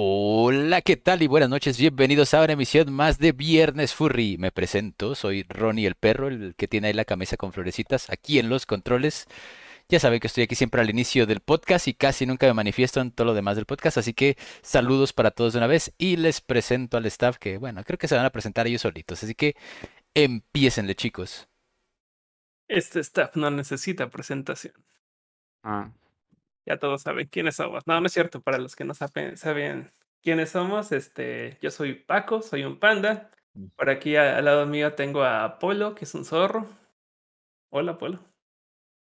Hola, ¿qué tal? Y buenas noches, bienvenidos a una emisión más de Viernes Furry. Me presento, soy Ronnie el perro, el que tiene ahí la camisa con florecitas, aquí en los controles. Ya saben que estoy aquí siempre al inicio del podcast y casi nunca me manifiesto en todo lo demás del podcast, así que saludos para todos de una vez y les presento al staff que, bueno, creo que se van a presentar ellos solitos, así que empiecenle, chicos. Este staff no necesita presentación. Ah, Ya todos saben quiénes somos. No, no es cierto. Para los que no saben, saben quiénes somos, este, yo soy Paco, soy un panda. Por aquí a- al lado mío tengo a Apolo, que es un zorro. Hola, Apolo.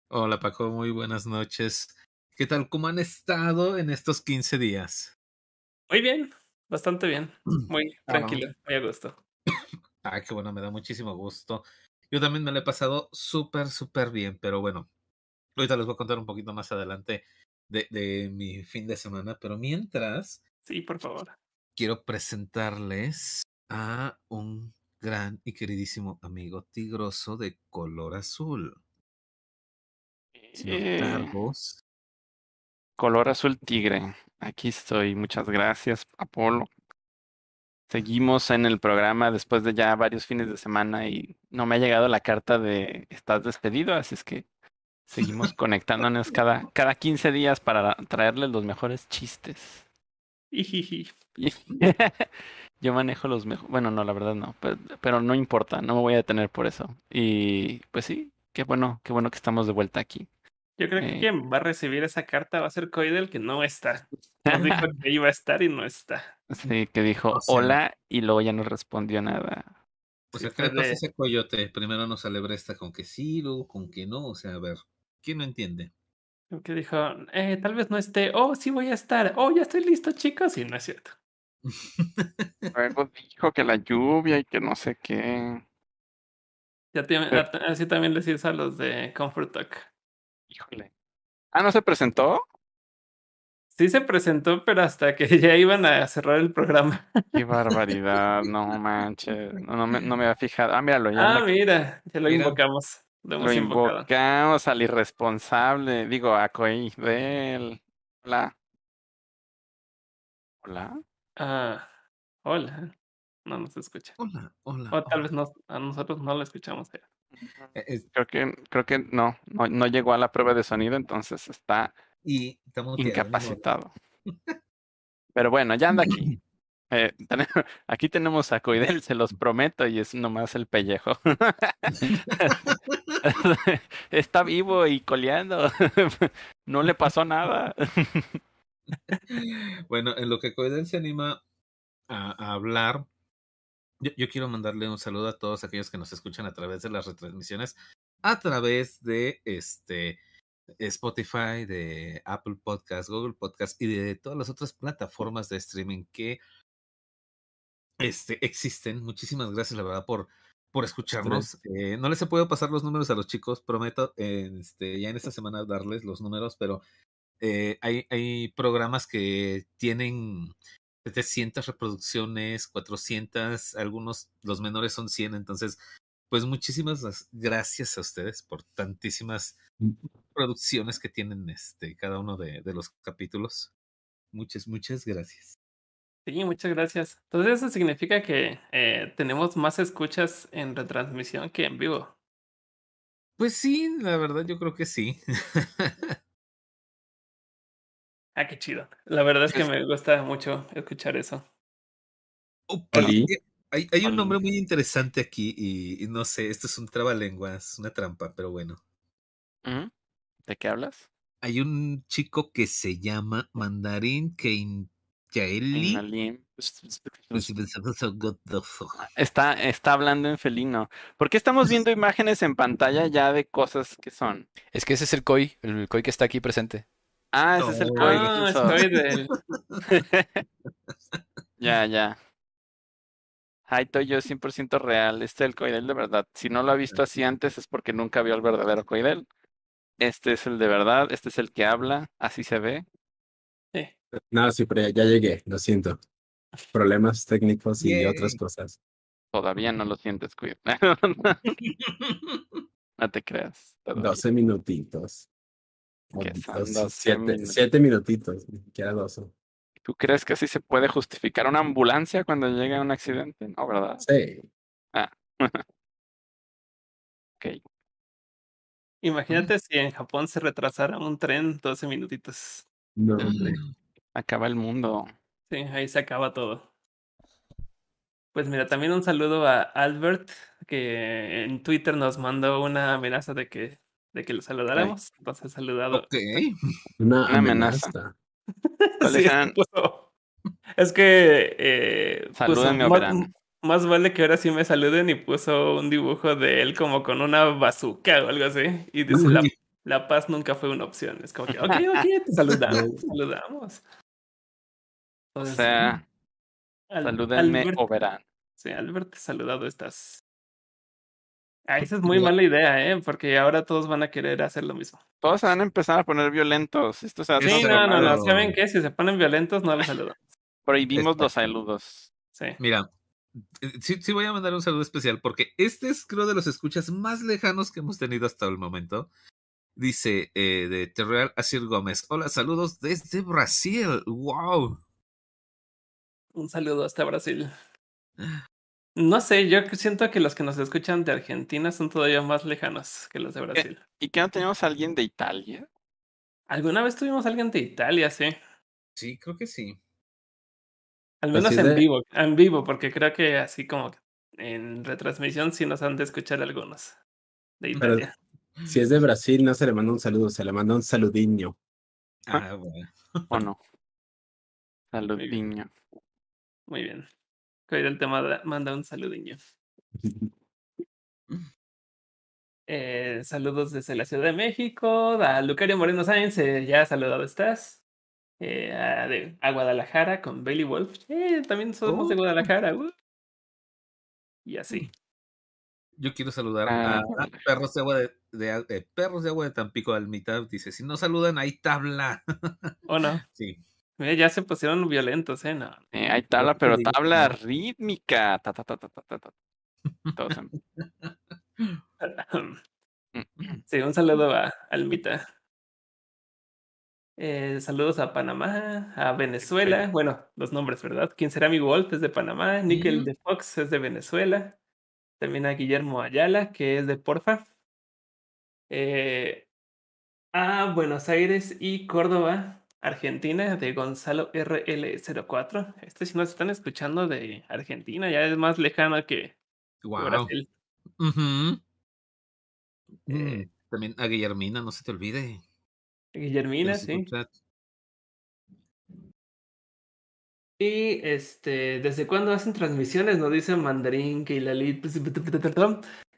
Hola Paco, muy buenas noches. ¿Qué tal? ¿Cómo han estado en estos 15 días? Muy bien, bastante bien. Muy Ah. tranquilo, muy a gusto. Ah, qué bueno, me da muchísimo gusto. Yo también me lo he pasado súper, súper bien, pero bueno, ahorita les voy a contar un poquito más adelante de, de mi fin de semana, pero mientras Sí, por favor. quiero presentarles a un gran y queridísimo amigo tigroso de color azul. Señor Eh, color azul tigre. Aquí estoy. Muchas gracias, Apolo. Seguimos en el programa después de ya varios fines de semana y no me ha llegado la carta de estás despedido, así es que seguimos conectándonos cada, cada 15 días para traerles los mejores chistes. Yo manejo los mejores, bueno, no, la verdad no, pero, pero no importa, no me voy a detener por eso. Y pues sí, qué bueno, qué bueno que estamos de vuelta aquí. Yo creo que Eh. quien va a recibir esa carta va a ser Coidel, que no está. Nos dijo que iba a estar y no está. Sí, que dijo O sea- hola y luego ya no respondió nada. O Sí, sea, fue Carlos de- ese coyote, primero nos alebresta con que sí, luego con que no, o sea, a ver, ¿quién no entiende? Que dijo, eh, tal vez no esté. Oh, sí voy a estar. Oh, ya estoy listo, chicos. Y no es cierto. Luego dijo que la lluvia y que no sé qué. Ya te- Pero- así también les hizo a los de Comfort Talk. Híjole. Ah, ¿no se presentó? Sí se presentó, pero hasta que ya iban a cerrar el programa. Qué barbaridad, no manches. No, no me, no me había fijado. Ah, míralo, ya Ah, mira, ya lo Mira. invocamos. Lo lo hemos invocado. invocamos al irresponsable. Digo, a Coidel. Hola. Hola. Ah, hola. No nos escucha. Hola, hola. O tal hola. vez a nosotros no lo escuchamos. ya. Eh, Creo que, creo que no, no, no llegó a la prueba de sonido, entonces está y incapacitado. Pero bueno, ya anda aquí. Eh, aquí tenemos a Coidel, se los prometo, y es nomás el pellejo. Está vivo y coleando. No le pasó nada. Bueno, en lo que Coidel se anima a, hablar, yo, yo quiero mandarle un saludo a todos aquellos que nos escuchan a través de las retransmisiones, a través de este Spotify, de Apple Podcast, Google Podcast y de todas las otras plataformas de streaming que este, existen. Muchísimas gracias, la verdad, por, por escucharnos. Eh, no les he podido pasar los números a los chicos, prometo eh, este, ya en esta semana darles los números, pero eh, hay, hay programas que tienen 700 reproducciones, 400, algunos, los menores son 100, entonces, pues muchísimas gracias a ustedes por tantísimas producciones que tienen este, cada uno de, de los capítulos. Muchas, muchas gracias. Sí, muchas gracias. Entonces eso significa que eh, tenemos más escuchas en retransmisión que en vivo. Pues sí, la verdad yo creo que sí. Ah, qué chido. La verdad es que me gusta mucho escuchar eso. Eh, Hay, hay un nombre muy interesante aquí y, y no sé, esto es un trabalenguas, una trampa, pero bueno. ¿Mm? ¿De qué hablas? Hay un chico que se llama Mandarín. Nalim. Pues, Está, está hablando en felino. ¿Por qué estamos viendo imágenes en pantalla ya de cosas que son? Es que ese es el Koi, el Koi que está aquí presente. Ah, ese es el. Koi. Ah, eso. estoy del... Ya, ya. Ay, estoy yo 100% real. Este es el Coidel de verdad. Si no lo ha visto así antes es porque nunca vio al verdadero Coidel. Este es el de verdad, este es el que habla, así se ve. No, sí, pero ya, llegué, lo siento. Problemas técnicos y Yay. otras cosas. Todavía no lo sientes, Coidel. No te creas. todavía. 12 minutitos. O Que son dos- 12 siete, minutos. siete minutitos, ni siquiera 12. ¿Tú crees que así se puede justificar una ambulancia cuando llega un accidente? No, ¿verdad? Sí. Ok. Imagínate si en Japón se retrasara un tren 12 minutitos. No, hombre. Acaba el mundo. Sí, ahí se acaba todo. Pues mira, también un saludo a Albert, que en Twitter nos mandó una amenaza de que, de que lo saludáramos. Entonces, saludado. Ok. Una, Una amenaza. amenaza. ¿Cuáles Sí, es que eran? puso- Es que eh, puso, Salúdenme o "Más- verán". Más vale que ahora sí me saluden y puso un dibujo de él como con una bazooka o algo así. Y dice, la, la paz nunca fue una opción. Es como que, ok, ok, te saludamos, te saludamos. O sea, Al- salúdenme Albert- o verán. Sí, Albert, saludado estás. Ah, esa es muy mala idea, ¿eh? Porque ahora todos van a querer hacer lo mismo. Todos se van a empezar a poner violentos. Esto se Sí, no, no, no. ¿Saben qué? Si se ponen violentos, no los saludamos. Prohibimos los saludos. Sí. Mira, eh, sí, sí voy a mandar un saludo especial porque este es creo de los escuchas más lejanos que hemos tenido hasta el momento. Dice eh, de Terreal Asir Gómez. Hola, saludos desde Brasil. ¡Wow! Un saludo hasta Brasil. No sé, yo siento que los que nos escuchan de Argentina son todavía más lejanos que los de Brasil. ¿Y que no tenemos a alguien de Italia? Alguna vez tuvimos a alguien de Italia, sí. Sí, creo que sí. Al Pues menos en de- vivo, en vivo, porque creo que así como en retransmisión sí nos han de escuchar algunos de Pero- Italia. Si es de Brasil, no se le manda un saludo, se le manda un saludiño. Ah, bueno. ¿O no? Salud, Muy bien. Coidel te manda, manda un saludiño. Eh, saludos desde la Ciudad de México. A Lucario Moreno Sáenz, eh, ya saludado estás. Eh, a, de- a Guadalajara con Bailey Wolf. Eh, también somos de Oh. Guadalajara. uh. Y así. Yo quiero saludar Ah, a Perros de Agua de, de- Perros de Agua de Tampico Almita. Dice, si no saludan, hay tabla. ¿O no? sí. Mira, ya se pusieron violentos, ¿eh? No. Eh, hay tabla, pero tabla rítmica. Ta, ta, ta, ta, ta, ta, ta. Todos en- Sí, un saludo a Almita. Eh, saludos a Panamá, a Venezuela. Bueno, los nombres, ¿verdad? ¿Quién será mi Wolf? Es de Panamá. Nickel Ujú. de Fox es de Venezuela. También a Guillermo Ayala, que es de Porfa. Eh, a Buenos Aires y Córdoba, Argentina, de Gonzalo RL04. Este, si nos están escuchando de Argentina, ya es más lejano que Wow. Brasil. Ujú. Eh, Mm, También a Guillermina, no se te olvide. Guillermina, sí. Y este, ¿desde cuándo hacen transmisiones? Nos dice Mandarín, que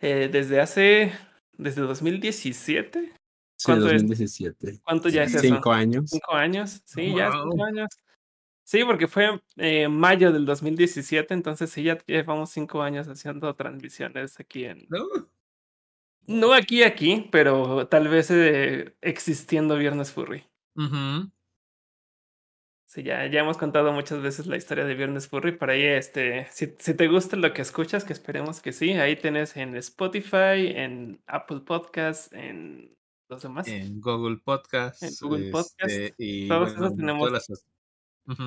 eh, desde hace, desde 2017. Sí, ¿Cuánto es? 2017. ¿Cuánto ya es eso? Cinco años. Cinco años, sí, ya Wow. cinco años. Sí, porque fue eh, mayo del 2017, entonces sí, ya llevamos cinco años haciendo transmisiones aquí en... ¿No? No aquí, aquí, pero tal vez eh, existiendo Viernes Furry. Ujú. Sí, ya, ya hemos contado muchas veces la historia de Viernes Furry. Por ahí, este, si, si te gusta lo que escuchas, que esperemos que sí, ahí tenés en Spotify, en Apple Podcasts, en los demás. En Google Podcast. En Google Podcast, este, y todos bueno, esos tenemos-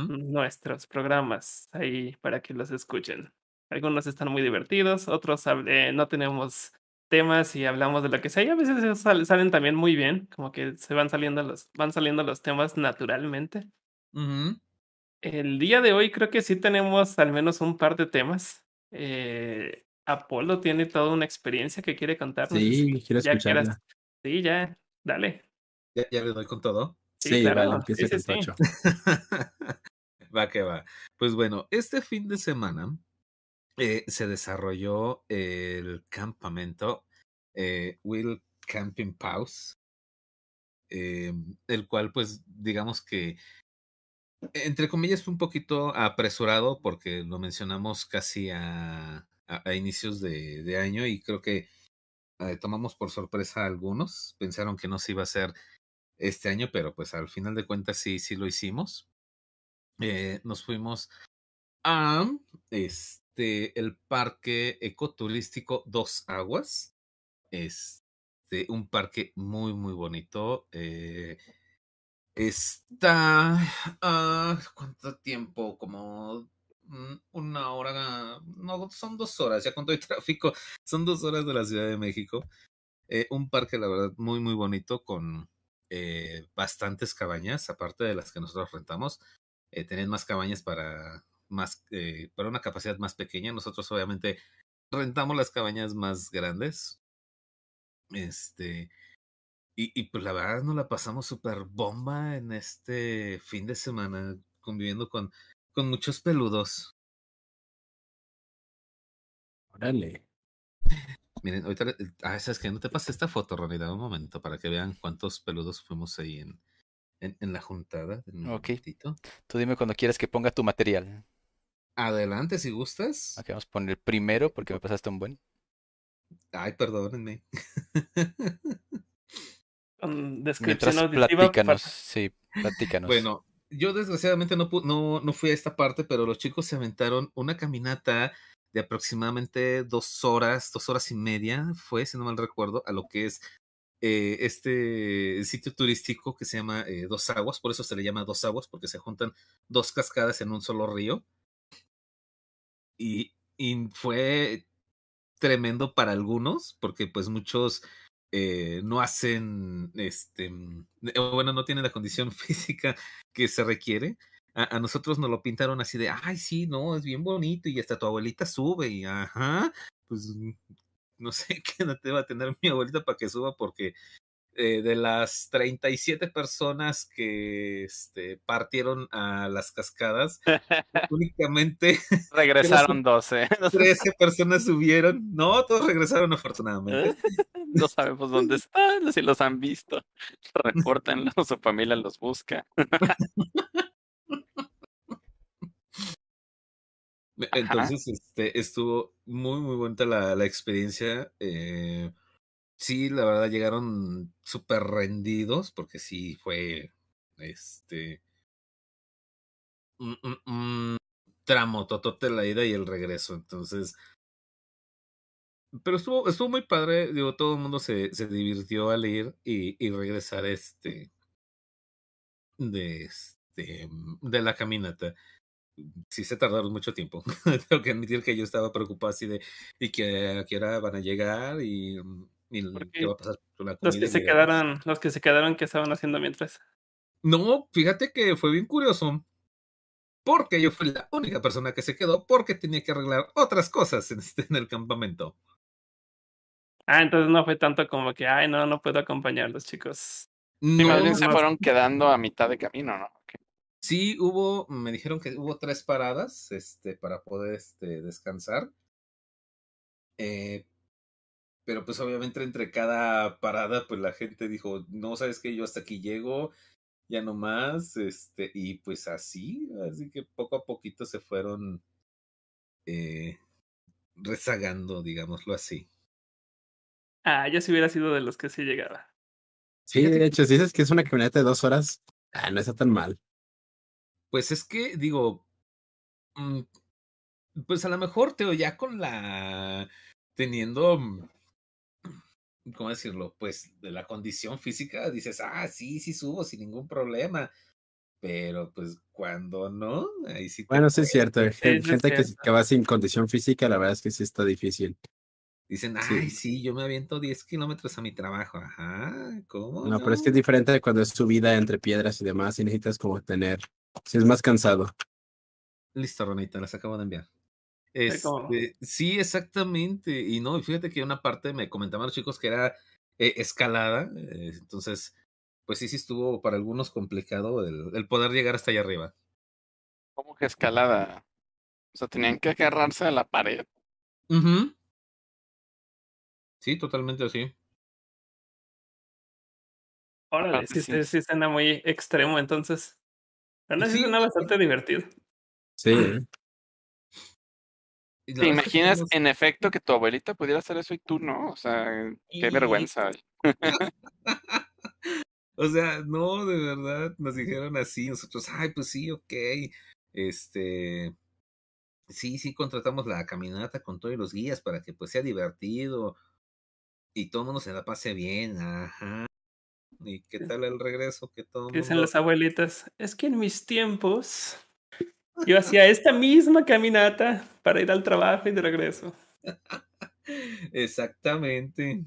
nuestros programas ahí para que los escuchen. Algunos están muy divertidos, otros hable- no tenemos temas y hablamos de lo que sea. Y a veces salen también muy bien, como que se van saliendo los, van saliendo los temas naturalmente. El día de hoy creo que sí tenemos al menos un par de temas. Eh, Apolo tiene toda una experiencia que quiere contarnos. Sí, quiero ya quieras. Sí, ya, dale. Ya, ya le doy con todo. Sí, Sí, claro, vale, empieza sí, con sí, va que va. Pues bueno, este fin de semana eh, se desarrolló el campamento eh, Will Camping Pause, eh, el cual pues digamos que entre comillas fue un poquito apresurado porque lo mencionamos casi a, a, a inicios de, de, año y creo que eh, tomamos por sorpresa a algunos, pensaron que no se iba a hacer este año, pero pues al final de cuentas sí, sí lo hicimos. Eh, nos fuimos a este el parque ecoturístico Dos Aguas. Este, un parque muy, muy bonito. Eh, Está. ah, ¿Cuánto tiempo? Como una hora. No, son dos horas, ya todo el tráfico. Son dos horas de la Ciudad de México. Eh, un parque, la verdad, muy, muy bonito, con eh, bastantes cabañas, aparte de las que nosotros rentamos. Eh, más cabañas para, más, eh, para una capacidad más pequeña. Nosotros, obviamente, rentamos las cabañas más grandes. Este. Y, y pues la verdad nos la pasamos súper bomba en este fin de semana, conviviendo con, con muchos peludos. Órale. Miren, ahorita, ah, ¿sabes que No te pasé esta foto, Ronnie, dame un momento para que vean cuántos peludos fuimos ahí en, en, en la juntada. Un Ok. momentito. Tú dime cuando quieras que ponga tu material. Adelante, si gustas. Aquí vamos a poner primero porque me pasaste un buen. Ay, perdónenme. Con descripción Mientras auditiva. platícanos, para- sí, platícanos. Bueno, yo desgraciadamente no, no, no fui a esta parte, pero los chicos se aventaron una caminata de aproximadamente dos horas, dos horas y media, fue, si no mal recuerdo, a lo que es eh, este sitio turístico que se llama eh, Dos Aguas, por eso se le llama Dos Aguas, porque se juntan dos cascadas en un solo río. Y, y fue tremendo para algunos, porque pues muchos eh, no hacen, este, mm, eh, bueno, no tienen la condición física que se requiere. A, nosotros nos lo pintaron así de, ay, sí, no, es bien bonito y hasta tu abuelita sube y, ajá, pues mm, no sé qué no te va a tener mi abuelita para que suba porque eh, de las 37 personas que este, partieron a las cascadas, únicamente Regresaron 12. 13 personas subieron. No, todos regresaron afortunadamente. No sabemos dónde están, si los han visto. Repórtenlo, su familia los busca. Entonces, este, estuvo muy, muy buena la, la experiencia. Eh, sí, la verdad llegaron súper rendidos porque sí fue, este, un, un- un tramo, totote la ida y el regreso. Entonces, pero estuvo, estuvo muy padre. Digo, todo el mundo se, se divirtió al ir y, y regresar este, de este, de la caminata. sí se tardaron mucho tiempo. Tengo que admitir que yo estaba preocupado así de, ¿y que a van a llegar? ¿Y, Porque qué va a pasar con la Los comida? que y se quedaron, los que se quedaron, ¿qué estaban haciendo mientras? No, fíjate que fue bien curioso. Porque yo fui la única persona que se quedó porque tenía que arreglar otras cosas en, este, en el campamento. Ah, entonces no fue tanto como que, ay, no, no puedo acompañarlos, chicos. No, más bien se no, fueron quedando a mitad de camino, ¿no? Sí, hubo, me dijeron que hubo tres paradas este, para poder este, descansar. Eh, pero pues obviamente entre cada parada, pues la gente dijo, no, sabes que yo hasta aquí llego, ya no más, este, y pues así, así que poco a poquito se fueron eh, rezagando, digámoslo así. Ah, yo sí hubiera sido de los que sí llegaba. Sí, de hecho, si dices que es una caminata de dos horas, ah, no está tan mal. Pues es que, digo, mm, pues a lo mejor, Teo, ya con la, teniendo, mm, ¿cómo decirlo? Pues de la condición física, dices, ah, sí, sí subo sin ningún problema. Pero pues cuando no, ahí sí te Bueno, sí es cierto. sí es gente que, va sin condición física, la verdad es que sí está difícil. Dicen, ay, sí, yo me aviento 10 kilómetros a mi trabajo. Ajá, ¿cómo? No, pero es que es diferente de cuando es subida entre piedras y demás, y necesitas como tener, si es más cansado. Listo, Ronita, las acabo de enviar. Este, sí, exactamente. Y no, y fíjate que una parte me comentaban los chicos que era eh, escalada. eh, entonces, pues sí, sí estuvo para algunos complicado el, el poder llegar hasta allá arriba. ¿Cómo que escalada? O sea, tenían que agarrarse a la pared. Sí, totalmente así. Órale, Aparte, sí, sí. sí, sí suena muy extremo, entonces. Pero no, sí Sí, suena bastante divertido. Sí, ¿Te imaginas en efecto que tu abuelita pudiera hacer eso y tú no? O sea, qué Y- vergüenza. O sea, no, de verdad, nos dijeron así, nosotros, ay, pues sí, ok, este, sí, sí, contratamos la caminata con todos los guías para que pues sea divertido y todo el mundo se la pase bien, ajá. ¿Y qué tal el regreso? Que todo Dicen mundo- las abuelitas, es que en mis tiempos yo hacía esta misma caminata para ir al trabajo y de regreso. Exactamente.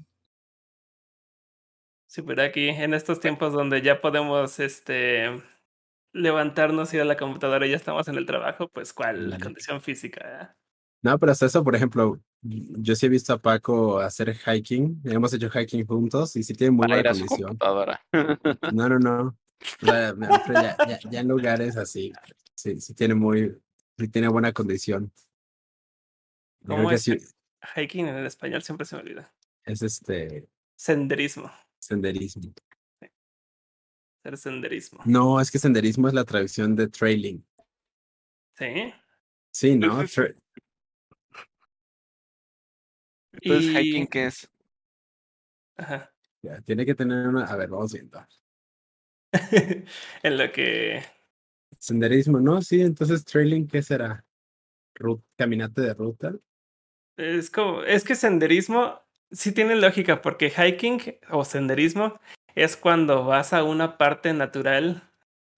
Sí, pero aquí en estos tiempos donde ya podemos este levantarnos, ir a la computadora y ya estamos en el trabajo, pues cuál Ándale. condición física. eh? No, pero hasta eso, por ejemplo, yo sí he visto a Paco hacer hiking. Hemos hecho hiking juntos y sí tiene muy Para buena condición. No, no, no. O sea, me- pero ya, ya, ya en lugares así, sí, sí tiene muy, sí tiene buena condición. ¿Cómo es sí, hiking en el español? Siempre se me olvida. es este Senderismo. senderismo. Hacer senderismo. No, es que senderismo es la traducción de trailing. Sí. Sí, ¿no? Tra- Entonces, Y- hiking, ¿qué es? Ajá. ya, tiene que tener una. A ver, vamos viendo. en lo que Senderismo, ¿no? Sí, entonces trailing, ¿qué será? Ru- caminata de ruta. es como, es que senderismo sí tiene lógica, porque hiking o senderismo es cuando vas a una parte natural,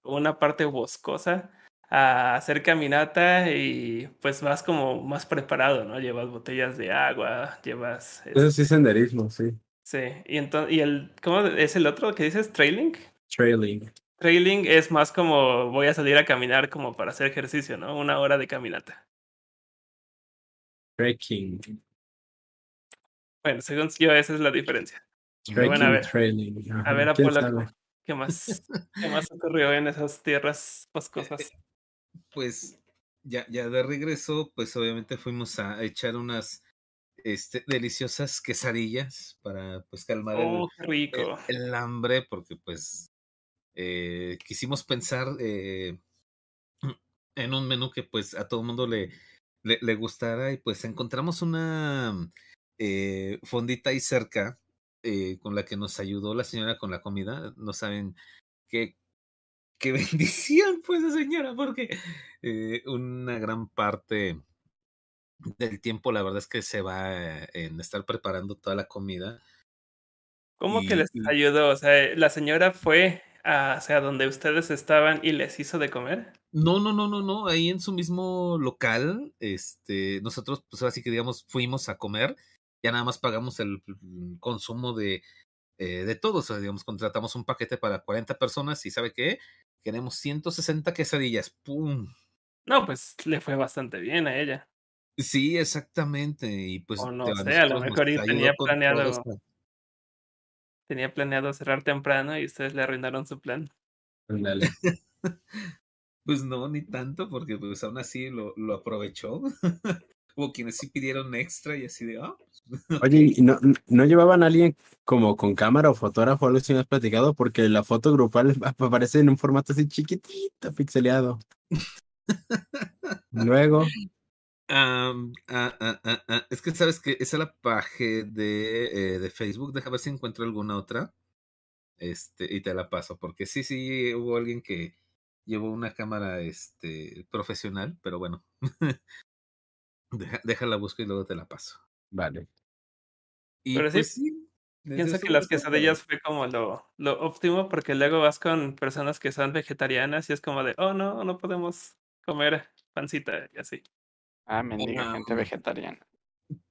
una parte boscosa, a hacer caminata y pues vas como más preparado, ¿no? Llevas botellas de agua, llevas... Eso sí, este, senderismo, sí. sí, y entonces, y el, ¿cómo es el otro que dices? Trailing. Trailing. Trailing es más como voy a salir a caminar como para hacer ejercicio, ¿no? Una hora de caminata. Trekking. Bueno, según yo, esa es la diferencia. Bueno, a Trekking, ver. trailing. A ajá, ver, ¿quién Apolo? ¿qué más, ¿qué más ocurrió en esas tierras boscosas? Pues ya, ya de regreso, pues obviamente fuimos a echar unas este, deliciosas quesadillas para pues calmar el, Oh, qué rico. el, el hambre, porque pues eh, quisimos pensar eh, en un menú que pues a todo el mundo le, le, le gustara y pues encontramos una eh, fondita ahí cerca con la que nos ayudó la señora con la comida. No saben qué, qué bendición fue esa señora, porque una gran parte del tiempo la verdad es que se va en estar preparando toda la comida. ¿Cómo que les ayudó? O sea, la señora fue hacia donde ustedes estaban y les hizo de comer. No, no, no, no, no. Ahí en su mismo local, este, nosotros, pues así que digamos, fuimos a comer, ya nada más pagamos el mm, consumo de, eh, de todo. O sea, digamos, contratamos un paquete para 40 personas y ¿sabe qué? Queremos 160 quesadillas. ¡Pum! No, pues le fue bastante bien a ella. Sí, exactamente. Y pues O no sé, a lo mejor tenía planeado. Tenía planeado cerrar temprano y ustedes le arruinaron su plan. Pues no, ni tanto, porque pues aún así lo, lo aprovechó. Hubo quienes sí pidieron extra y así de, ah, Oye, ¿y no, no llevaban a alguien como con cámara o fotógrafo o algo así me has platicado? Porque la foto grupal ap- aparece en un formato así chiquitito, pixeleado. Luego, Ah, ah, ah, Es que sabes que esa es la página de, eh, de Facebook. Deja ver si encuentro alguna otra. Este, y te la paso. Porque sí, sí, hubo alguien que llevó una cámara este, profesional, pero bueno. Deja, déjala busco y luego te la paso. vale. Y Pero sí, pues sí. Pienso que las quesadillas fue como lo, lo óptimo porque luego vas con personas que son vegetarianas y es como de, oh no, no podemos comer pancita y así. Ah, mendiga Ah, gente vegetariana.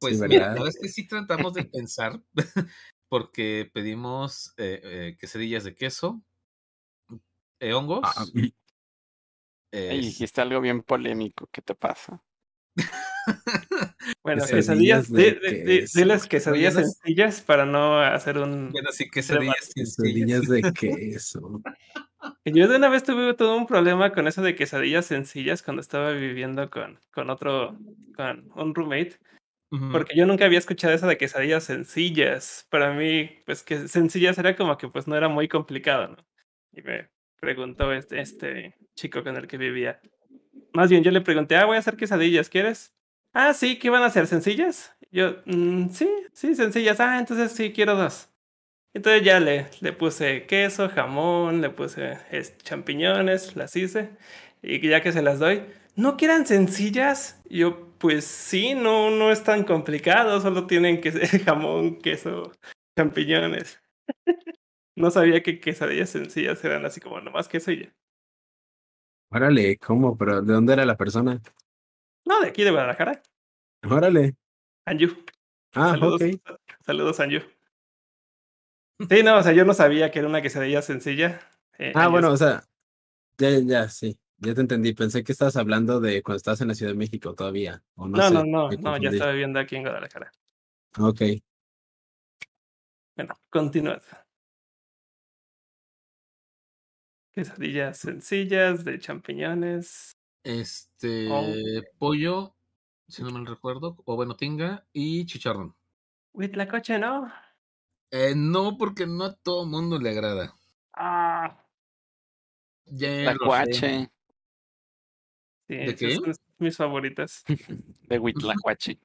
Pues Sí, mira, la verdad es que sí tratamos de pensar, porque pedimos eh, eh, quesadillas de queso, eh, hongos. Ah, eh, Ey, dijiste algo bien polémico. ¿Qué te pasa? Bueno, Quesadillas quesadillas, de de, de, diles quesadillas sencillas para no hacer un... bueno, sí, quesadillas sencillas. quesadillas de queso. Yo de una vez tuve todo un problema con eso de quesadillas sencillas cuando estaba viviendo con, con otro, con un roommate, porque yo nunca había escuchado eso de quesadillas sencillas. Para mí, pues que sencillas era como que pues no era muy complicado, ¿no? Y me preguntó este, este chico con el que vivía. Más bien, yo le pregunté, ah, voy a hacer quesadillas, ¿quieres? Ah, sí, ¿qué van a hacer? ¿Sencillas? Yo, "Mm, sí, sí, sencillas. Ah, entonces sí, quiero dos. Entonces ya le, le puse queso, jamón, le puse es, champiñones, las hice. Y ya que se las doy, ¿no que eran sencillas? Y yo, pues sí, no, no es tan complicado, solo tienen que ser jamón, queso, champiñones. No sabía que quesadillas sencillas eran así como nomás queso y ya. Órale, ¿cómo? ¿Pero de dónde era la persona? No, de aquí de Guadalajara. Órale. Anju. Ah, Saludos, ok. saludos, Anju. Sí, no, o sea, yo no sabía que era una quesadilla sencilla. eh, Ah, bueno, o sea, ya, ya, sí. Ya te entendí. Pensé que estabas hablando de cuando estabas en la Ciudad de México todavía. O no, No, sé, no, no, no, ya estaba viviendo aquí en Guadalajara. Ok. Bueno, continuad. Quesadillas sencillas de champiñones. Este, Oh. pollo, si no mal recuerdo, o bueno, tinga y chicharrón. Huitlacoche, ¿no? Eh, no, porque no a todo mundo le agrada. Ah, Ya sí, ¿De qué? son mis favoritas. de Huitlacuache.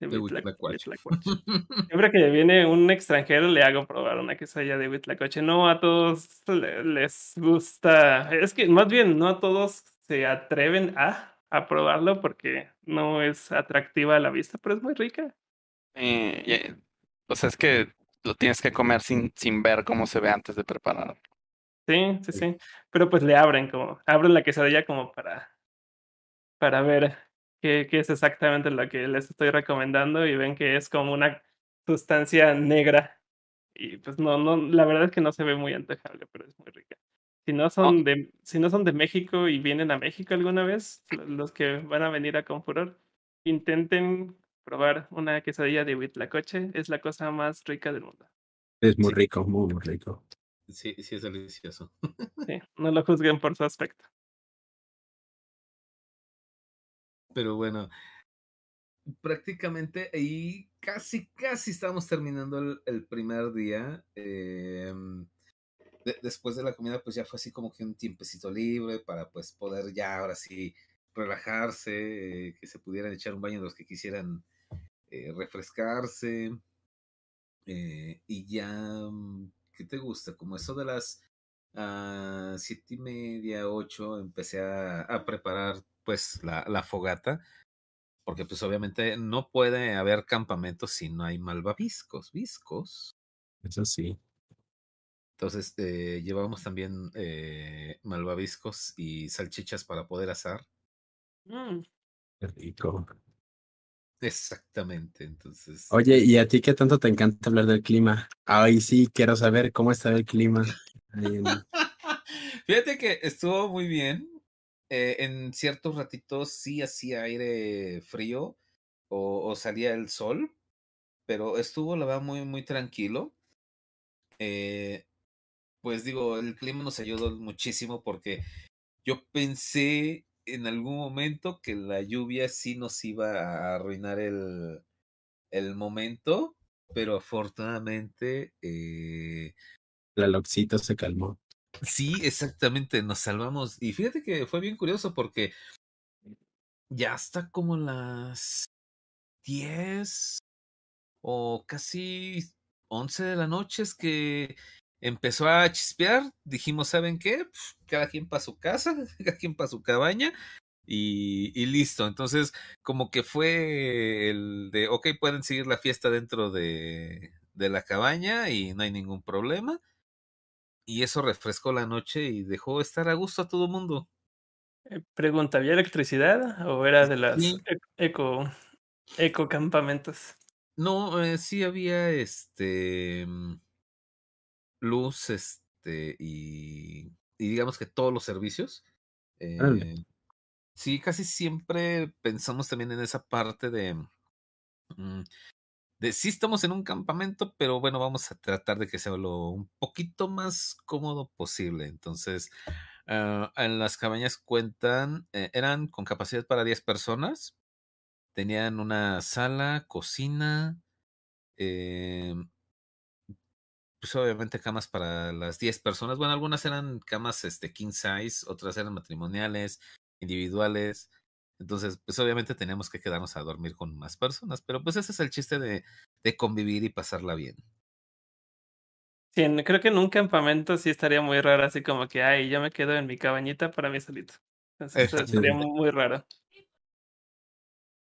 De De Huitlac- Huitlacoche. Huitlacoche. Siempre que viene un extranjero le hago probar una quesadilla de Huitlacoche. No a todos le- les gusta. Es que más bien no a todos se atreven a, a probarlo porque no es atractiva a la vista, pero es muy rica. Eh, y- o sea, es que lo tienes que comer sin, sin ver cómo se ve antes de preparar. Sí, sí, sí. Pero pues le abren como, abren la quesadilla como para, para ver qué, qué es exactamente lo que les estoy recomendando y ven que es como una sustancia negra. Y pues no, no, la verdad es que no se ve muy antojable, pero es muy rica. Si no son de, si no son de México y vienen a México alguna vez, lo- los que van a venir a Confuror, intenten probar una quesadilla de huitlacoche, es la cosa más rica del mundo. Es muy Sí. rico, muy, muy rico. Sí, sí es delicioso. Sí, no lo juzguen por su aspecto. Pero bueno, prácticamente ahí casi, casi estamos terminando el, el primer día. em, de- después de la comida, pues ya fue así como que un tiempecito libre para pues poder ya ahora sí relajarse, eh, que se pudieran echar un baño los que quisieran eh, refrescarse. eh, y ya, mm, ¿qué te gusta? Como eso de las ah, siete y media, ocho, empecé a, a preparar pues la, la fogata, porque pues obviamente no puede haber campamentos si no hay malvaviscos, viscos. Eso sí. Entonces eh, llevamos también eh, malvaviscos y salchichas para poder asar. Mm, Qué rico. Exactamente, entonces. Oye, ¿y a ti qué tanto te encanta hablar del clima? Ay, sí, quiero saber cómo está el clima. en- Fíjate que estuvo muy bien. Eh, en ciertos ratitos sí hacía aire frío o, o salía el sol, pero estuvo, la verdad, muy, muy tranquilo. Eh, pues digo, el clima nos ayudó muchísimo porque yo pensé en algún momento que la lluvia sí nos iba a arruinar el, el momento, pero afortunadamente eh, La loxito se calmó. Sí, exactamente, nos salvamos. Y fíjate que fue bien curioso porque ya hasta como las 10 o casi 11 de la noche es que empezó a chispear. Dijimos, ¿saben qué? Pf, Cada quien para su casa, cada quien para su cabaña. Y, y listo. Entonces, como que fue el de, ok, pueden seguir la fiesta dentro de, de la cabaña y no hay ningún problema. Y eso refrescó la noche y dejó estar a gusto a todo mundo. eh, Pregunta, ¿había electricidad o era de las Sí. e- eco, eco campamentos? No, eh, sí había este mm, luz, este, y, y digamos que todos los servicios. Eh, sí, casi siempre pensamos también en esa parte de, mm, de sí estamos en un campamento, pero bueno, vamos a tratar de que sea lo un poquito más cómodo posible. Entonces, ah, en las cabañas cuentan, eh, eran con capacidad para 10 personas. Tenían una sala, cocina, eh, pues obviamente camas para las 10 personas. Bueno, algunas eran camas este, king size, otras eran matrimoniales, individuales. Entonces, pues obviamente teníamos que quedarnos a dormir con más personas, pero pues ese es el chiste de, de convivir y pasarla bien. Sí, creo que en un campamento sí estaría muy raro, así como que, ay, yo me quedo en mi cabañita para mí solito. Entonces eso Exactamente. muy raro.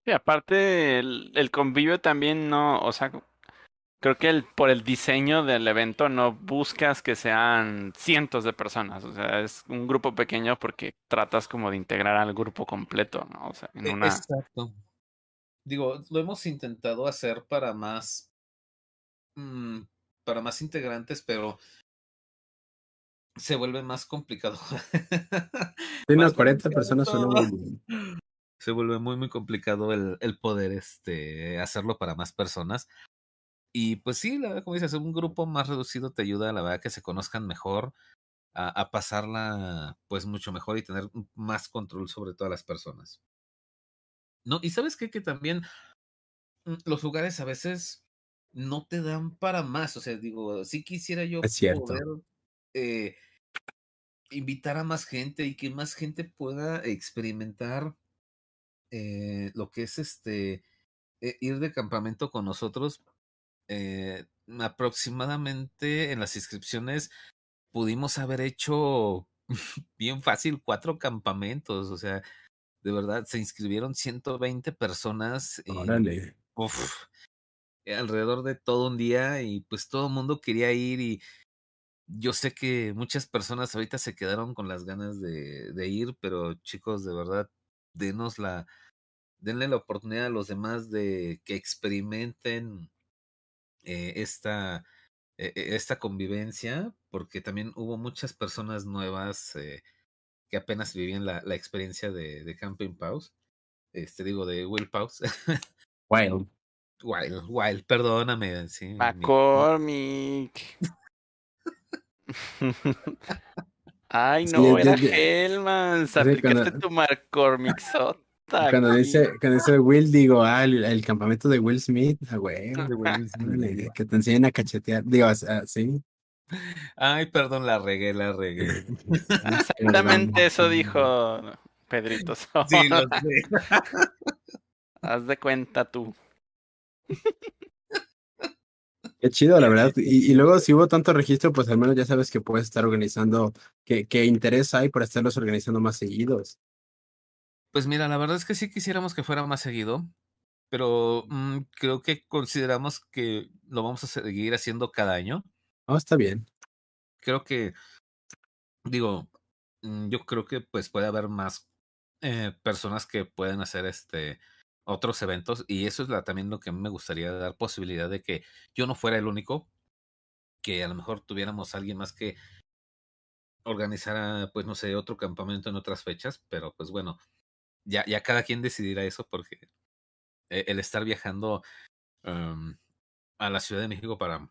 Y aparte, el, el convivio también no, o sea, Creo que el, por el diseño del evento no buscas que sean cientos de personas, o sea, es un grupo pequeño porque tratas como de integrar al grupo completo, ¿no? O sea, en E- una... Exacto. Digo, lo hemos intentado hacer para más, mm, para más integrantes, pero se vuelve más complicado. Sí, no, Más 40 complicado personas suena todo. muy bien. Se vuelve muy, muy complicado el, el poder este, hacerlo para más personas. Y pues sí, la verdad, como dices, un grupo más reducido te ayuda, la verdad, que se conozcan mejor, a, a pasarla pues mucho mejor y tener más control sobre todas las personas. No, y sabes qué, que también mm, los lugares a veces no te dan para más. O sea, digo, sí quisiera yo Es cierto. poder eh, invitar a más gente y que más gente pueda experimentar eh, lo que es este eh, ir de campamento con nosotros. Eh, aproximadamente en las inscripciones pudimos haber hecho bien fácil cuatro campamentos. O sea, de verdad, se inscribieron 120 personas. Órale. uf, alrededor de todo un día y pues todo el mundo quería ir y yo sé que muchas personas ahorita se quedaron con las ganas de, de ir, pero chicos, de verdad, denos la, denle la oportunidad a los demás de que experimenten eh, esta, eh, eh, esta convivencia, porque también hubo muchas personas nuevas eh, que apenas vivían la, la experiencia de, de Camping Pause, este digo de Will Pause. Wild. Wild, Wild, perdóname. Sí, mi- McCormick. Ay, Sí, no, de- era. Sí, Aplicaste cuando- tu McCormick. Cuando dice, cuando dice Will, digo, ah, el, el campamento de Will Smith, ah, güey. Will Smith. Que te enseñen a cachetear. Digo, o sea, sí. Ay, perdón, la regué, la regué. Exactamente eso dijo Pedrito. Sola. Sí, lo sé. Haz de cuenta tú. Qué chido, la verdad. Y, y luego, si hubo tanto registro, pues al menos ya sabes que puedes estar organizando, que, que interés hay por estarlos organizando más seguidos. Pues mira, la verdad es que sí quisiéramos que fuera más seguido, pero mm, creo que consideramos que lo vamos a seguir haciendo cada año. Oh, está bien. Creo que, digo, mm, yo creo que pues puede haber más eh, personas que pueden hacer este otros eventos y eso es la, también lo que me gustaría dar posibilidad de que yo no fuera el único, que a lo mejor tuviéramos alguien más que organizara, pues no sé, otro campamento en otras fechas, pero pues bueno, ya, ya cada quien decidirá eso porque eh, el estar viajando um, a la Ciudad de México para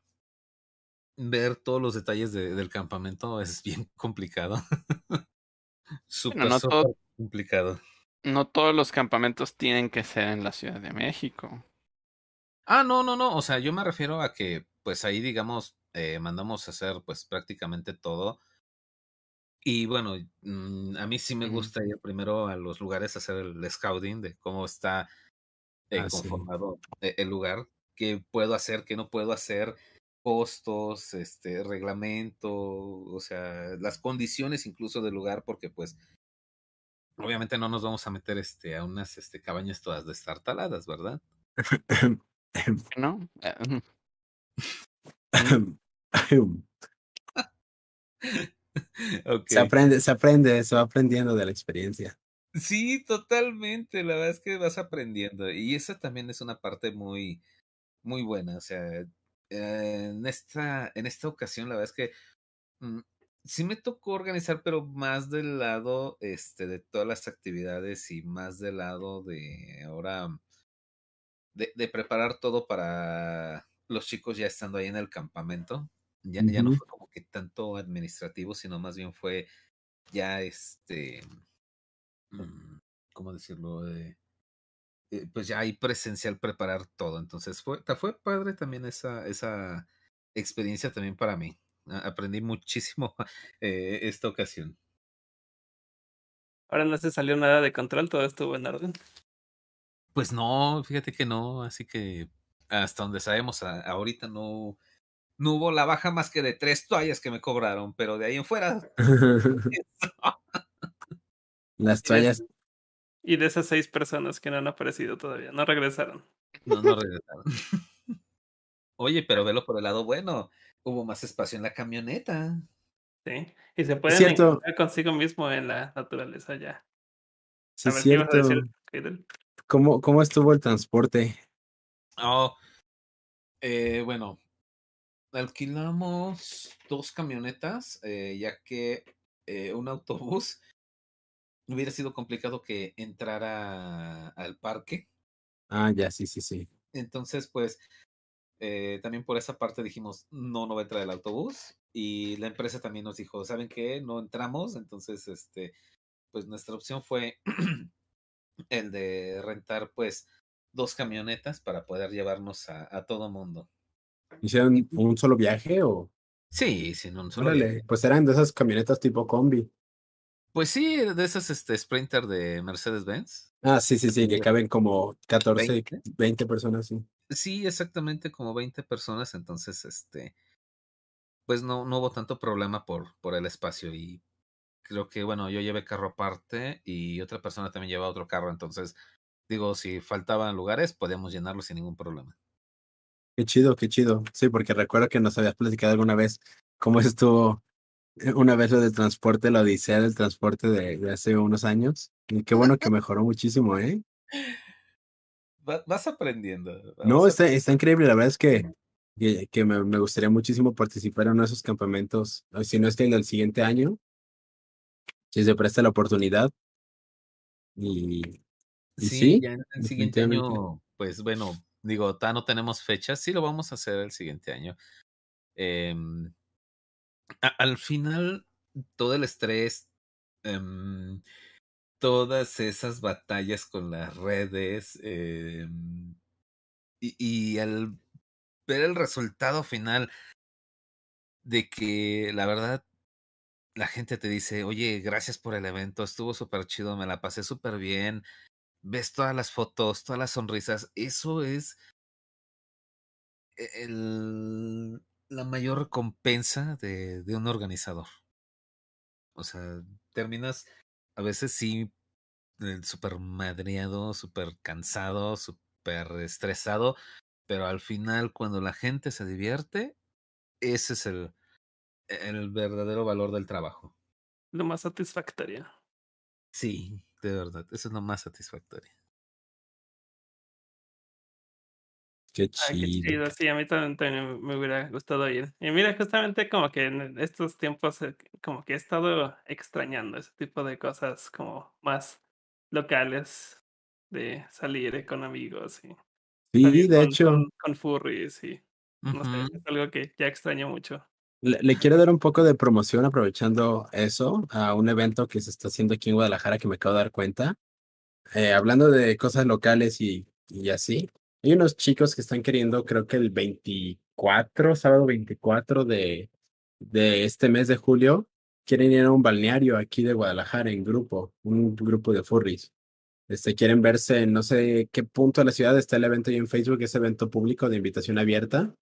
ver todos los detalles de, del campamento es bien complicado. Súper, no todo- complicado. No todos los campamentos tienen que ser en la Ciudad de México. Ah, no, no, no. O sea, yo me refiero a que, pues ahí, digamos, eh, mandamos a hacer, pues prácticamente todo. Y bueno, mm, a mí sí me gusta ir primero a los lugares a hacer el scouting de cómo está eh, Ah, conformado eh, el lugar, qué puedo hacer, qué no puedo hacer, costos, este, reglamento, o sea, las condiciones incluso del lugar, porque pues obviamente no nos vamos a meter este, a unas este, cabañas todas destartaladas, ¿verdad? ¿No? Se aprende, se aprende, se va aprendiendo de la experiencia. Sí, totalmente. La verdad es que vas aprendiendo. Y esa también es una parte muy, muy buena. O sea, en esta, en esta ocasión, la verdad es que mm, sí me tocó organizar, pero más del lado este, de todas las actividades y más del lado de ahora de, de preparar todo para los chicos ya estando ahí en el campamento. Ya, ya no fue como que tanto administrativo, sino más bien fue ya este mm, ¿cómo decirlo? Eh, eh, pues ya ahí presencial preparar todo. Entonces fue, fue padre también esa, esa experiencia también para mí. Aprendí muchísimo eh, esta ocasión. Ahora no se salió nada de control, todo estuvo en orden. Pues no, fíjate que no, así que hasta donde sabemos, a- ahorita no, no hubo la baja más que de tres toallas que me cobraron, pero de ahí en fuera, Las Y de, toallas, y de esas seis personas que no han aparecido todavía, no regresaron. no, no regresaron. Oye, pero velo por el lado bueno. Hubo más espacio en la camioneta. Sí. Y se pueden cierto. encontrar consigo mismo en la naturaleza ya. Sí, A es ver, ¿qué ibas a cierto. decir? ¿Cómo, ¿Cómo estuvo el transporte? Oh, eh, bueno, alquilamos dos camionetas, eh, ya que eh, un autobús hubiera sido complicado que entrara al parque. Ah, ya, sí, sí, sí. Entonces, pues, eh, también por esa parte dijimos, no, no va a entrar el autobús. Y la empresa también nos dijo, ¿saben qué? No entramos. Entonces, este, pues nuestra opción fue el de rentar, pues, dos camionetas para poder llevarnos a, a todo mundo. ¿Hicieron un solo viaje o...? Sí, sin un solo Órale, viaje. pues eran de esas camionetas tipo combi. Pues sí, de esas este, Sprinter de Mercedes-Benz. Ah, sí, sí, sí, que caben como 14, 20. 20 personas, sí. Sí, exactamente como 20 personas, entonces, este, pues no, no hubo tanto problema por, por el espacio y creo que, bueno, yo llevé carro aparte y otra persona también llevaba otro carro, entonces, digo, si faltaban lugares, podíamos llenarlos sin ningún problema. Qué chido, qué chido. Sí, porque recuerdo que nos habías platicado alguna vez cómo estuvo eh, una vez lo del transporte, la odisea del transporte de, de hace unos años. Y qué bueno que mejoró muchísimo, ¿eh? Va- vas aprendiendo. No, vas está, aprendiendo. está increíble. La verdad es que, que, que me, me gustaría muchísimo participar en uno de esos campamentos. Si no es que en el siguiente año, si se presta la oportunidad. Y, y Sí, sí, ya en el siguiente año, pues bueno, digo, ta no tenemos fechas, sí lo vamos a hacer el siguiente año. Em, al final, todo el estrés, em, todas esas batallas con las redes, em, y, y al ver el resultado final de que la verdad la gente te dice, oye, gracias por el evento, estuvo súper chido, me la pasé súper bien, ves todas las fotos, todas las sonrisas, eso es e- el, la mayor recompensa de, de un organizador. O sea, terminas a veces sí eh, súper madreado, súper cansado, súper estresado, pero al final cuando la gente se divierte, ese es el, el verdadero valor del trabajo. Lo más satisfactorio. Sí, de verdad, eso es lo más satisfactorio. Qué Ah, qué chido. chido, sí, a mí también, también me hubiera gustado ir. Y mira, justamente como que en estos tiempos, eh, como que he estado extrañando ese tipo de cosas como más locales, de salir eh, con amigos y Sí, de con, hecho. con, con furries y no sé, es algo que ya extraño mucho. Le, quiero dar un poco de promoción aprovechando eso a un evento que se está haciendo aquí en Guadalajara que me acabo de dar cuenta. Eh, hablando de cosas locales y, y así, hay unos chicos que están queriendo, creo que el 24, sábado 24 de, de este mes de julio, quieren ir a un balneario aquí de Guadalajara en grupo, un grupo de furries. Este, quieren verse en no sé qué punto de la ciudad está el evento ahí en Facebook, es evento público de invitación abierta.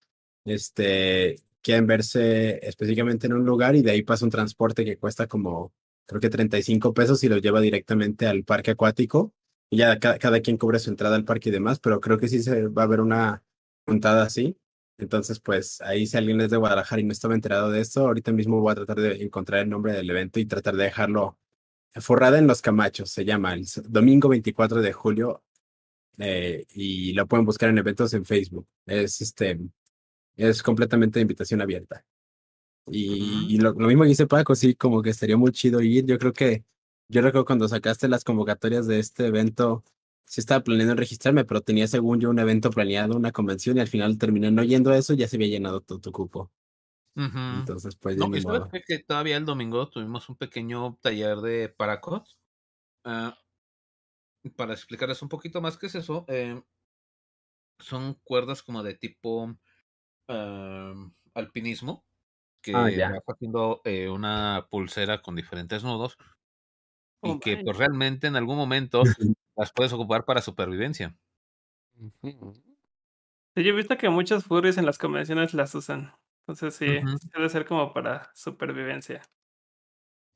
Este, quieren verse específicamente en un lugar y de ahí pasa un transporte que cuesta como, creo que 35 pesos y los lleva directamente al parque acuático. Y ya cada, cada quien cubre su entrada al parque y demás, pero creo que sí se va a ver una juntada así. Entonces, pues ahí si alguien es de Guadalajara y no estaba enterado de esto, ahorita mismo voy a tratar de encontrar el nombre del evento y tratar de dejarlo Forrada en los Camachos, se llama, el domingo 24 de julio, eh, y lo pueden buscar en eventos en Facebook. Es este, es completamente de invitación abierta. Y, y lo, lo mismo que dice Paco, sí, como que estaría muy chido ir. Yo creo que, yo recuerdo cuando sacaste las convocatorias de este evento, sí estaba planeando registrarme, pero tenía según yo un evento planeado, una convención, y al final terminé no yendo a eso, ya se había llenado todo tu cupo. Entonces, pues No, que todavía el domingo tuvimos un pequeño taller de Paracot. Ah, para explicarles un poquito más qué es eso, eh, son cuerdas como de tipo alpinismo, Ah, que ya. vas haciendo eh, una pulsera con diferentes nudos Oh, y que pues realmente en algún momento las puedes ocupar para supervivencia. Sí, yo he visto que muchos furries en las convenciones las usan. Entonces sí debe ser como para supervivencia.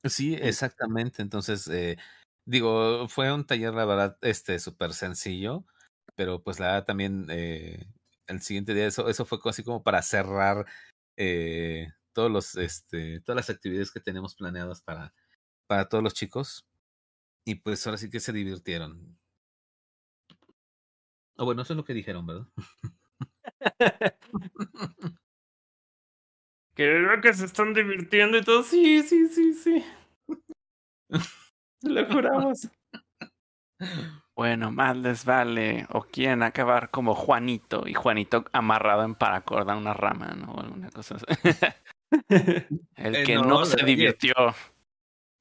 Sí, exactamente. Entonces, eh, digo, fue un taller, la verdad, este, súper sencillo, pero pues la verdad también eh, el siguiente día. Eso, eso fue así como para cerrar eh, todos los, este, todas las actividades que tenemos planeadas para, para todos los chicos. Y pues ahora sí que se divirtieron. O bueno, eso es lo que dijeron, ¿verdad? que que se están divirtiendo y todo. Sí, sí, sí, sí. Lo juramos. Bueno, más les vale. O quieren acabar como Juanito y Juanito amarrado en paracord a una rama, ¿no? O alguna cosa así. El Eh, que no, se divirtió.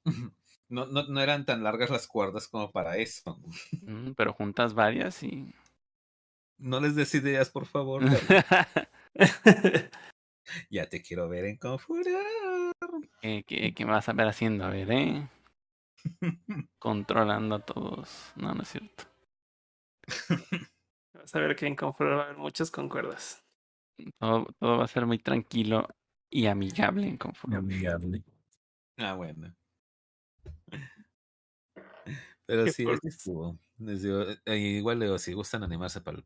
No, no, no eran tan largas las cuerdas como para eso. Mm, Pero juntas varias y. No les des ideas, por favor. ya te quiero ver en Confurar. ¿Qué, qué, qué vas a ver haciendo? A ver, ¿eh? Controlando a todos. No, no es cierto. Vas a ver que en Confort va a haber muchos concuerdas. Todo, todo va a ser muy tranquilo y amigable en Confort. Amigable. Ah, bueno. Pero sí, así estuvo. Les digo, eh, igual digo, si gustan animarse para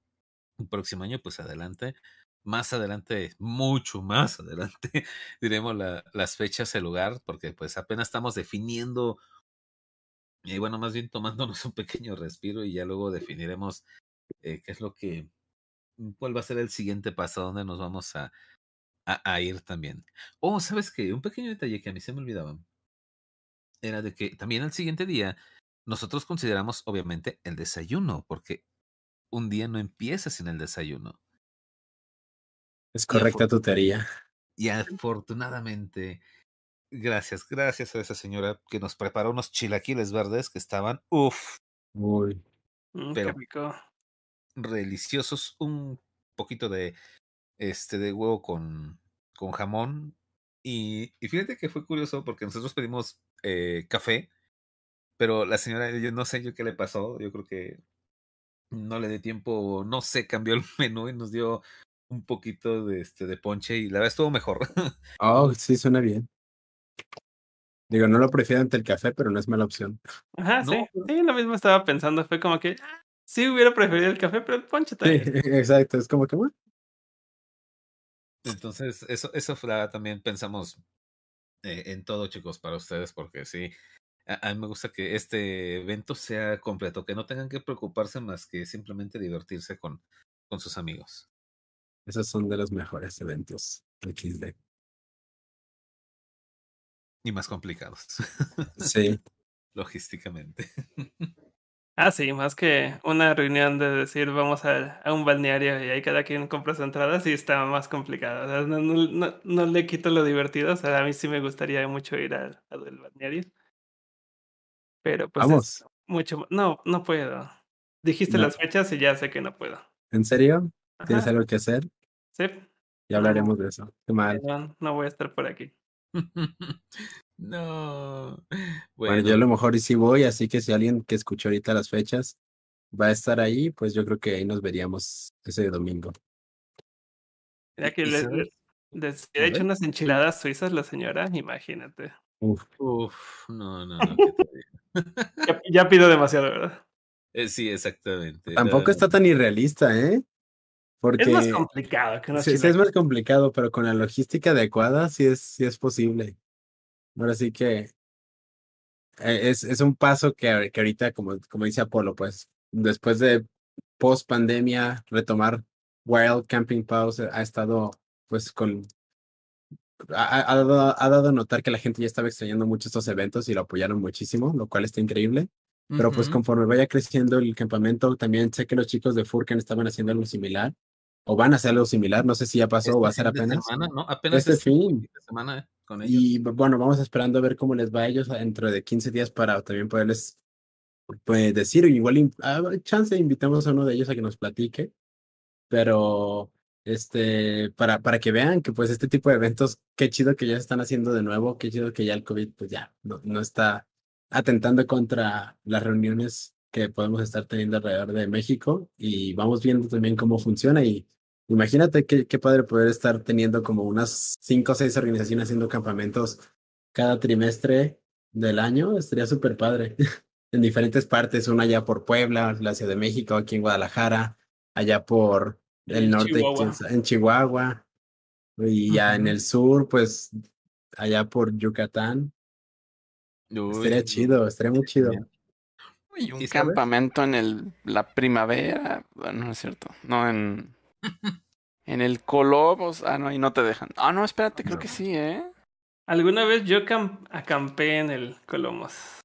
el próximo año, pues adelante. Más adelante, mucho más adelante, diremos la- las fechas, el lugar, porque pues apenas estamos definiendo, y bueno, más bien tomándonos un pequeño respiro y ya luego definiremos eh, qué es lo que, cuál va a ser el siguiente paso, a dónde nos vamos a, a, a ir también. Oh, ¿sabes qué? Un pequeño detalle que a mí se me olvidaba era de que también al siguiente día nosotros consideramos obviamente el desayuno, porque un día no empieza sin el desayuno. Es correcta tu teoría. Y afortunadamente, gracias, gracias a esa señora que nos preparó unos chilaquiles verdes que estaban, uff, Uy. Mm, Pero- Qué rico. deliciosos, un poquito de este de huevo con, con jamón. Y, y fíjate que fue curioso porque nosotros pedimos eh, café, pero la señora, yo no sé yo qué le pasó, yo creo que no le dio tiempo, no sé, cambió el menú y nos dio un poquito de este de ponche y la verdad estuvo mejor. Oh, sí, suena bien. Digo, no lo prefiero ante el café, pero no es mala opción. Ajá, No, sí. Sí, lo mismo estaba pensando. Fue como que ah, sí hubiera preferido el café, pero el ponche Sí, también. exacto. Es como que, bueno, Entonces, eso, eso fue la- también pensamos eh, en todo, chicos, para ustedes, porque sí, a, a mí me gusta que este evento sea completo, que no tengan que preocuparse más que simplemente divertirse con, con sus amigos. esos son de los mejores eventos XD. Y más complicados, Sí, logísticamente. Ah, sí, más que una reunión de decir vamos a, a un balneario y ahí cada quien compra su entrada, sí está más complicado. O sea, no, no- no- no le quito lo divertido. O sea, a mí sí me gustaría mucho ir al, al balneario. Pero pues es vamos. mucho ma- No, no puedo. Dijiste No. las fechas y ya sé que no puedo. ¿En serio? ¿Tienes Ajá, algo que hacer? sí, Ya hablaremos de eso. Qué mal. no, no voy a estar por aquí. no. Bueno, Bueno, yo a lo mejor y sí voy, así que si alguien que escuchó ahorita las fechas va a estar ahí, pues yo creo que ahí nos veríamos ese domingo. Ya que ¿y les, les he hecho unas enchiladas suizas la señora, imagínate. Uf, Uf, no, no, no. ¿qué te digo? Ya, ya pido demasiado, ¿verdad? Eh, sí, exactamente. tampoco no, está tan irrealista, ¿eh? Porque Es más complicado que sí, sí es más complicado, pero con la logística adecuada sí es, sí es posible. Ahora sí que eh, es, es un paso que, que ahorita, como, como dice Apolo, pues después de post pandemia, retomar Wild Camping Pause ha estado pues con ha, ha- dado, ha dado a notar que la gente ya estaba extrañando mucho estos eventos y lo apoyaron muchísimo, lo cual está increíble. Pero pues Ujú. conforme vaya creciendo el campamento, también sé que los chicos de Furkan estaban haciendo algo similar o van a hacer algo similar, no sé si ya pasó o va a Este ser apenas. semana, ¿no? Apenas Este es fin. de semana eh, con ellos. Y bu- bueno, vamos esperando a ver cómo les va a ellos dentro de 15 días para también poderles pues, decir, igual a ver, chance invitamos a uno de ellos a que nos platique, pero este, para, para que vean que pues este tipo de eventos, qué chido que ya se están haciendo de nuevo, qué chido que ya el COVID pues ya no, no está atentando contra las reuniones que podemos estar teniendo alrededor de México y vamos viendo también cómo funciona y imagínate qué, qué padre poder estar teniendo como unas cinco o seis organizaciones haciendo campamentos cada trimestre del año, estaría súper padre. en diferentes partes, una allá por Puebla, la Ciudad de México, aquí en Guadalajara, allá por el en norte, Chihuahua. en Chihuahua. Y ya en el sur, pues allá por Yucatán. Estaría chido, estaría muy chido. Y un campamento en el, la primavera. Bueno, no es cierto. No, en. En el Colobos. Ah, no, ahí no te dejan. Ah, no, espérate, creo No. que sí, ¿eh? Alguna vez yo cam- acampé en el Colomos.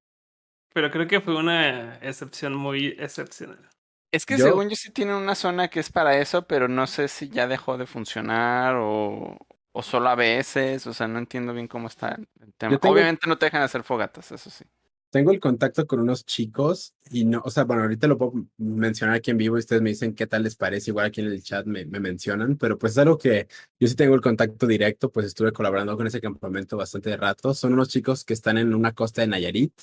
Pero creo que fue una excepción muy excepcional. Es que Yo- según yo sí tienen una zona que es para eso, pero no sé si ya dejó de funcionar o, o solo a veces. O sea, no entiendo bien cómo está el tema. Tengo- Obviamente no te dejan hacer fogatas, eso sí. Tengo el contacto con unos chicos y no, o sea, bueno, ahorita lo puedo mencionar aquí en vivo y ustedes me dicen qué tal les parece, igual aquí en el chat me, me mencionan, pero pues es algo que yo sí tengo el contacto directo, pues estuve colaborando con ese campamento bastante rato. Son unos chicos que están en una costa de Nayarit.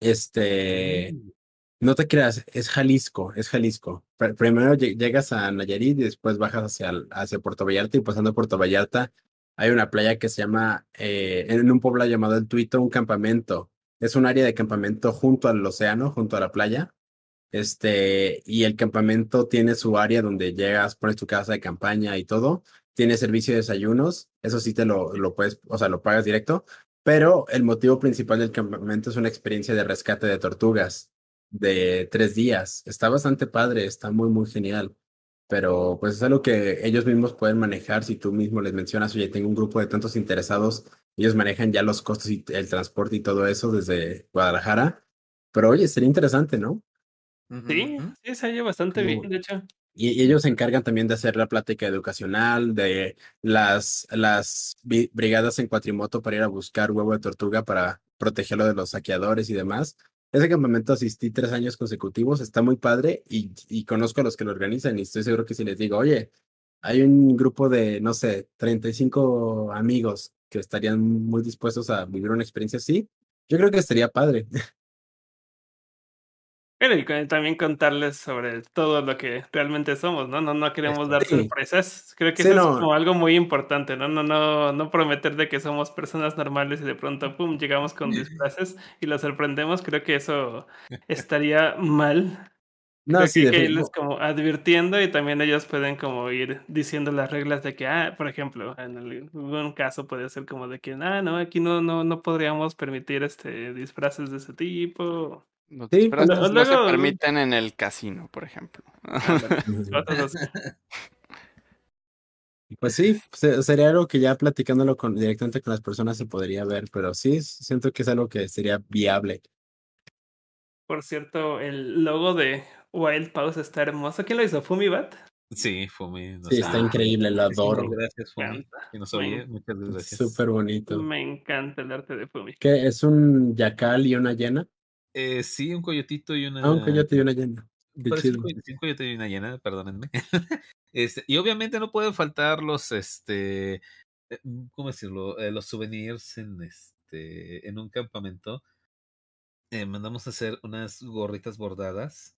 Este, no te creas, es Jalisco, es Jalisco. Pr- Primero lle- llegas a Nayarit y después bajas hacia, hacia Puerto Vallarta y pasando Puerto Vallarta hay una playa que se llama, eh, en un pueblo llamado El Tuito, un campamento. Es un área de campamento junto al océano, junto a la playa. Este, y el campamento tiene su área donde llegas, pones tu casa de campaña y todo. Tiene servicio de desayunos, eso sí te lo, lo puedes, o sea, lo pagas directo. Pero el motivo principal del campamento es una experiencia de rescate de tortugas de tres días. Está bastante padre, está muy, muy genial. Pero pues es algo que ellos mismos pueden manejar si tú mismo les mencionas, oye, tengo un grupo de tantos interesados, ellos manejan ya los costos y el transporte y todo eso desde Guadalajara. Pero oye, sería interesante, ¿no? Sí, sí, se oye bastante bien, de hecho. Y, y ellos se encargan también de hacer la plática educacional, de las, las brigadas en cuatrimoto para ir a buscar huevo de tortuga para protegerlo de los saqueadores y demás. Ese campamento asistí tres años consecutivos, está muy padre y, y conozco a los que lo organizan y estoy seguro que si les digo, oye, hay un grupo de, no sé, 35 amigos que estarían muy dispuestos a vivir una experiencia así, yo creo que estaría padre. Pero y también contarles sobre todo lo que realmente somos, ¿no? No, no queremos dar Sí. sorpresas. Creo que Sí, eso no. es como algo muy importante, ¿no? No, no, no prometer de que somos personas normales y de pronto, pum, llegamos con disfraces y los sorprendemos. Creo que eso estaría mal. No, Creo sí, que hay que defini- irles como advirtiendo y también ellos pueden como ir diciendo las reglas de que, ah, por ejemplo, en algún caso puede ser como de que, ah, no, aquí no, no, no podríamos permitir este disfraces de ese tipo. Los Sí, disfraces pues, no se permiten en el casino, por ejemplo. Pues sí, se- sería algo que ya platicándolo con, directamente con las personas se podría ver, pero sí, siento que es algo que sería viable. Por cierto, el logo de Wild Pause está hermoso. ¿Quién lo hizo? ¿Fumibat? Sí, Fumi. Sí, está increíble, lo adoro. Gracias, Fumi. Que nos Me oye, muchas gracias. Súper bonito. Me encanta el arte de Fumi. ¿Qué? ¿Es un yacal y una hiena? Eh, sí, un coyotito y una. Ah, un coyote y una hiena. Qué chido. coyote, sí, un coyote y una hiena, perdónenme. este, y obviamente no pueden faltar los, este, eh, ¿cómo decirlo? Eh, los souvenirs en este, en un campamento. Eh, mandamos a hacer unas gorritas bordadas,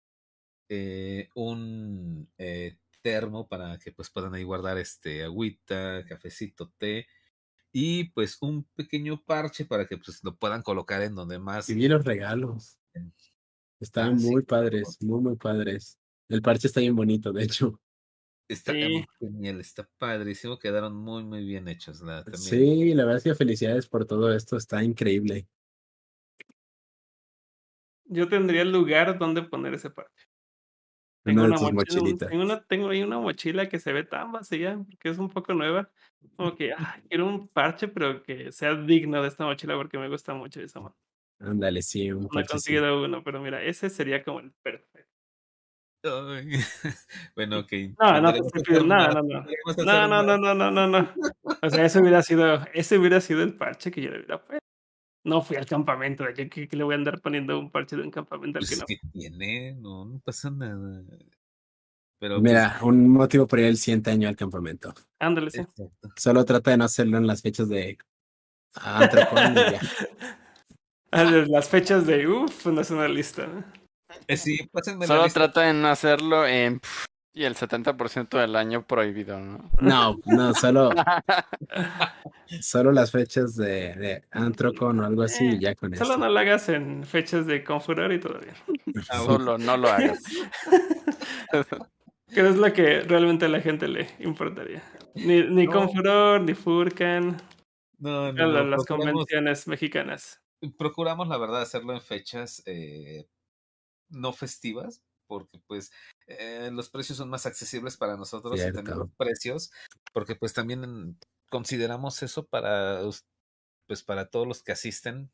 eh, un eh, termo para que pues puedan ahí guardar este agüita, cafecito, té y pues un pequeño parche para que pues lo puedan colocar en donde más Y los regalos. Están Ah, sí, muy claro. padres, muy, muy padres. El parche está bien bonito, de hecho. Está Sí. genial, está padrísimo, quedaron muy, muy bien hechos. La, también. Sí, la verdad es que felicidades por todo esto, está increíble. Yo tendría el lugar donde poner ese parche. Tengo Una una mochila, tengo, una, tengo ahí una mochila que se ve tan vacía porque es un poco nueva. Como que ah, quiero un parche, pero que sea digno de esta mochila porque me gusta mucho esa mochila. Ándale, sí, un No he conseguido uno, pero mira, ese sería como el perfecto. Bueno, ok. No, no te estoy que pidiendo, no, más, no, no. que No, no, no, no, no, no, no. O sea, ese hubiera sido, ese hubiera sido el parche que yo le hubiera puesto. No fui al campamento, ¿de qué, qué- qué le voy a andar poniendo un parche de un campamento al que Pues no? que tiene, no, no pasa nada. Pero Mira, pues, un motivo para ir el siguiente año al campamento. Ándale, sí. exacto. Solo trata de no hacerlo en las fechas de. Ah, Las fechas de uff, no es una lista. ¿no? Eh, sí, pásenme la Solo lista. trata de no hacerlo en pff, y el 70% del año prohibido, ¿no? No, no, solo, solo las fechas de, de Antrocon o algo así y ya con Solo eso. no lo hagas en fechas de Confuror y bien. Ah. Solo no lo hagas. Que es lo que realmente a la gente le importaría. Ni, ni No. con Furor, ni Furcan, No, no, la- no, las convenciones mexicanas. procuramos, la verdad, hacerlo en fechas eh, no festivas, porque pues eh, los precios son más accesibles para nosotros y Cierto. tenemos precios, porque pues también consideramos eso para, pues para todos los que asisten.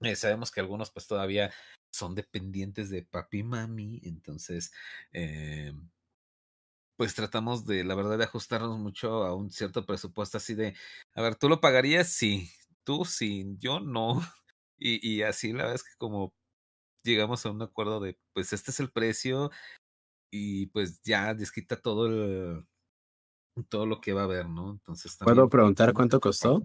Eh, sabemos que algunos pues todavía son dependientes de papi y mami, entonces eh, pues tratamos de, la verdad, de ajustarnos mucho a un cierto presupuesto así de, a ver, ¿tú lo pagarías? Sí, tú sí, yo no. Y, y así la verdad es que como llegamos a un acuerdo de, pues este es el precio y pues ya desquita todo el, todo lo que va a haber, ¿no? Entonces ¿Puedo también... preguntar cuánto costó?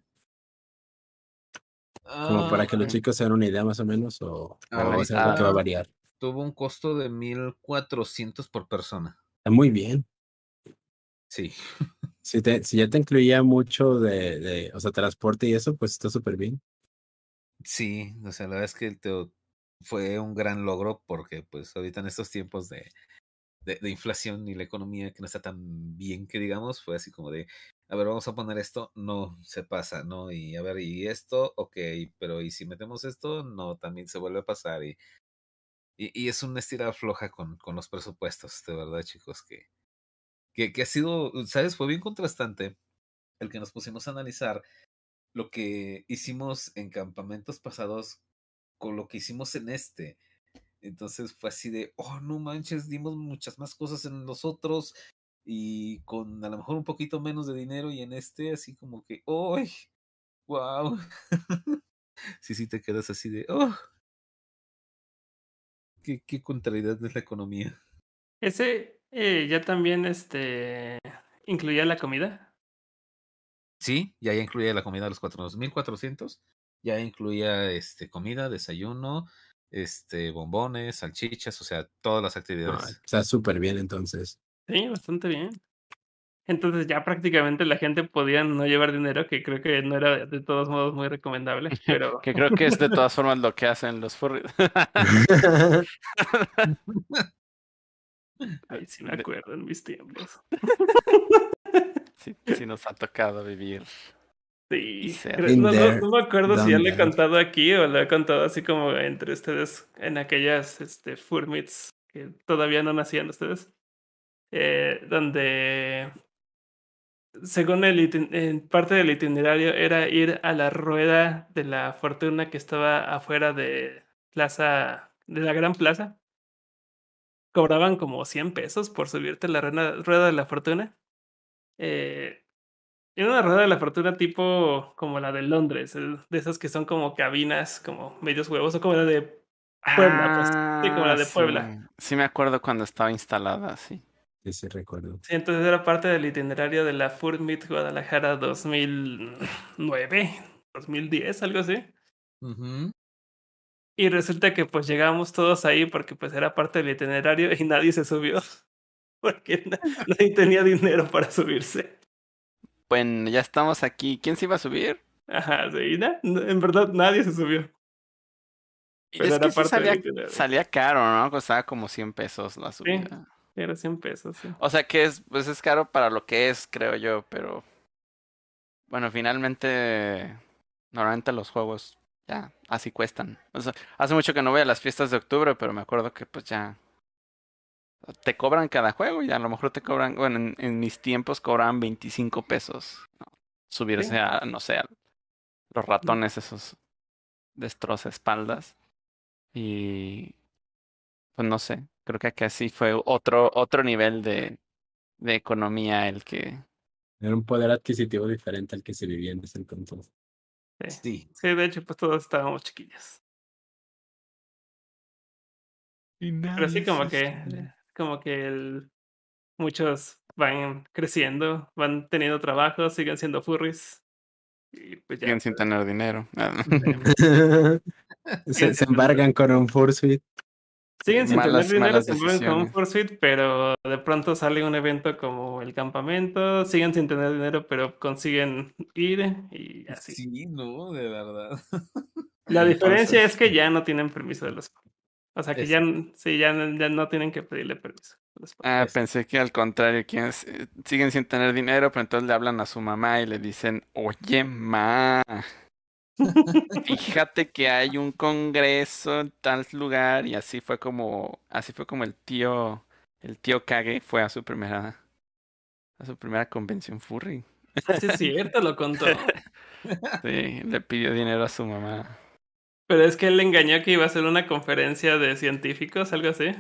Como para que los Ah, chicos se den una idea más o menos, o, o va a ser algo que va a Ahorita- variar. Tuvo un costo de 1400 por persona. Está muy bien. Sí. Si, te, si ya te incluía mucho de, de, o sea, transporte y eso, pues está súper bien. Sí, o sea, la verdad es que te- fue un gran logro porque pues ahorita en estos tiempos de, de, de inflación y la economía que no está tan bien que digamos, fue así como de, a ver, vamos a poner esto, no, se pasa, ¿no? Y a ver, y esto, ok, pero y si metemos esto, no, también se vuelve a pasar y, y, y es una estira floja con, con los presupuestos, de verdad, chicos, que, que, que ha sido, ¿sabes? Fue bien contrastante el que nos pusimos a analizar lo que hicimos en campamentos pasados con lo que hicimos en este. Entonces fue así de, oh, no manches, dimos muchas más cosas en los otros y con a lo mejor un poquito menos de dinero y en este así como que, oh, wow. sí, sí, te quedas así de, oh, qué, qué contrariedad es la economía. Ese eh, ya también este incluía la comida. Sí, ya, ya incluía la comida de los 4.400, ya incluía este, comida, desayuno, este, bombones, salchichas, o sea, todas las No, actividades. está súper bien entonces. Sí, bastante bien. Entonces ya prácticamente la gente podía no llevar dinero, que creo que no era de todos modos muy recomendable, pero Que creo que es de todas formas lo que hacen los furries. ay, sí me acuerdo en mis tiempos. sí, sí nos ha tocado vivir. Sí, no, no- there, no me acuerdo si ya lo he contado aquí o lo he contado así como entre ustedes en aquellas este, Furmits que todavía no nacían ustedes, eh, donde según el en parte del itinerario era ir a la rueda de la fortuna que estaba afuera de plaza, de la gran plaza. Cobraban como 100 pesos por subirte a la rueda, rueda de la fortuna. Eh, era una rueda de la fortuna tipo como la de Londres, el- de esas que son como cabinas, como medios huevos, o como la de Puebla, pues. Sí, como la Ah, de Puebla. sí. Me acuerdo cuando estaba instalada, sí. Sí, sí, recuerdo. Sí, entonces era parte del itinerario de la Fur Meet Guadalajara 2009, 2010, algo así. Y resulta que pues llegamos todos ahí porque pues era parte del itinerario y nadie se subió. Porque na- nadie tenía dinero para subirse. Bueno, ya estamos aquí. ¿Quién se iba a subir? Ajá, sí, na- en verdad nadie se subió. Pero es que sí salía, caro, ¿no? Costaba como 100 pesos la subida. Era 100 pesos, sí. O sea que es, pues es caro para lo que es, creo yo, pero bueno, finalmente normalmente los juegos ya así cuestan. O sea, hace mucho que no voy a las fiestas de octubre, pero me acuerdo que pues ya te cobran cada juego y a lo mejor te cobran, bueno, en, en mis tiempos cobraban 25 pesos. ¿no? Subirse Sí. a, no sé, a los ratones esos destroza espaldas. Y pues no sé, creo que acá sí fue otro, otro nivel de, de economía el que Era un poder adquisitivo diferente al que se vivía en ese entonces. Sí. Sí. Sí, de hecho, pues todos estábamos chiquillos. Pero sí, como que, como que el- muchos van creciendo, van teniendo trabajo, siguen siendo furries. Y pues ya. siguen sin tener dinero. se, se embargan con un fursuit. Siguen sin Malas- tener dinero, se mueven con un fursuit, pero de pronto sale un evento como el campamento, siguen sin tener dinero, pero consiguen ir y así. Sí, no, de verdad. La diferencia Entonces- es que ya no tienen permiso de los... O sea, que ya, sí, ya, ya no tienen que pedirle permiso. Ah, pensé que al contrario, quienes eh, siguen sin tener dinero, pero entonces le hablan a su mamá y le dicen, oye, ma, fíjate que hay un congreso en tal lugar y así fue como, así fue como el tío, el tío Kage fue a su primera, a su primera convención furry. Ah, sí es cierto, lo contó. Sí, le pidió dinero a su mamá. Pero es que él le engañó que iba a hacer una conferencia de científicos, algo así.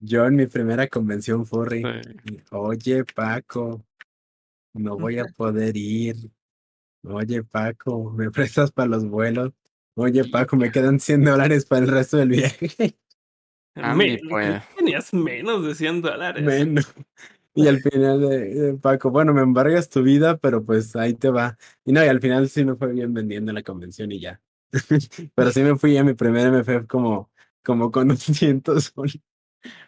Yo en mi primera convención furry. Sí. Oye, Paco, no voy a poder ir. Oye, Paco, ¿me prestas para los vuelos? Oye, Paco, me quedan 100 dólares para el resto del viaje. Andy, Me- pues. Tenías menos de 100 dólares. Menos. Y al final de, de Paco, bueno, me embargas tu vida, pero pues ahí te va. Y no, y al final sí me fue bien vendiendo la convención y ya. Pero sí me fui a mi primer MFF como, como con 200 soles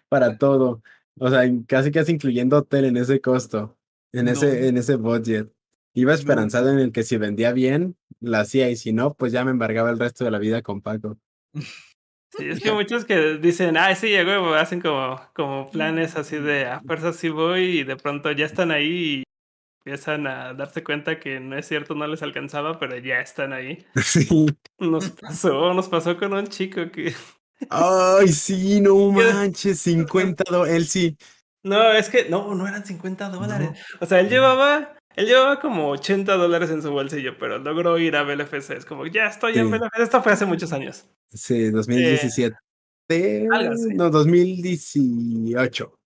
para todo. O sea, casi casi incluyendo hotel en ese costo, en No. ese, en ese budget. Iba esperanzado en el que si vendía bien, la hacía, y si no, pues ya me embargaba el resto de la vida con Paco. Sí, es que muchos que dicen, ah, sí, llegó, hacen como, como planes así de, a fuerza sí voy, y de pronto ya están ahí y empiezan a darse cuenta que no es cierto, no les alcanzaba, pero ya están ahí. Sí. Nos pasó, nos pasó con un chico que... Ay, sí, no manches, 50 dólares. Él sí. No, es que, no, no eran 50 dólares. No. O sea, él llevaba, él llevaba como 80 dólares en su bolsillo, pero logró ir a BLFC. Es como, ya estoy en. BLFC. Esto fue hace muchos años. Sí, 2017. algo así. No, 2018.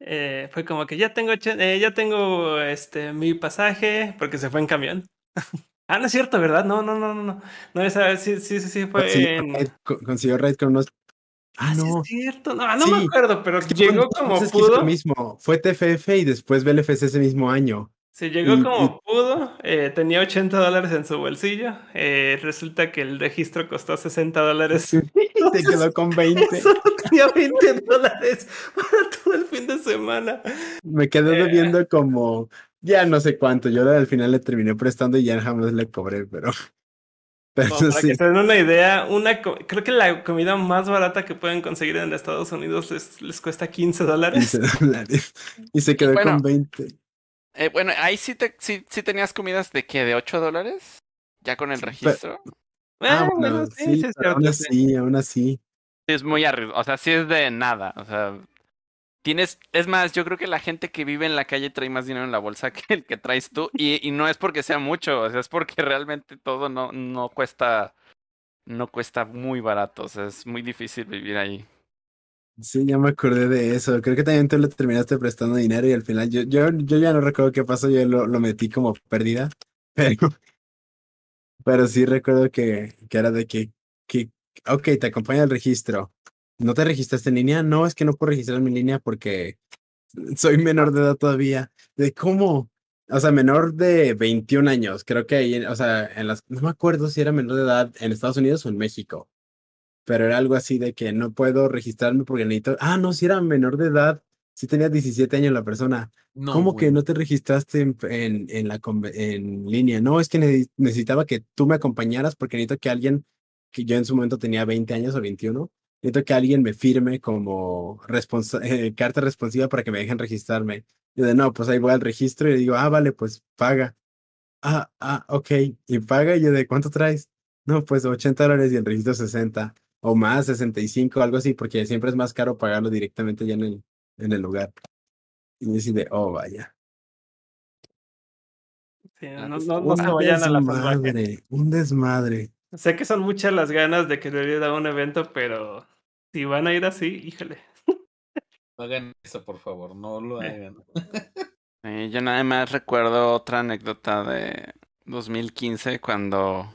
Eh, fue como que ya tengo, eh, ya tengo este, mi pasaje, porque se fue en camión. ah, no es cierto, ¿verdad? No, no, no, no, no. No, esa, sí, sí, sí, sí, fue Consiguió en... co- consiguió raid con unos. Ah, Ah, sí no. es cierto. No, no me Sí. acuerdo, pero Es que llegó como lo pudo. mismo. Fue TFF y después BLFC ese mismo año. Sí, llegó Y- como pudo, eh, tenía 80 dólares en su bolsillo. eh, resulta que el registro costó 60 dólares. Sí, se quedó con 20. Solo tenía 20 dólares para todo el fin de semana. Me quedé Eh. debiendo como ya no sé cuánto. Yo al final le terminé prestando y ya jamás le cobré, pero. Para sí. que se den una idea, una creo que la comida más barata que pueden conseguir en Estados Unidos les, les cuesta 15 dólares. 15 dólares. Y se quedó bueno, con 20. Eh, bueno, ahí sí, te, sí, sí tenías comidas de que de 8 dólares, ya con el registro. Ah, bueno, bueno, sí, sí, sí, es pero aún así, aún así. Sí, es muy arriesgado, o sea, sí es de nada, o sea, tienes, es más, yo creo que la gente que vive en la calle trae más dinero en la bolsa que el que traes tú, y, y no es porque sea mucho, o sea, es porque realmente todo no, no cuesta, no cuesta muy barato, o sea, es muy difícil vivir ahí. Sí, ya me acordé de eso. Creo que también tú le terminaste prestando dinero y al final yo, yo, yo ya no recuerdo qué pasó, yo lo, lo metí como pérdida. Pero, sí recuerdo que, que era de que, que, ok, te acompaña el registro. ¿No te registraste en línea? No, es que no puedo registrarme en línea porque soy menor de edad todavía. ¿De cómo? O sea, menor de 21 años. Creo que ahí, o sea, en las, no me acuerdo si era menor de edad en Estados Unidos o en México pero era algo así de que no puedo registrarme porque necesito. Ah, no, si era menor de edad, si tenía 17 años la persona. No, ¿Cómo que no te registraste en, en, en la en línea? No, es que neces- necesitaba que tú me acompañaras porque necesito que alguien, que yo en su momento tenía 20 años o 21, necesito que alguien me firme como responsa- eh, carta responsiva para que me dejen registrarme. Y de no, pues ahí voy al registro y le digo, ah, vale, pues paga. Ah, ah, ok. Y paga y yo de ¿cuánto traes? No, pues 80 dólares y el registro 60 o más, 65, algo así, porque siempre es más caro pagarlo directamente ya en el, en el lugar. Y yo así de, oh, vaya. Sí, Ah, no, no, no se un vayan a la un desmadre. Sé que son muchas las ganas de querer ir a un evento, pero si van a ir así, híjole. No hagan eso, por favor, no lo Sí. hagan. Eh, yo nada más recuerdo otra anécdota de 2015 cuando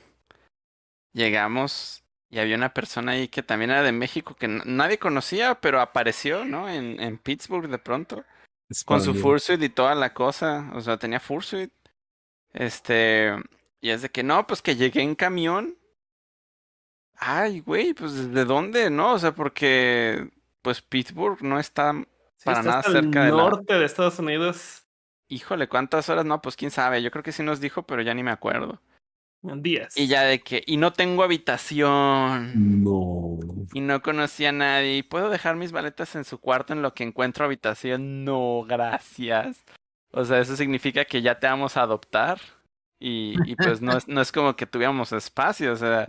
llegamos y había una persona ahí que también era de México que nadie conocía, pero apareció, ¿no? En, en Pittsburgh de pronto. Con su fursuit y toda la cosa. O sea, tenía fursuit. Este. Y es de que no, pues que llegué en camión. Ay, güey, pues ¿de dónde? No, o sea, porque. Pues Pittsburgh no está. Sí, Para está nada cerca el de la- norte de Estados Unidos. Híjole, ¿cuántas horas? No, pues quién sabe. Yo creo que sí nos dijo, pero ya ni me acuerdo. Días. Y ya de que, y no tengo habitación. No. Y no conocía a nadie. ¿Y puedo dejar mis maletas en su cuarto en lo que encuentro habitación? No, gracias. O sea, eso significa que ya te vamos a adoptar. Y, y pues no es, no es como que tuviéramos espacio. O sea,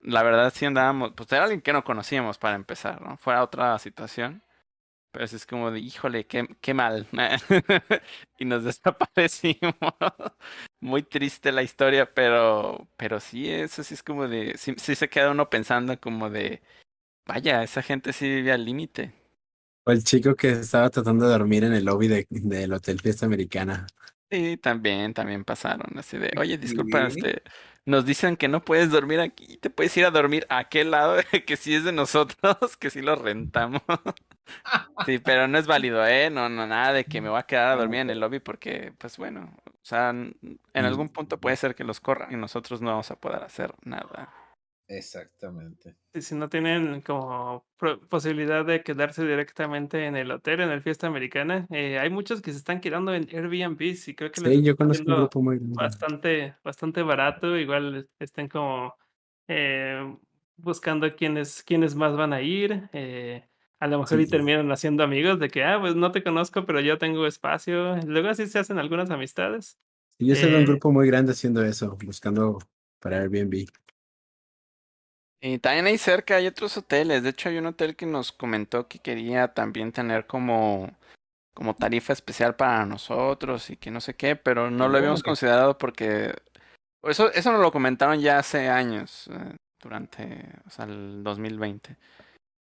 la verdad sí andábamos. Pues era alguien que no conocíamos para empezar, ¿no? Fuera otra situación. Pero es como de, híjole, qué, qué mal. y nos desaparecimos. Muy triste la historia, pero, pero sí, eso sí es como de, sí, sí se queda uno pensando como de, vaya, esa gente sí vive al límite. O el chico que estaba tratando de dormir en el lobby de, del Hotel Fiesta Americana. Sí, también, también pasaron así de, oye, disculpa, este, nos dicen que no puedes dormir aquí, te puedes ir a dormir a aquel lado, que sí es de nosotros, que sí lo rentamos. Sí, pero no es válido, ¿eh? No, no, nada de que me voy a quedar a dormir en el lobby porque, pues bueno, o sea, en algún punto puede ser que los corran y nosotros no vamos a poder hacer nada. Exactamente. Y si no tienen como posibilidad de quedarse directamente en el hotel, en el fiesta americana, eh, hay muchos que se están quedando en Airbnb y creo que les Sí, está yo conozco un grupo muy grande. bastante, bastante barato. Igual estén como eh, buscando quiénes, quiénes más van a ir. eh, a lo mejor Sí, y sí. terminan haciendo amigos de que, ah, pues no te conozco, pero yo tengo espacio. Luego así se hacen algunas amistades. Sí, yo sé de un grupo muy grande haciendo eso, buscando para Airbnb. Y también ahí cerca hay otros hoteles. De hecho, hay un hotel que nos comentó que quería también tener como, como tarifa especial para nosotros y que no sé qué, pero no lo habíamos considerado porque eso, eso nos lo comentaron ya hace años, eh, durante, o sea, el 2020.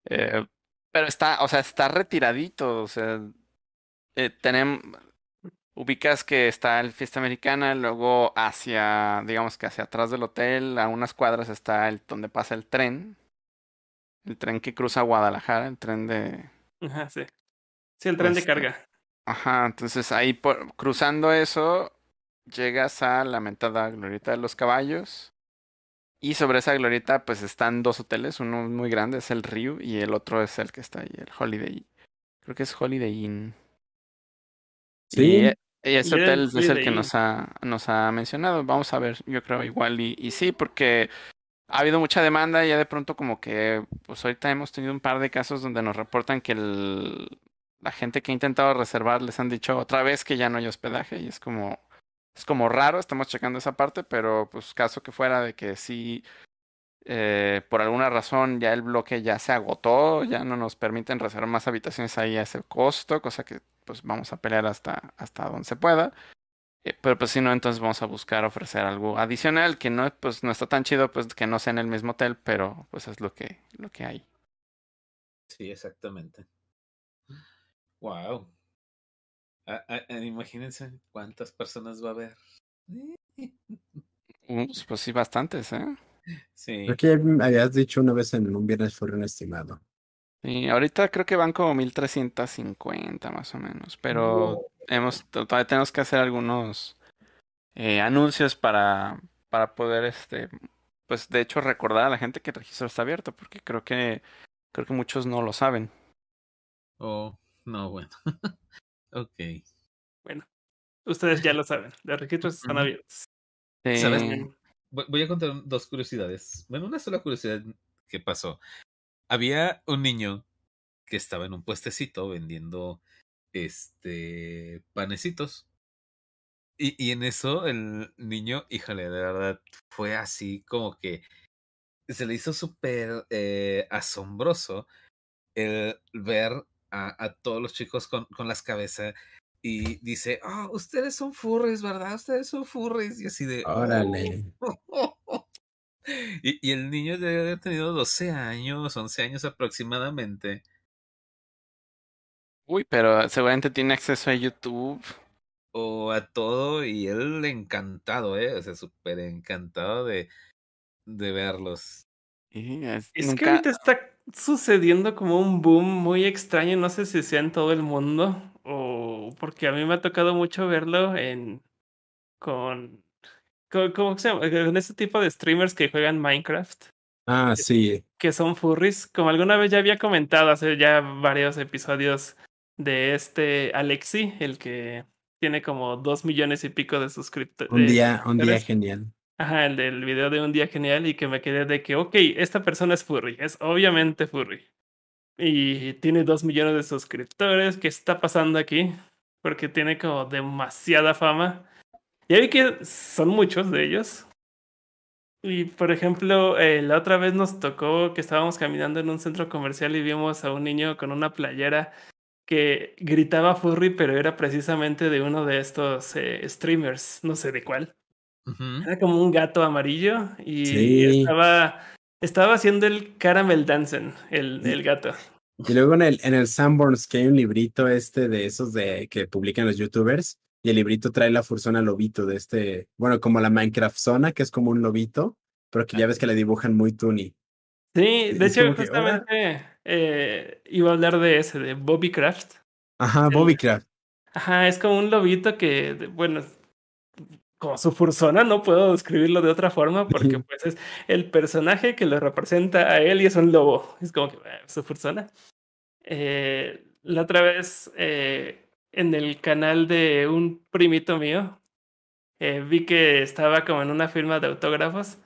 Eh, pero está, o sea, está retiradito, o sea, eh, tenemos, ubicas que está el Fiesta Americana, luego hacia, digamos que hacia atrás del hotel, a unas cuadras está el donde pasa el tren, el tren que cruza Guadalajara, el tren de, Ajá, sí. Sí, el tren de Este, carga. ajá, entonces ahí por, cruzando eso, llegas a la mentada Glorieta de los Caballos. Y sobre esa glorieta, pues están dos hoteles. Uno muy grande es el Rio y el otro es el que está ahí, el Holiday. Creo que es Holiday Inn. Y, Sí, y ese hotel es el que nos ha, nos ha mencionado. Vamos a ver, yo creo igual. Y, y sí, porque ha habido mucha demanda y ya de pronto como que, pues ahorita hemos tenido un par de casos donde nos reportan que el, la gente que ha intentado reservar les han dicho otra vez que ya no hay hospedaje y es como, es como raro, estamos checando esa parte, pero pues caso que fuera de que sí, eh, por alguna razón ya el bloque ya se agotó, ya no nos permiten reservar más habitaciones ahí a ese costo, cosa que pues vamos a pelear hasta, hasta donde se pueda. Eh, pero pues si no, entonces vamos a buscar ofrecer algo adicional que no, pues no está tan chido, pues que no sea en el mismo hotel, pero pues es lo que, lo que hay. Sí, exactamente. Wow. imagínense cuántas personas va a haber. Pues sí, bastantes, ¿eh? Sí. creo que habías dicho una vez en un viernes fue un estimado. Sí, ahorita creo que van como 1350 más o menos, pero hemos, todavía tenemos que hacer algunos eh, anuncios para, para poder, este, pues de hecho recordar a la gente que el registro está abierto, porque creo que, creo que muchos no lo saben. Oh, no, bueno. ok. Bueno, ustedes ya lo saben. Los registros están Ujú. abiertos. ¿Sabes? Voy voy a contar dos curiosidades. Bueno, una sola curiosidad que pasó. Había un niño que estaba en un puestecito vendiendo este panecitos. Y, y en eso el niño, híjole, de verdad, fue así como que se le hizo súper eh, asombroso el ver a, a todos los chicos con, con las cabezas y dice, ah, ustedes son furries, ¿verdad? Ustedes son furries. Y así de... Órale. "Oh". Y, y el niño debe haber tenido 12 años, 11 años aproximadamente. uy, pero seguramente tiene acceso a YouTube. O a todo, y él encantado, ¿eh? O sea, súper encantado de, de verlos. Y es- Es que ahorita está sucediendo como un boom muy extraño, no sé si sea en todo el mundo o porque a mí me ha tocado mucho verlo en con, con ¿cómo se llama? Con este tipo de streamers que juegan Minecraft, Ah, sí. que son furries, como alguna vez ya había comentado hace ya varios episodios de este Alexi, el que tiene como dos millones y pico de suscriptores. Un día, un día genial. Ajá, el del video de un día genial y que me quedé de que, ok, esta persona es furry, es obviamente furry. Y tiene dos millones de suscriptores, ¿qué está pasando aquí? Porque tiene como demasiada fama. Ya vi que son muchos de ellos. Y por ejemplo, eh, la otra vez nos tocó que estábamos caminando en un centro comercial y vimos a un niño con una playera que gritaba furry, pero era precisamente de uno de estos eh, streamers, no sé de cuál. Ujú. Era como un gato amarillo y Sí. estaba, estaba haciendo el caramel dancing, el, el gato. Y luego en el, en el Sanborns, que hay un librito este de esos de que publican los youtubers, y el librito trae la fursona lobito de este, bueno, como la Minecraft zona, que es como un lobito, pero que ya ves que le dibujan muy tuni. Sí, de hecho, que, justamente eh, iba a hablar de ese, de Bobby Craft. Ajá, El- Bobbycraft. Ajá, es como un lobito que, bueno, como su fursona, no puedo describirlo de otra forma porque pues es el personaje que lo representa a él y es un lobo. Es como que eh, su fursona. Eh, la otra vez eh, en el canal de un primito mío eh, vi que estaba como en una firma de autógrafos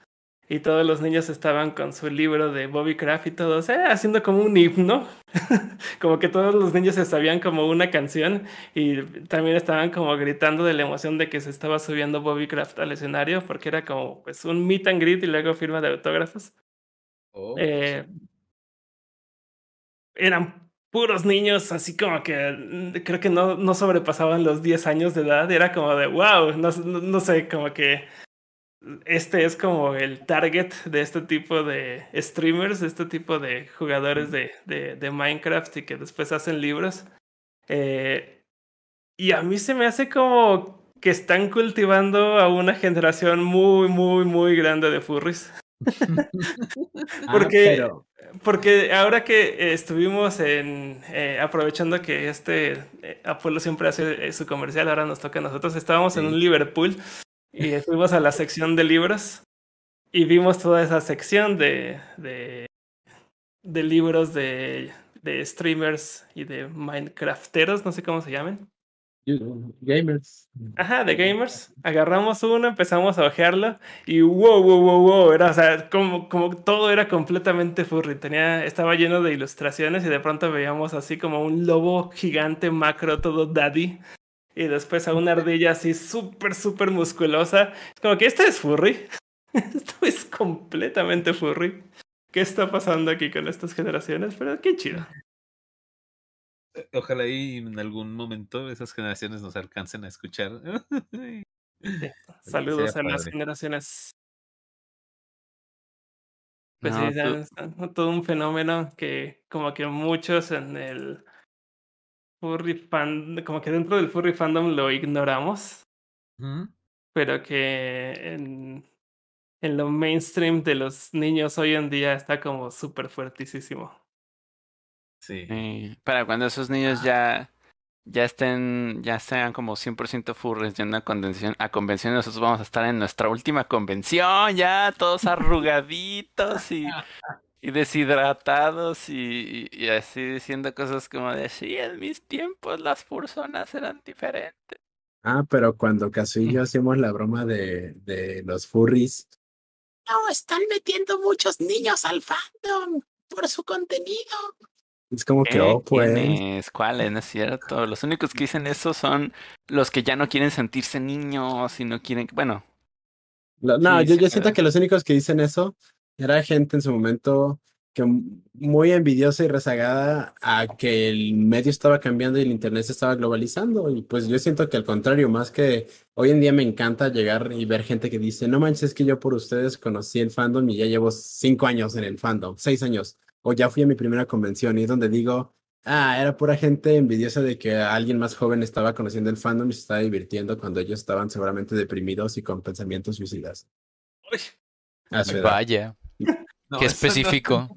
y todos los niños estaban con su libro de Bobby Craft y todos eh, haciendo como un himno. como que todos los niños se sabían como una canción y también estaban como gritando de la emoción de que se estaba subiendo Bobby Craft al escenario porque era como pues un meet and greet y luego firma de autógrafos. Oh, Eh, eran puros niños, así como que creo que no, no sobrepasaban los 10 años de edad. Era como de wow, no, no, no sé, como que este es como el target de este tipo de streamers, de este tipo de jugadores de, de, de Minecraft y que después hacen libros. Eh, y a mí se me hace como que están cultivando a una generación muy, muy, muy grande de furries. Ah, Porque- pero- Porque ahora que estuvimos en eh, aprovechando que este eh, Apolo siempre hace eh, su comercial, ahora nos toca a nosotros. Estábamos en un Liverpool y fuimos a la sección de libros y vimos toda esa sección de, de, de libros de, de streamers y de Minecrafteros, no sé cómo se llamen. Gamers. Ajá, de gamers. Agarramos uno, empezamos a ojearlo y wow, wow, wow, wow. Era, o sea, como, como todo era completamente furry. Tenía, estaba lleno de ilustraciones y de pronto veíamos así como un lobo gigante macro, todo daddy. Y después a una ardilla así súper, súper musculosa. Como que esto es furry. Esto es completamente furry. ¿Qué está pasando aquí con estas generaciones? Pero qué chido. Ojalá y en algún momento esas generaciones nos alcancen a escuchar. Saludos a las generaciones. Pues No, sí, tú- es todo un fenómeno que como que muchos en el furry fan, como que dentro del furry fandom lo ignoramos, pero que en, en lo mainstream de los niños hoy en día está como súper fuertísimo. Sí. Sí, para cuando esos niños ya, ya estén, ya sean como 100% furries yendo a convención, a convención, nosotros vamos a estar en nuestra última convención, ya todos arrugaditos y, y deshidratados y, así diciendo cosas como de, sí, en mis tiempos las fursonas eran diferentes. Ah, pero cuando Casu y yo hacíamos la broma de, de los furries. No, están metiendo muchos niños al fandom por su contenido. Es como que, oh, pues. ¿Quiénes? ¿Cuáles? No es cierto. Los únicos que dicen eso son los que ya no quieren sentirse niños y no quieren, bueno, Lo- no, Sí, yo, yo siento que los únicos que dicen eso era gente en su momento que muy envidiosa y rezagada a que el medio estaba cambiando y el internet se estaba globalizando. Y pues yo siento que al contrario, más que hoy en día me encanta llegar y ver gente que dice, no manches, es que yo por ustedes conocí el fandom y ya llevo cinco años en el fandom, seis años, o ya fui a mi primera convención y es donde digo, ah, era pura gente envidiosa de que alguien más joven estaba conociendo el fandom y se estaba divirtiendo cuando ellos estaban seguramente deprimidos y con pensamientos suicidas. Uy. Vaya, No, qué no- específico.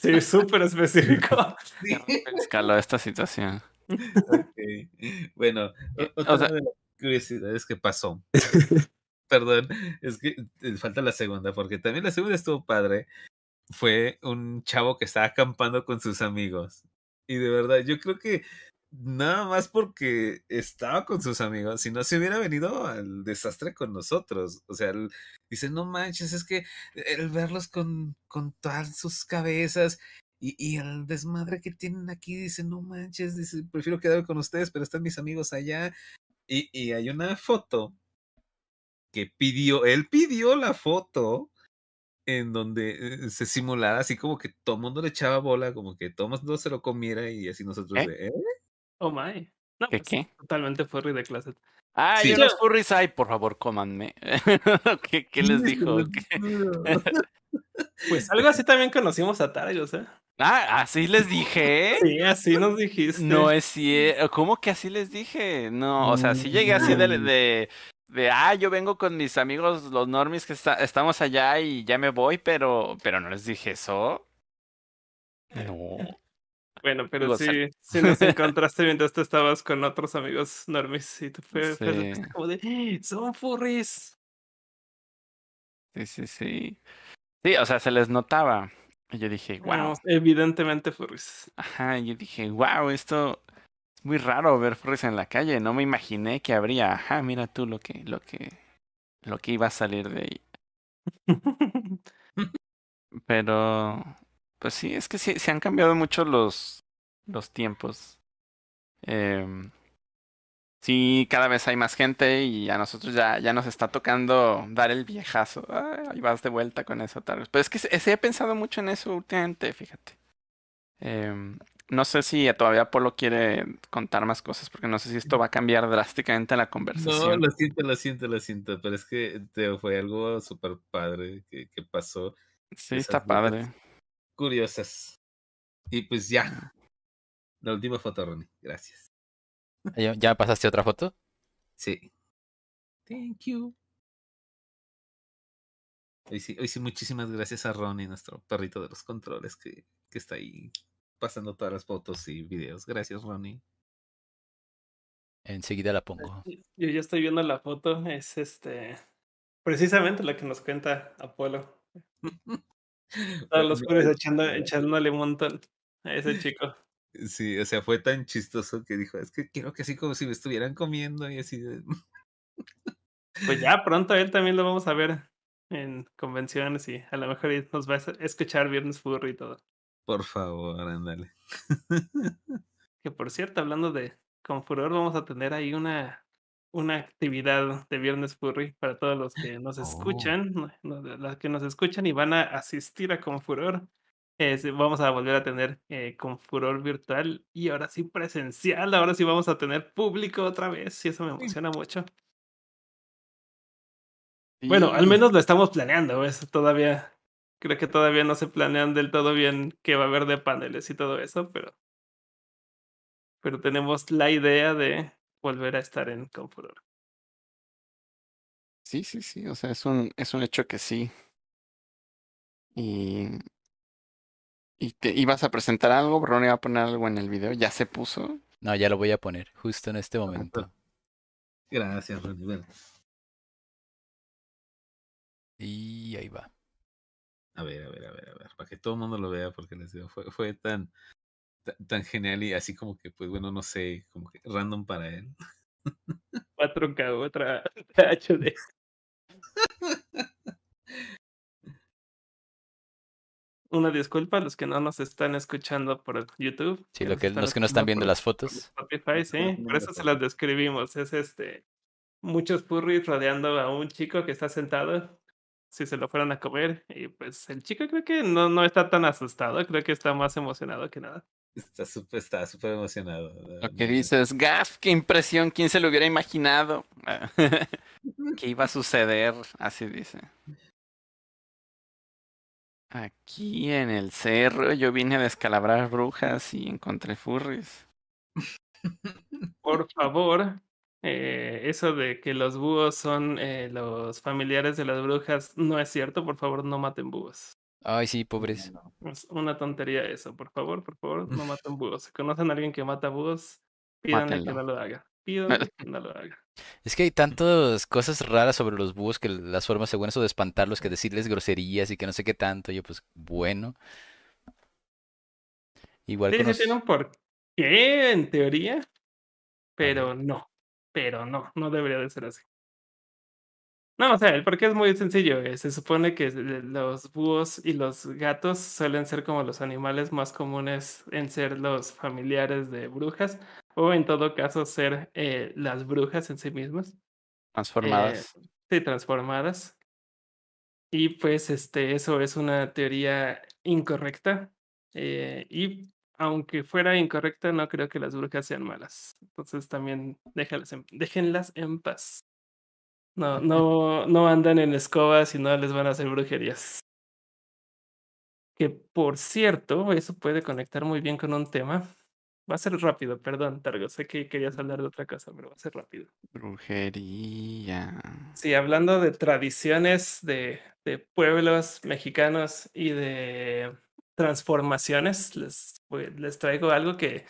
sí, súper específico. Sí. escaló esta situación. Ok. Bueno, Eh, otra o sea- de las curiosidades que pasó. Perdón, es que eh, falta la segunda, porque también la segunda estuvo padre. Fue un chavo que estaba acampando con sus amigos. Y de verdad, yo creo que nada más porque estaba con sus amigos, si no se hubiera venido al desastre con nosotros. O sea, él dice, no manches, es que el verlos con, con todas sus cabezas y, y el desmadre que tienen aquí, dice, no manches, dice, prefiero quedarme con ustedes, pero están mis amigos allá. Y, y hay una foto que pidió, él pidió la foto en donde eh, se simulara así como que todo el mundo le echaba bola, como que todo el mundo se lo comiera y así nosotros ¿Eh? de, ¿eh? Oh my. No, ¿Qué pues, qué? Totalmente furry de clase. Ah, Sí. y unos furries hay, por favor, cómanme. ¿Qué, qué les dijo? Pues algo así también conocimos a Targos, ¿eh? Ah, así les dije. Sí, así nos dijiste. No es cierto. ¿Cómo que así les dije? No, o sea, sí llegué así de, de, de, ah, yo vengo con mis amigos, los normies que está- estamos allá y ya me voy, pero, pero no les dije eso. No. Bueno, pero sí, sí nos encontraste mientras tú estabas con otros amigos normis y tú fue, Sí. como de, "¡Ah, son furries. Sí, sí, sí. Sí, o sea, se les notaba. Y yo dije, wow. No, evidentemente furries. Ajá, y yo dije, wow, esto es muy raro ver furries en la calle. No me imaginé que habría. Ajá, mira tú lo que, lo que, lo que iba a salir de ahí. Pero, pues sí, es que sí, se han cambiado mucho los, los tiempos. Em, sí, cada vez hay más gente y a nosotros ya, ya nos está tocando dar el viejazo. Ay, ahí vas de vuelta con eso, tal vez. Pero es que se, se he pensado mucho en eso últimamente, fíjate. Em, no sé si todavía Polo quiere contar más cosas, porque no sé si esto va a cambiar drásticamente la No, conversación. lo siento, lo siento, lo siento, pero es que te, fue algo súper padre que, que pasó. Sí, esas está padre. Curiosas. Y pues ya. La última foto, Ronnie. Gracias. ¿Ya, ya pasaste otra foto? Sí. Thank you. Hoy sí, hoy sí, muchísimas gracias a Ronnie, nuestro perrito de los controles, que, que está ahí pasando todas las fotos y videos. Gracias, Ronnie. Enseguida la pongo. Yo ya estoy viendo la foto, es este precisamente lo que nos cuenta Apolo. Todos los furries echando, echándole un montón a ese chico. Sí, o sea, fue tan chistoso que dijo, es que quiero que así como si me estuvieran comiendo y así de... Pues ya pronto él también lo vamos a ver en convenciones y a lo mejor nos va a escuchar Viernes Furry y todo. Por favor, ándale. Que por cierto, hablando de con furor, vamos a tener ahí una, una actividad de Viernes Furry para todos los que nos Oh. escuchan, las que nos escuchan y van a asistir a Confuror. Es- vamos a volver a tener eh, Confuror virtual y ahora sí presencial. Ahora sí vamos a tener público otra vez y eso me emociona mucho. Bueno, al menos lo estamos planeando. Eso todavía, creo que todavía no se planean del todo bien qué va a haber de paneles y todo eso, pero, pero tenemos la idea de volver a estar en Confuror. Sí, sí, sí, o sea, es un, es un hecho que sí. Y, y te ibas a presentar algo, Ron iba a poner algo en el video, ya se puso. No, ya lo voy a poner justo en este momento. Gracias, Ronnie. Y ahí va. A ver, a ver, a ver, a ver, para que todo el mundo lo vea, porque les digo, fue, fue tan, tan, tan genial y así como que, pues bueno, no sé, como que random para él. 4K, otra HD. Una disculpa a los que no nos están escuchando por YouTube. Sí, que lo que, los que no están viendo por- las por fotos. Spotify, sí, por eso se las describimos. Es este muchos furries rodeando a un chico que está sentado. Si se lo fueran a comer. Y pues el chico creo que no, no está tan asustado. Creo que está más emocionado que nada. Está súper, está súper emocionado. Lo que dices, Gaf, qué impresión, ¿quién se lo hubiera imaginado? que iba a suceder, así dice. Aquí en el cerro yo vine a descalabrar brujas y encontré furries. Por favor, eh, eso de que los búhos son eh, los familiares de las brujas no es cierto. Por favor, no maten búhos. Ay, sí, pobres. Es una tontería eso. Por favor, por favor, no maten búhos. Si conocen a alguien que mata búhos, pídanle que no lo haga. Pídanle que no lo haga. Es que hay tantas cosas raras sobre los búhos que las formas según eso de espantarlos, que decirles groserías y que no sé qué tanto. Yo, pues, bueno. Igual Sí, los- un por qué en teoría, pero no, pero no, no debería de ser así. No, o sea, el porqué es muy sencillo. eh, Se supone que los búhos y los gatos suelen ser como los animales más comunes en ser los familiares de brujas, o en todo caso ser eh, las brujas en sí mismas, Transformadas. sí, transformadas. Y pues este, eso es una teoría incorrecta. eh, y aunque fuera incorrecta, no creo que las brujas sean malas. Entonces también déjalas en- déjenlas en paz. No, no, no andan en escobas y no les van a hacer brujerías. Que por cierto, eso puede conectar muy bien con un tema. Va a ser rápido, perdón, Targo. Sé que querías hablar de otra cosa, pero va a ser rápido. Brujería. Sí, hablando de tradiciones de, de pueblos mexicanos y de transformaciones, les, voy- les traigo algo que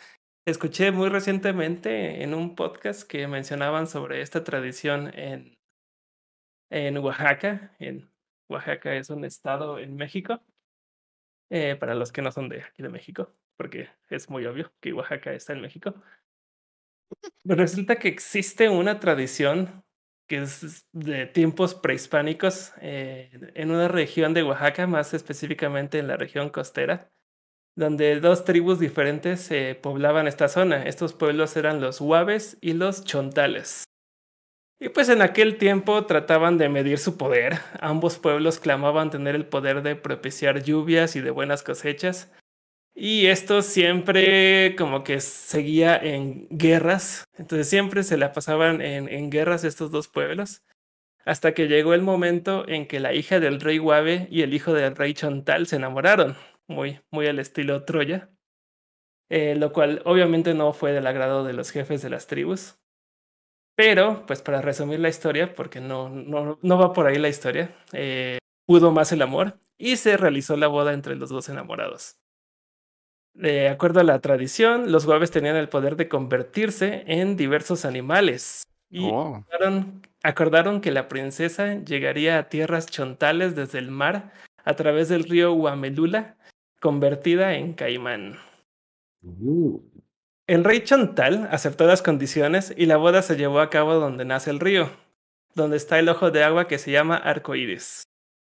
escuché muy recientemente en un podcast que mencionaban sobre esta tradición en, en Oaxaca. En Oaxaca es un estado en México, eh, para los que no son de aquí de México, porque es muy obvio que Oaxaca está en México. Resulta que existe una tradición que es de tiempos prehispánicos eh, en una región de Oaxaca, más específicamente en la región costera, donde dos tribus diferentes eh, poblaban esta zona. Estos pueblos eran los Huaves y los Chontales. Y pues en aquel tiempo trataban de medir su poder. Ambos pueblos clamaban tener el poder de propiciar lluvias y de buenas cosechas. Y esto siempre como que seguía en guerras. Entonces siempre se la pasaban en, en guerras estos dos pueblos. Hasta que llegó el momento en que la hija del rey Guave y el hijo del rey Chontal se enamoraron. Muy, muy al estilo Troya. Eh, lo cual obviamente no fue del agrado de los jefes de las tribus. Pero, pues para resumir la historia, porque no, no, no va por ahí la historia, eh, pudo más el amor y se realizó la boda entre los dos enamorados. De acuerdo a la tradición, los guaves tenían el poder de convertirse en diversos animales y Oh, acordaron, acordaron que la princesa llegaría a tierras chontales desde el mar a través del río Huamelula, convertida en caimán. Uh, El rey Chontal aceptó las condiciones y la boda se llevó a cabo donde nace el río, donde está el ojo de agua que se llama Arcoíris.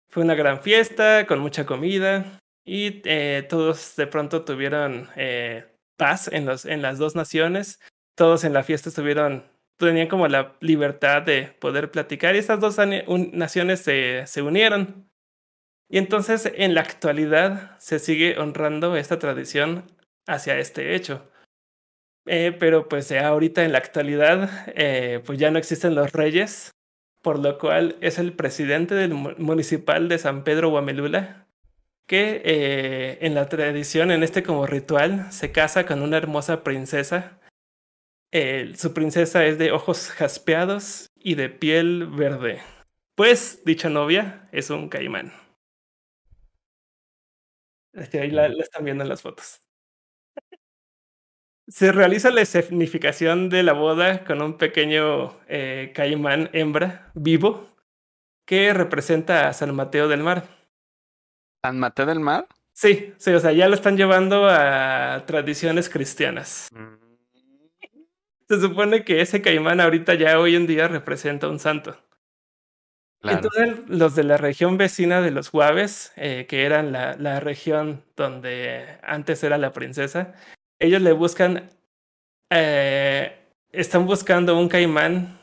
Fue una gran fiesta, con mucha comida, y eh, todos de pronto tuvieron eh, paz en, los, en las dos naciones. Todos en la fiesta estuvieron, tenían como la libertad de poder platicar, y estas dos naciones se, se unieron. Y entonces en la actualidad se sigue honrando esta tradición hacia este hecho. Eh, pero pues ahorita en la actualidad, pues ya no existen los reyes, por lo cual es el presidente del mu- municipal de San Pedro Guamelula, que eh, en la tradición, en este como ritual, se casa con una hermosa princesa. Su princesa es de ojos jaspeados y de piel verde. Pues dicha novia es un caimán. Este, ahí la, la están viendo en las fotos. Se realiza la escenificación de la boda con un pequeño eh, caimán hembra vivo que representa a San Mateo del Mar. ¿San Mateo del Mar? Sí, sí, o sea, ya lo están llevando a tradiciones cristianas. Se supone que ese caimán ahorita ya hoy en día representa un santo. Claro. Entonces, los de la región vecina de los Huaves, eh, que eran la, la región donde antes era la princesa, ellos le buscan, eh, están buscando un caimán,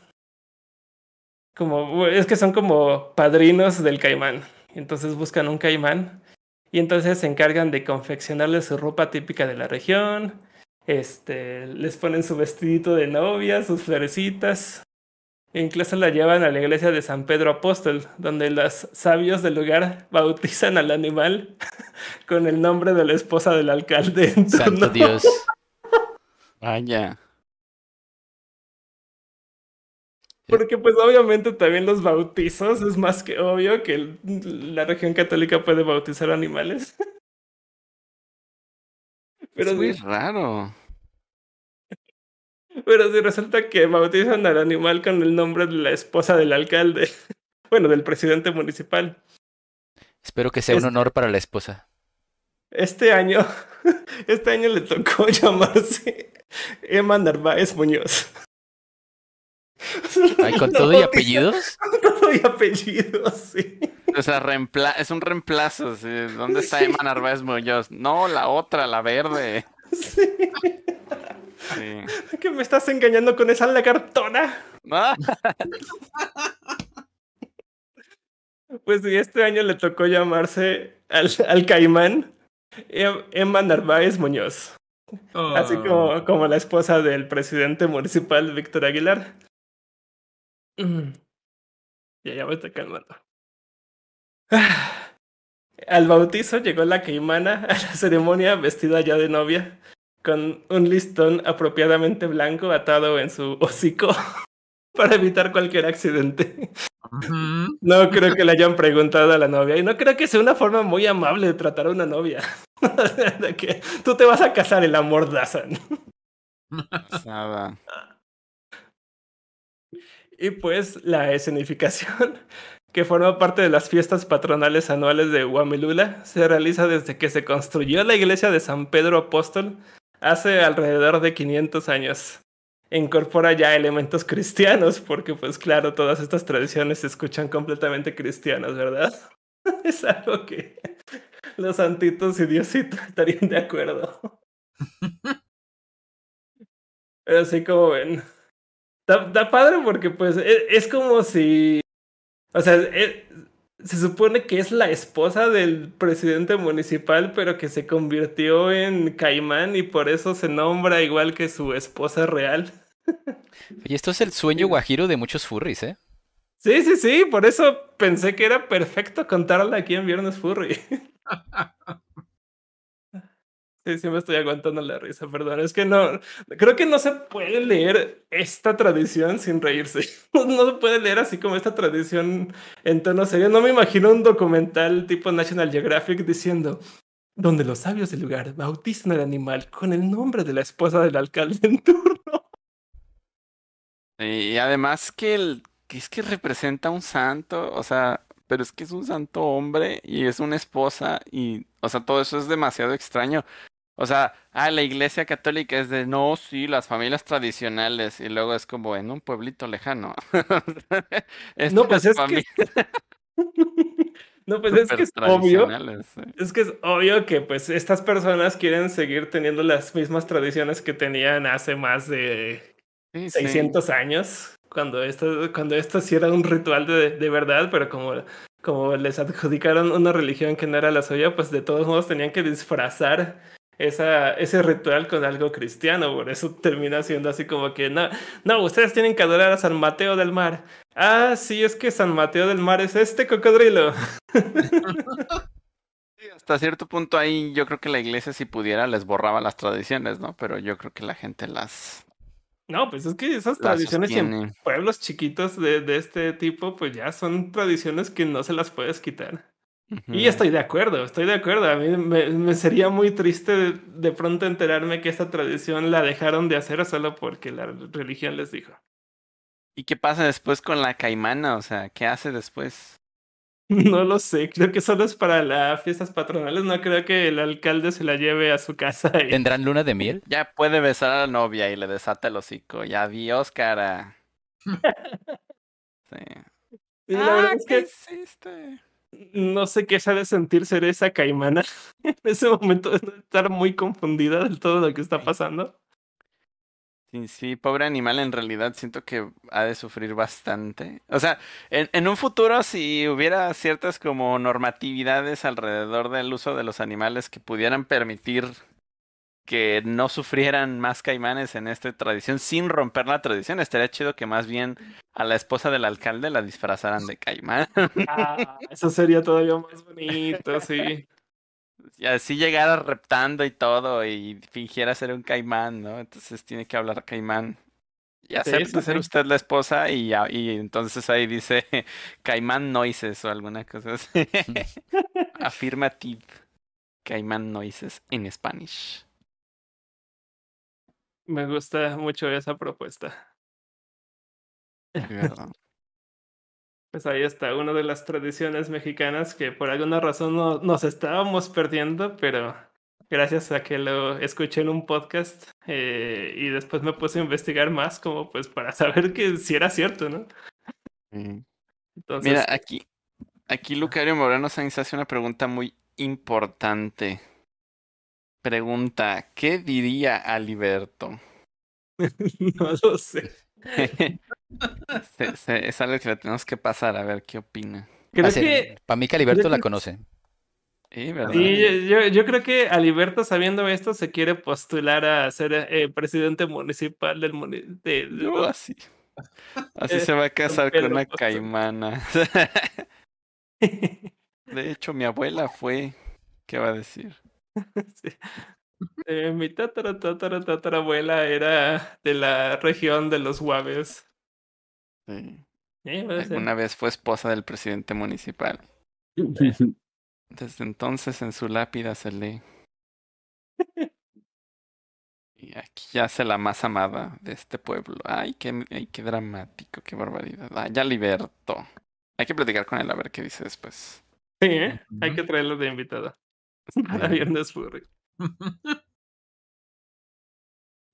como, es que son como padrinos del caimán. Entonces buscan un caimán y entonces se encargan de confeccionarle su ropa típica de la región. Este, les ponen su vestidito de novia, sus florecitas, e incluso la llevan a la iglesia de San Pedro Apóstol, donde los sabios del lugar bautizan al animal con el nombre de la esposa del alcalde. Santo. Dios. Vaya. Porque pues obviamente también los bautizos es más que obvio que el- la región católica puede bautizar animales. Pero es muy sí, raro. pero sí resulta que bautizan al animal con el nombre de la esposa del alcalde. Bueno, del presidente municipal. Espero que sea un honor para la esposa. este año, este año le tocó llamarse Emma Narváez Muñoz. Ay, con todo y apellidos. Con todo y apellidos, sí. O sea, reempla- es un reemplazo. sí. ¿Dónde está Emma Narváez Muñoz? No, la otra, la verde. sí. Sí. ¿Que me estás engañando con esa lagartona? Ah, Pues sí, este año le tocó llamarse al, al caimán Em- Emma Narváez Muñoz. Así Oh. como, como la esposa del presidente municipal Víctor Aguilar. Mm. Ya, ya me estoy calmando. Ah. Al bautizo llegó la caimana a la ceremonia vestida ya de novia, con un listón apropiadamente blanco atado en su hocico para evitar cualquier accidente. No creo que le hayan preguntado a la novia y no creo que sea una forma muy amable de tratar a una novia. de que tú te vas a casar el amor Dazan. nada. Y pues la escenificación, que forma parte de las fiestas patronales anuales de Huamilula, se realiza desde que se construyó la iglesia de San Pedro Apóstol hace alrededor de 500 años. Incorpora ya elementos cristianos, porque pues claro, todas estas tradiciones se escuchan completamente cristianas, ¿verdad? es algo que los santitos y Diosito estarían de acuerdo. Pero así como ven. Está, padre porque pues es, es como si... O sea, es- se supone que es la esposa del presidente municipal, pero que se convirtió en caimán y por eso se nombra igual que su esposa real. Oye, esto es el sueño guajiro de muchos furries, ¿eh? Sí, sí, sí, por eso pensé que era perfecto contarla aquí en Viernes Furry. Sí, sí estoy aguantando la risa, perdón. Es que no, creo que no se puede leer esta tradición sin reírse. No se puede leer así como esta tradición en tono serio. No me imagino un documental tipo National Geographic diciendo, donde los sabios del lugar bautizan al animal con el nombre de la esposa del alcalde en turno. Y además que, el, que es que representa un santo, o sea, pero es que es un santo hombre y es una esposa y, o sea, todo eso es demasiado extraño. O sea, ah, la iglesia católica es de, no, sí, las familias tradicionales y luego es como en un pueblito lejano. No, pues es que No, pues es que es obvio. sí. Es que es obvio que pues estas personas quieren seguir teniendo las mismas tradiciones que tenían hace más de Sí, sí. 600 años, cuando esto, cuando esto sí era un ritual de, de verdad, pero como, como les adjudicaron una religión que no era la suya, pues de todos modos tenían que disfrazar esa, ese ritual con algo cristiano, por eso termina siendo así como que, no, no, ustedes tienen que adorar a San Mateo del Mar. Ah, sí, es que San Mateo del Mar es este cocodrilo. Sí, hasta cierto punto ahí yo creo que la iglesia si pudiera les borraba las tradiciones, ¿no? Pero yo creo que la gente las, No, pues es que esas tradiciones en pueblos chiquitos de, de este tipo, pues ya son tradiciones que no se las puedes quitar. Y estoy de acuerdo, estoy de acuerdo. A mí me, me sería muy triste de, de pronto enterarme que esta tradición la dejaron de hacer solo porque la religión les dijo. ¿Y qué pasa después con la caimana? O sea, ¿qué hace después? No lo sé, creo que solo es para las fiestas patronales. No creo que el alcalde se la lleve a su casa. y- ¿Tendrán luna de miel? Ya puede besar a la novia y le desata el hocico. Ya adiós, cara. Sí. Y la verdad Ah, es ¿qué que hiciste? No sé qué se ha de sentir ser esa caimana. en ese momento de estar muy confundida del todo lo que está pasando. Sí, sí, pobre animal, en realidad siento que ha de sufrir bastante. O sea, en, en un futuro, si hubiera ciertas como normatividades alrededor del uso de los animales que pudieran permitir que no sufrieran más caimanes en esta tradición sin romper la tradición, estaría chido que más bien a la esposa del alcalde la disfrazaran de caimán. Ah, eso sería todavía más bonito, sí. Y así llegara reptando y todo y fingiera ser un caimán, ¿no? Entonces tiene que hablar caimán. Y acepta sí, ser sí. usted la esposa y, ya- y entonces ahí dice caimán noises o alguna cosa así. Affirmative. Caimán noises en Spanish. Me gusta mucho esa propuesta. Pues ahí está, una de las tradiciones mexicanas que por alguna razón no, nos estábamos perdiendo, pero gracias a que lo escuché en un podcast eh, y después me puse a investigar más como pues para saber que si era cierto, ¿no? Mm. Entonces, Mira, aquí, aquí Lucario Moreno Sainz hace una pregunta muy importante. Pregunta, ¿qué diría Aliberto? no lo sé. Se- se- es algo que le tenemos que pasar a ver qué opina. Creo que Para mí Caliberto creo la que- conoce. Sí, ¿verdad? Sí, yo, yo creo que Aliberto, sabiendo esto, se quiere postular a ser eh, presidente municipal del municipio. No, así. Así Eh, se va a casar con una caimana. De hecho, mi abuela fue. ¿Qué va a decir? mi tatara, tatara, tatarabuela era de la región de los Guaves. Sí. Eh. Alguna vez fue esposa del presidente municipal. Desde entonces en su lápida se lee. Y aquí yace la más amada de este pueblo. Ay, qué, ay, qué dramático, qué barbaridad. Ay, ya liberto. Hay que platicar con él a ver qué dice después. Sí, ¿eh? Hay que traerlo de invitado. A Sí. Viernes Furry.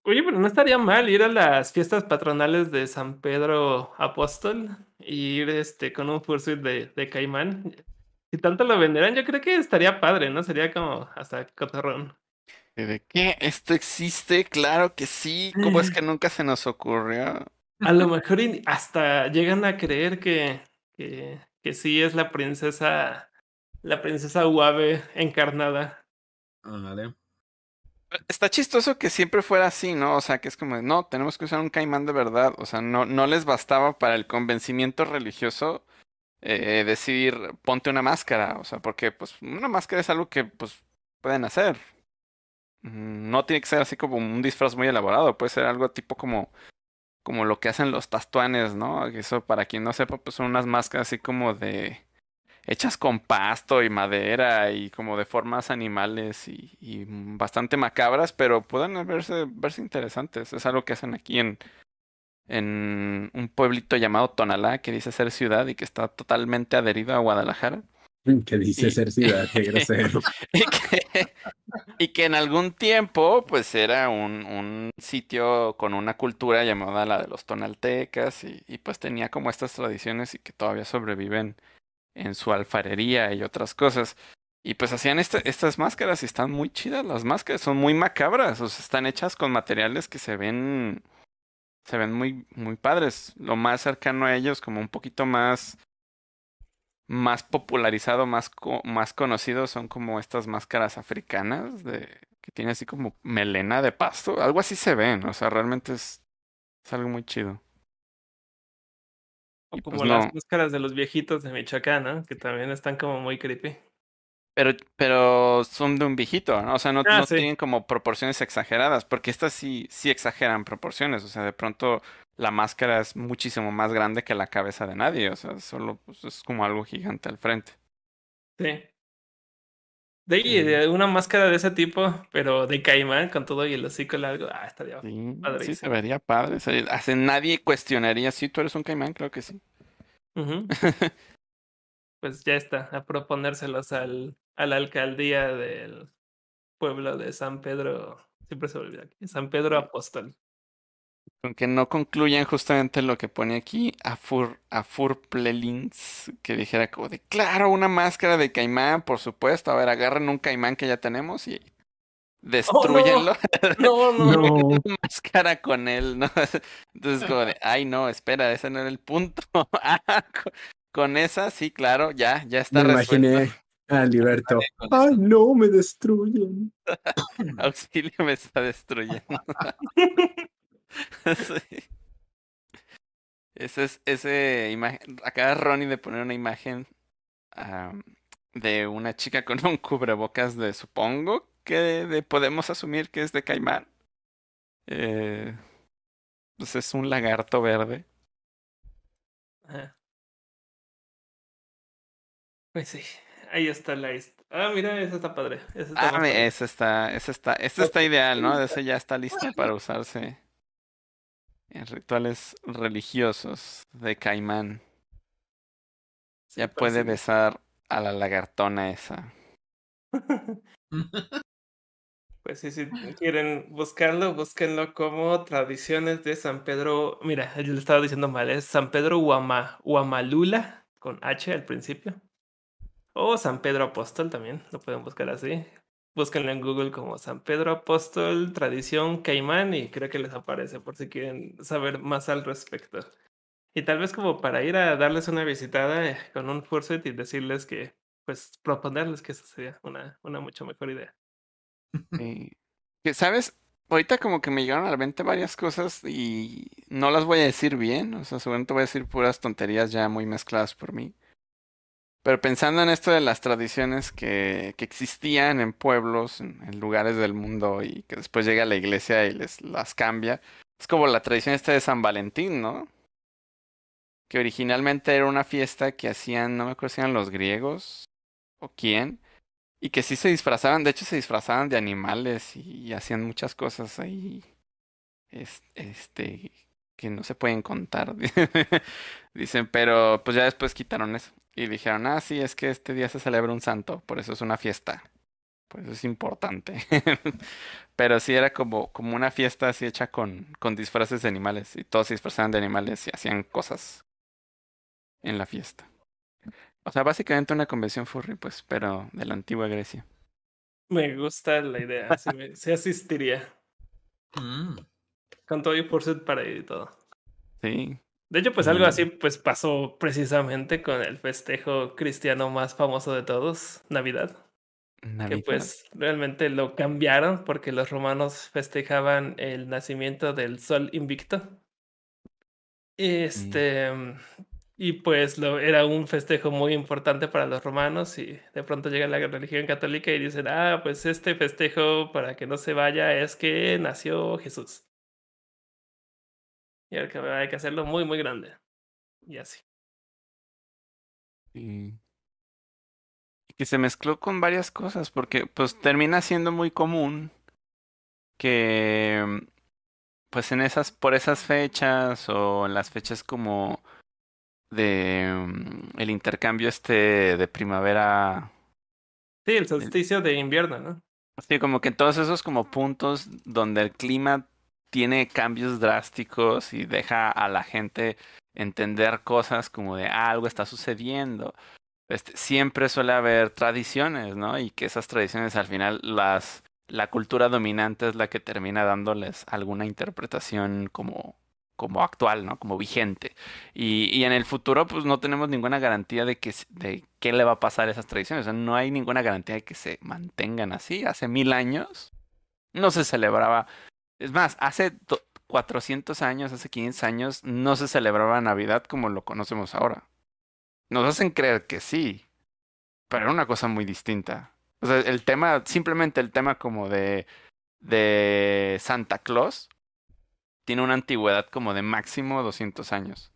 Oye, pero no estaría mal ir a las fiestas patronales de San Pedro Apóstol y ir este, con un fursuit de, de caimán. Si tanto lo venderán, yo creo que estaría padre, ¿no? Sería como hasta cotorrón. ¿Y ¿De qué? ¿Esto existe? Claro que sí. ¿Cómo es que nunca se nos ocurrió? A lo mejor hasta llegan a creer que, que, que sí es la princesa, la princesa Uave encarnada. Vale. Está chistoso que siempre fuera así, ¿no? O sea, que es como, de, no, tenemos que usar un caimán de verdad. O sea, no, no les bastaba para el convencimiento religioso eh, decir, ponte una máscara. O sea, porque pues una máscara es algo que pues pueden hacer. Mm, No tiene que ser así como un disfraz muy elaborado, puede ser algo tipo como, como lo que hacen los tastuanes, ¿no? Que Eso, para quien no sepa, pues son unas máscaras así como de hechas con pasto y madera y como de formas animales y, y bastante macabras, pero pueden verse, verse interesantes. Es algo que hacen aquí en, en un pueblito llamado Tonalá, que dice ser ciudad y que está totalmente adherido a Guadalajara. que dice Y- ser ciudad, qué grosero. y que, y que en algún tiempo pues era un, un sitio con una cultura llamada la de los tonaltecas y, y pues tenía como estas tradiciones y que todavía sobreviven en su alfarería y otras cosas. Y pues hacían este- estas máscaras y están muy chidas las máscaras, son muy macabras, o sea, están hechas con materiales que se ven se ven muy muy padres. Lo más cercano a ellos como un poquito más más popularizado, más, más conocido son como estas máscaras africanas de que tiene así como melena de pasto, algo así se ven, o sea, realmente es, es algo muy chido. O Y como pues las no. máscaras de los viejitos de Michoacán, ¿no? Que también están como muy creepy. Pero, pero son de un viejito, ¿no? O sea, no, Ah, no sí. tienen como proporciones exageradas, porque estas sí, sí exageran proporciones, o sea, de pronto la máscara es muchísimo más grande que la cabeza de nadie, o sea, solo pues, es como algo gigante al frente. Sí. De de una máscara de ese tipo, pero de caimán con todo y el hocico largo. Ah, estaría. Sí, sí, se vería padre. se- hace- nadie cuestionaría si tú eres un caimán, creo que sí. Pues ya está, a proponérselos al, a la alcaldía del pueblo de San Pedro. Siempre se olvida aquí. San Pedro Apóstol. Con que no concluyan justamente lo que pone aquí Afur, Afurplelins, que dijera como de, claro, una máscara de caimán, por supuesto. A ver, agarren un caimán que ya tenemos y destruyenlo. No, no. No, Una máscara con él, ¿no? Entonces como de, ay, no, espera, ese no era el punto. Ah, con, con esa, sí, claro, ya, ya está me resuelto. imaginé a Liberto. Ay, no, me destruyen. Auxilio me está destruyendo. Sí. Ese es, ese imagen, acaba Ronnie de poner una imagen de una chica con un cubrebocas de, supongo que de, de- podemos asumir que es de caimán. Eh, pues es un lagarto verde. Ajá. Pues sí, ahí está la Ah, mira, esa está padre. Esa está Ah, ese está, ese está, ese está ideal, ¿no? Ese ya está listo para usarse en rituales religiosos de caimán. Ya Sí, puede besar a la lagartona esa. Pues sí, si quieren buscarlo, búsquenlo como tradiciones de San Pedro. Mira, yo le estaba diciendo mal, es San Pedro Huama, Huamalula, con H al principio. O San Pedro Apóstol también, lo pueden buscar así. Búsquenlo en Google como San Pedro Apóstol, tradición Caimán, y creo que les aparece por si quieren saber más al respecto. Y tal vez como para ir a darles una visitada eh, con un Fursuit y decirles que, pues, proponerles que esa sería una, una mucho mejor idea. Sí. ¿Sabes? Ahorita como que me llegaron a la mente varias cosas y no las voy a decir bien, o sea, seguramente voy a decir puras tonterías ya muy mezcladas por mí. Pero pensando en esto de las tradiciones que, que existían en pueblos, en, lugares del mundo y que después llega la iglesia y les las cambia, es como la tradición esta de San Valentín, ¿no? Que originalmente era una fiesta que hacían, no me acuerdo si eran los griegos o quién, y que sí se disfrazaban, de hecho se disfrazaban de animales y, hacían muchas cosas ahí, es- este, que no se pueden contar, dicen, pero pues ya después quitaron eso y dijeron, ah, sí, es que este día se celebra un santo, por eso es una fiesta, por eso es importante. Pero sí era como, como una fiesta así hecha con, con disfraces de animales y todos se disfrazaban de animales y hacían cosas en la fiesta. O sea, básicamente una convención furry, pues, pero de la antigua Grecia. Me gusta la idea, sí, me- sí asistiría. Mm. Con todo y Fursuit para ir y todo. Sí. De hecho, pues algo Mm. así pues pasó precisamente con el festejo cristiano más famoso de todos, Navidad. Que Navidad. pues realmente lo cambiaron porque los romanos festejaban el nacimiento del sol invicto. Este, y pues lo, era un festejo muy importante para los romanos y de pronto llega la religión católica y dicen, ah, pues este festejo para que no se vaya es que nació Jesús. Y ahora que hay que hacerlo muy, muy grande. Y así. Sí. Y que se mezcló con varias cosas, porque pues termina siendo muy común que pues en esas, por esas fechas o en las fechas como de el intercambio este de primavera, Sí, el solsticio de invierno, ¿no? sí, como que en todos esos como puntos donde el clima tiene cambios drásticos y deja a la gente entender cosas como de ah, algo está sucediendo. Este, siempre suele haber tradiciones, ¿no? Y que esas tradiciones al final las la cultura dominante es la que termina dándoles alguna interpretación como como actual, ¿no? Como vigente. Y, y en el futuro, pues no tenemos ninguna garantía de que de qué le va a pasar a esas tradiciones. O sea, no hay ninguna garantía de que se mantengan así. Hace mil años no se celebraba. Es más, hace do- 400 años, hace 500 años, no se celebraba Navidad como lo conocemos ahora. Nos hacen creer que sí, pero era una cosa muy distinta. O sea, el tema, simplemente el tema como de, de Santa Claus, tiene una antigüedad como de máximo 200 años.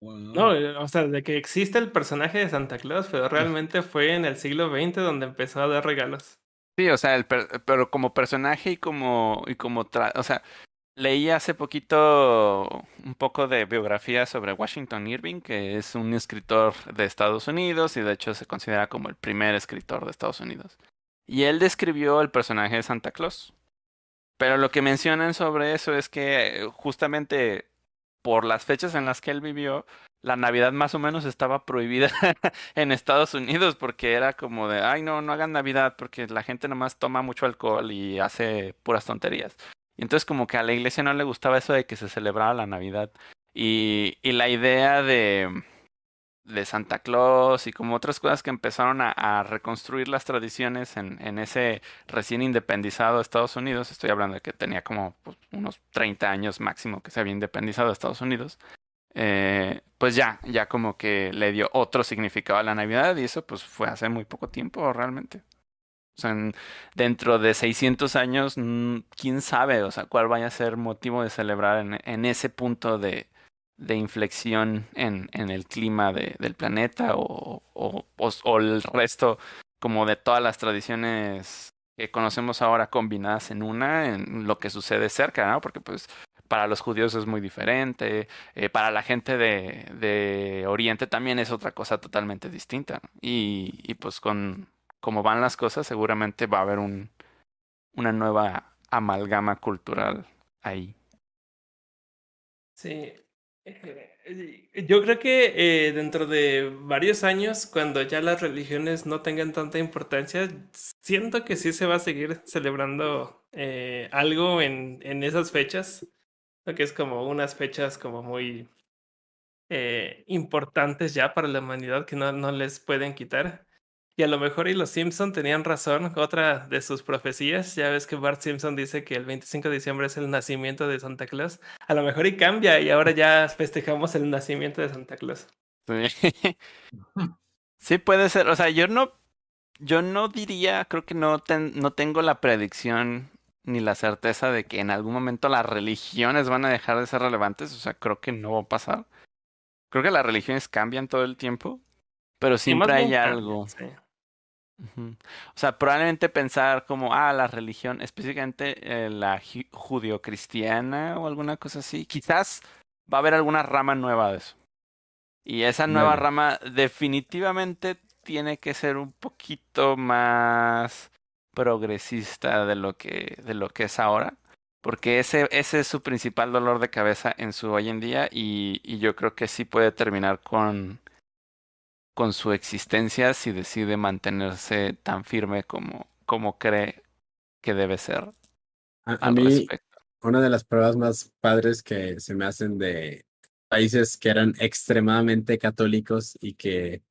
No, eh, o sea, de que existe el personaje de Santa Claus, pero realmente fue en el siglo XX donde empezó a dar regalos. Sí, o sea, el per- pero como personaje y como, y como, tra- o sea, leí hace poquito un poco de biografía sobre Washington Irving, que es un escritor de Estados Unidos y de hecho se considera como el primer escritor de Estados Unidos. Y él describió el personaje de Santa Claus. Pero lo que mencionan sobre eso es que eh, justamente por las fechas en las que él vivió, la Navidad más o menos estaba prohibida en Estados Unidos porque era como de, ay no, no hagan Navidad porque la gente nomás toma mucho alcohol y hace puras tonterías. Y entonces como que a la iglesia no le gustaba eso de que se celebrara la Navidad. Y, y la idea de, de Santa Claus y como otras cosas que empezaron a, reconstruir las tradiciones en, en ese recién independizado Estados Unidos, estoy hablando de que tenía como pues, unos 30 años máximo que se había independizado de Estados Unidos, eh, pues ya, ya como que le dio otro significado a la Navidad y eso pues fue hace muy poco tiempo realmente. O sea, en- dentro de 600 años, mm, quién sabe, o sea, cuál vaya a ser motivo de celebrar en, ese punto de, inflexión en, el clima de, del planeta o, o el resto como de todas las tradiciones que conocemos ahora combinadas en una, en lo que sucede cerca, ¿no? Porque pues para los judíos es muy diferente, eh, para la gente de, de, Oriente también es otra cosa totalmente distinta. Y, y pues con cómo van las cosas, seguramente va a haber un, una nueva amalgama cultural ahí. Sí, eh, yo creo que eh, dentro de varios años, cuando ya las religiones no tengan tanta importancia, siento que sí se va a seguir celebrando eh, algo en, en esas fechas, que es como unas fechas como muy importantes ya para la humanidad que no, no les pueden quitar. Y a lo mejor y los Simpson tenían razón, otra de sus profecías, ya ves que Bart Simpson dice que el 25 de diciembre es el nacimiento de Santa Claus, a lo mejor y cambia y ahora ya festejamos el nacimiento de Santa Claus. Sí, puede ser, o sea, yo no, yo no diría, creo que no, no tengo la predicción ni la certeza de que en algún momento las religiones van a dejar de ser relevantes, o sea, creo que no va a pasar. Creo que las religiones cambian todo el tiempo, pero siempre hay algo. O sea, probablemente pensar como, ah, la religión, específicamente eh, la judio-cristiana o alguna cosa así, quizás va a haber alguna rama nueva de eso. Y esa nueva rama definitivamente tiene que ser un poquito más progresista de lo que, de lo que es ahora. Porque ese, ese es su principal dolor de cabeza en su hoy en día y, y yo creo que sí puede terminar con, con su existencia si decide mantenerse tan firme como, como cree que debe ser. A, mí, una de las pruebas más padres que se me hacen de países que eran extremadamente católicos y que,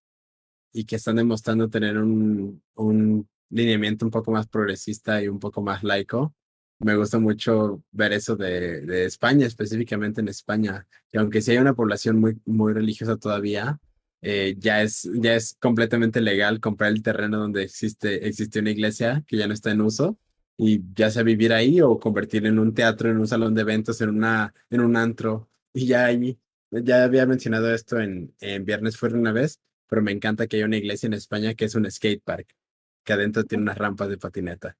y que están demostrando tener un, un lineamiento un poco más progresista y un poco más laico. Me gusta mucho ver eso de, de España, específicamente en España, que aunque sí hay una población muy, muy religiosa todavía, eh, ya, es, ya es completamente legal comprar el terreno donde existe, existe una iglesia que ya no está en uso y ya sea vivir ahí o convertir en un teatro, en un salón de eventos, en, una, en un antro. Y ya ya había mencionado esto en, en Viernes Fuera una vez, pero me encanta que haya una iglesia en España que es un skate park, que adentro tiene unas rampas de patineta.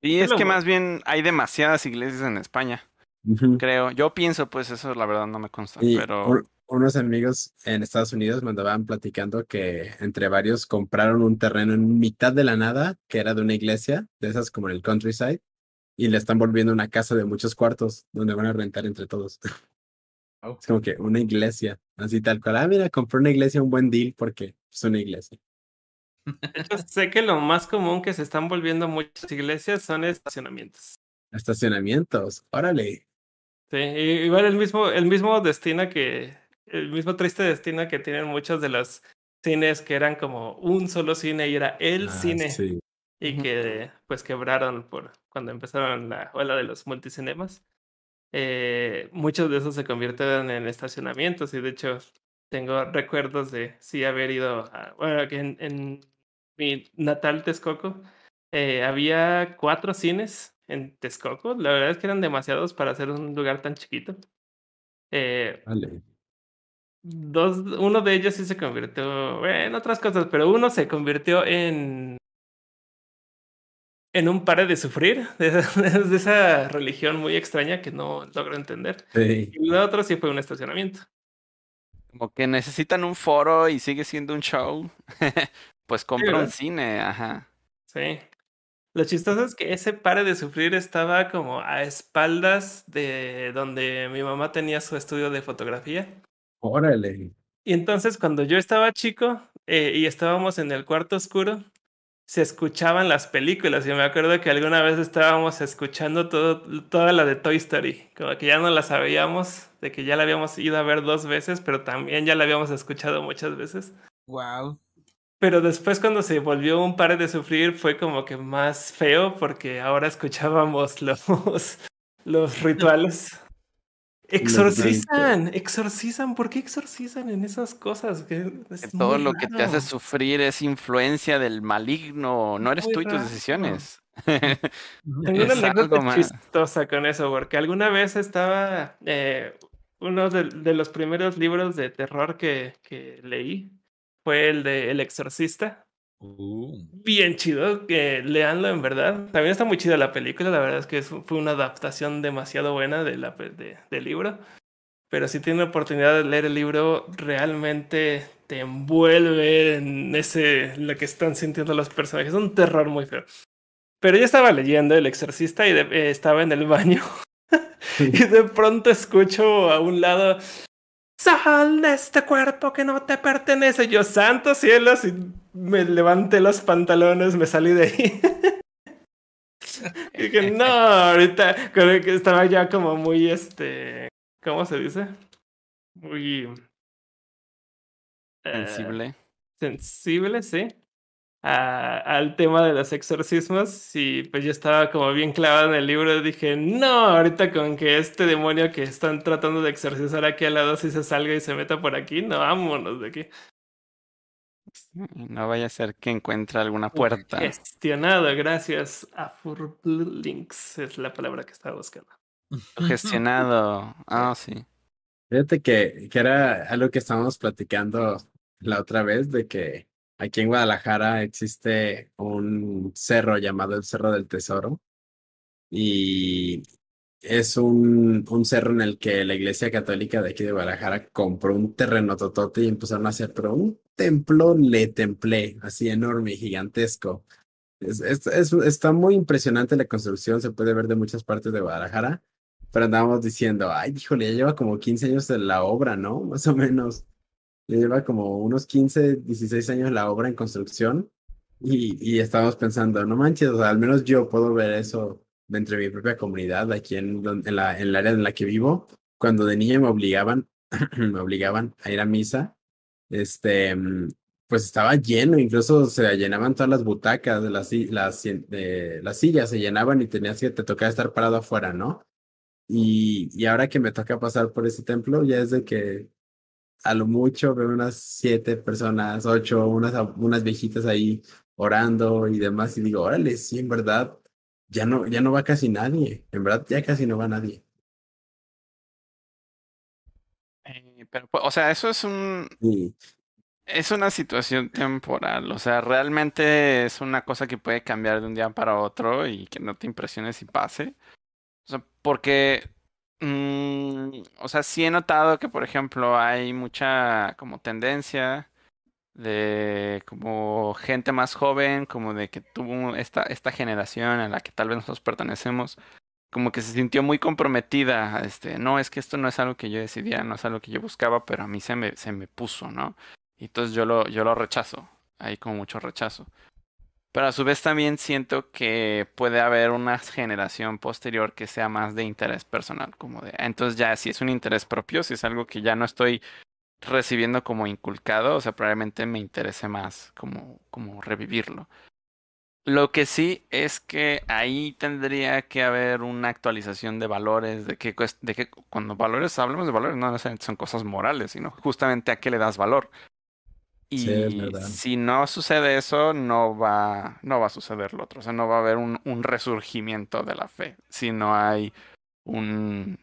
Y es que más bien hay demasiadas iglesias en España. Creo, yo pienso, pues eso la verdad no me consta, pero unos amigos en Estados Unidos me andaban platicando que entre varios compraron un terreno en mitad de la nada, que era de una iglesia, de esas como en el countryside, y le están volviendo una casa de muchos cuartos donde van a rentar entre todos. Es como que una iglesia, así tal cual. Ah, mira, compré una iglesia, un buen deal porque es una iglesia. Sé que lo más común que se están volviendo muchas iglesias son estacionamientos. Estacionamientos, órale. Sí, igual el mismo, el mismo destino que el mismo triste destino que tienen muchos de los cines que eran como un solo cine y era el ah, cine. Y que pues quebraron por cuando empezaron la ola de los multicinemas. Eh, muchos de esos se convirtieron en estacionamientos y de hecho tengo recuerdos de sí haber ido a, bueno, que en, en mi natal Texcoco eh, había cuatro cines en Texcoco. La verdad es que eran demasiados para hacer un lugar tan chiquito. Eh, vale dos, uno de ellos sí se convirtió en otras cosas, pero uno se convirtió en en un pare de sufrir, de, esa religión muy extraña que no logro entender. Y el otro sí fue un estacionamiento. Como que necesitan un foro y sigue siendo un show. pues compra un cine, ajá. Sí. Lo chistoso es que ese pare de sufrir estaba como a espaldas de donde mi mamá tenía su estudio de fotografía. Órale. Y entonces cuando yo estaba chico eh, y estábamos en el cuarto oscuro, se escuchaban las películas. Y me acuerdo que alguna vez estábamos escuchando todo, toda la de Toy Story. Como que ya no la sabíamos, de que ya la habíamos ido a ver dos veces, pero también ya la habíamos escuchado muchas veces. Wow. Pero después cuando se volvió un par de sufrir fue como que más feo porque ahora escuchábamos los, los rituales. Exorcizan, exorcizan. ¿Por qué exorcizan en esas cosas? Que todo lo que te hace sufrir es influencia del maligno. No eres tú y tus decisiones. Tengo una anécdota chistosa con eso, porque alguna vez estaba eh, uno de, los primeros libros de terror que, que leí fue el de El Exorcista. Uh, Bien chido, que leanlo en verdad. También está muy chida la película, la verdad es que fue una adaptación demasiado buena de la, de- del libro. Pero si tienen la oportunidad de leer el libro, realmente te envuelve en ese, lo que están sintiendo los personajes. Es un terror muy feo. Pero yo estaba leyendo El Exorcista y de- eh, estaba en el baño. y de pronto escucho a un lado, sal de este cuerpo que no te pertenece. Yo, santos cielos, y me levanté los pantalones, me salí de ahí. y dije, no, ahorita creo que estaba ya como muy, este, ¿cómo se dice? Muy... eh, Sensible. sensible, sí, a- al tema de los exorcismos y pues yo estaba como bien clavado en el libro dije, no, ahorita con que este demonio que están tratando de exorcizar aquí al lado si se salga y se meta por aquí, no, vámonos de aquí. No vaya a ser que encuentre alguna puerta. Gestionado, gracias a Furlinks, es la palabra que estaba buscando. Gestionado. Ah, sí. Fíjate que, que era algo que estábamos platicando la otra vez, de que aquí en Guadalajara existe un cerro llamado el Cerro del Tesoro. Y es un, un cerro en el que la Iglesia Católica de aquí de Guadalajara compró un terreno totote y empezaron a hacer, pero un templo le templé, así enorme y gigantesco. Es, es- es- está muy impresionante la construcción, se puede ver de muchas partes de Guadalajara. Pero andábamos diciendo, ay, híjole, ya lleva como 15 años de la obra, ¿no? Más o menos. Lleva como unos 15, 16 años la obra en construcción. Y, y estábamos pensando, no manches, o sea, al menos yo puedo ver eso de entre mi propia comunidad, aquí en, en la, en el área en la que vivo. Cuando de niño me obligaban, me obligaban a ir a misa, este, pues estaba lleno, incluso se llenaban todas las butacas, de las, de, las sillas se llenaban y tenías que, te tocaba estar parado afuera, ¿no? Y, y ahora que me toca pasar por ese templo, ya es de que a lo mucho veo unas siete personas, ocho, unas, unas viejitas ahí orando y demás, y digo, órale, sí, en verdad, ya no, ya no va casi nadie, en verdad ya casi no va nadie. Eh, pero, pues, o sea, eso es un, es una situación temporal. O sea, realmente es una cosa que puede cambiar de un día para otro y que no te impresiones si pase. O sea, porque, mm, o sea, sí he notado que, por ejemplo, hay mucha como tendencia de como gente más joven, como de que tuvo esta, esta generación a la que tal vez nosotros pertenecemos, como que se sintió muy comprometida, este, no, es que esto no es algo que yo decidía, no es algo que yo buscaba, pero a mí se me, se me puso, ¿no? Y entonces yo lo, yo lo rechazo, hay como mucho rechazo. Pero a su vez también siento que puede haber una generación posterior que sea más de interés personal, como de, ah, entonces ya si es un interés propio, si es algo que ya no estoy recibiendo como inculcado, o sea, probablemente me interese más como, como revivirlo. Lo que sí es que ahí tendría que haber una actualización de valores, de que, cuando valores, hablamos de valores, no necesariamente son cosas morales, sino justamente a qué le das valor. Y si no sucede eso, no va, no va a suceder lo otro. O sea, no va a haber un, un resurgimiento de la fe. Si no hay un,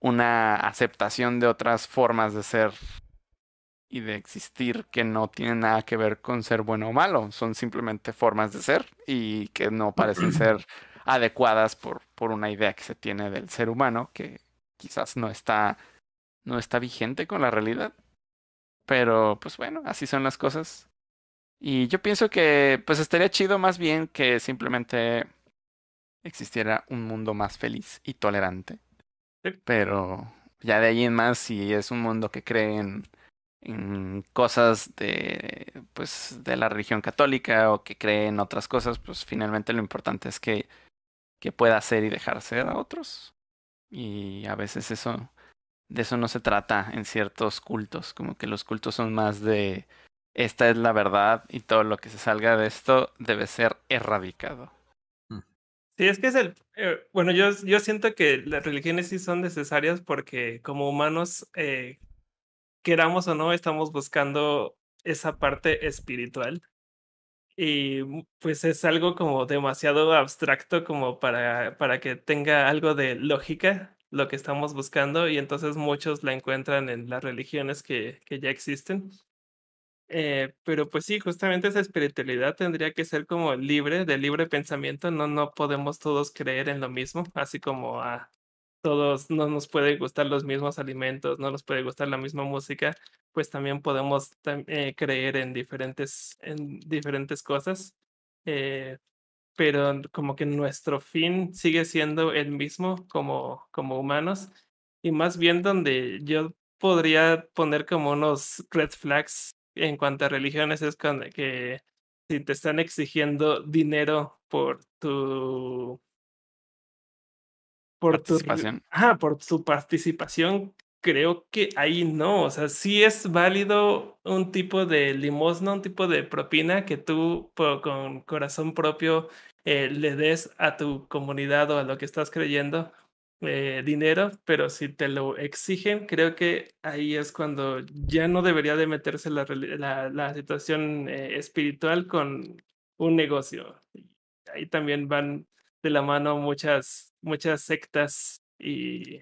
una aceptación de otras formas de ser y de existir que no tienen nada que ver con ser bueno o malo. Son simplemente formas de ser y que no parecen ser adecuadas por, por una idea que se tiene del ser humano que quizás no está, no está vigente con la realidad. Pero pues bueno, así son las cosas. Y yo pienso que pues estaría chido más bien que simplemente existiera un mundo más feliz y tolerante. Sí. Pero ya de ahí en más, si es un mundo que cree en, en cosas de pues de la religión católica o que cree en otras cosas, pues finalmente lo importante es que, que pueda ser y dejar ser a otros. Y a veces eso de eso no se trata en ciertos cultos, como que los cultos son más de esta es la verdad y todo lo que se salga de esto debe ser erradicado. Sí, es que es el... eh, bueno, yo, yo siento que las religiones sí son necesarias porque como humanos, eh, queramos o no, estamos buscando esa parte espiritual. Y mm, pues es algo como demasiado abstracto como para, para que tenga algo de lógica lo que estamos buscando y entonces muchos la encuentran en las religiones que, que ya existen. Eh, pero pues sí, justamente esa espiritualidad tendría que ser como libre, de libre pensamiento. No, no podemos todos creer en lo mismo, así como a todos no nos pueden gustar los mismos alimentos, no nos puede gustar la misma música, pues también podemos eh, creer en diferentes, en diferentes cosas. Eh, pero como que nuestro fin sigue siendo el mismo como, como humanos y más bien donde yo podría poner como unos red flags en cuanto a religiones es con que si te están exigiendo dinero por tu por tu Participación. ajá, por tu participación, creo que ahí no, o sea, sí es válido un tipo de limosna, un tipo de propina que tú con corazón propio eh, le des a tu comunidad o a lo que estás creyendo eh, dinero, pero si te lo exigen, creo que ahí es cuando ya no debería de meterse la, la, situación eh, espiritual con un negocio. Ahí también van de la mano muchas, muchas sectas y,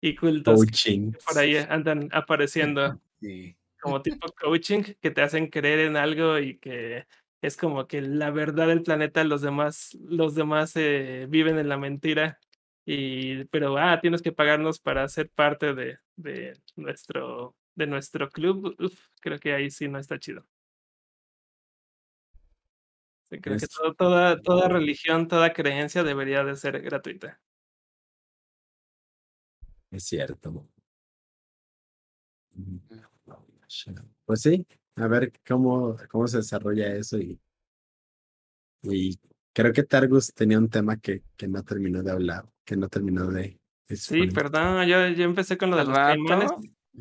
y cultos que por ahí andan apareciendo Sí. como tipo coaching que te hacen creer en algo y que es como que la verdad del planeta, los demás, los demás eh, viven en la mentira. Y, pero ah, tienes que pagarnos para ser parte de, de nuestro, de nuestro club. Uf, creo que ahí sí no está chido. Creo que todo- toda, toda religión, toda creencia debería de ser gratuita. Es cierto. Pues sí, a ver cómo, cómo se desarrolla eso y, y creo que Targus tenía un tema que, que no terminó de hablar, que no terminó de Sí, perdón, yo, yo empecé con lo de los caimanes,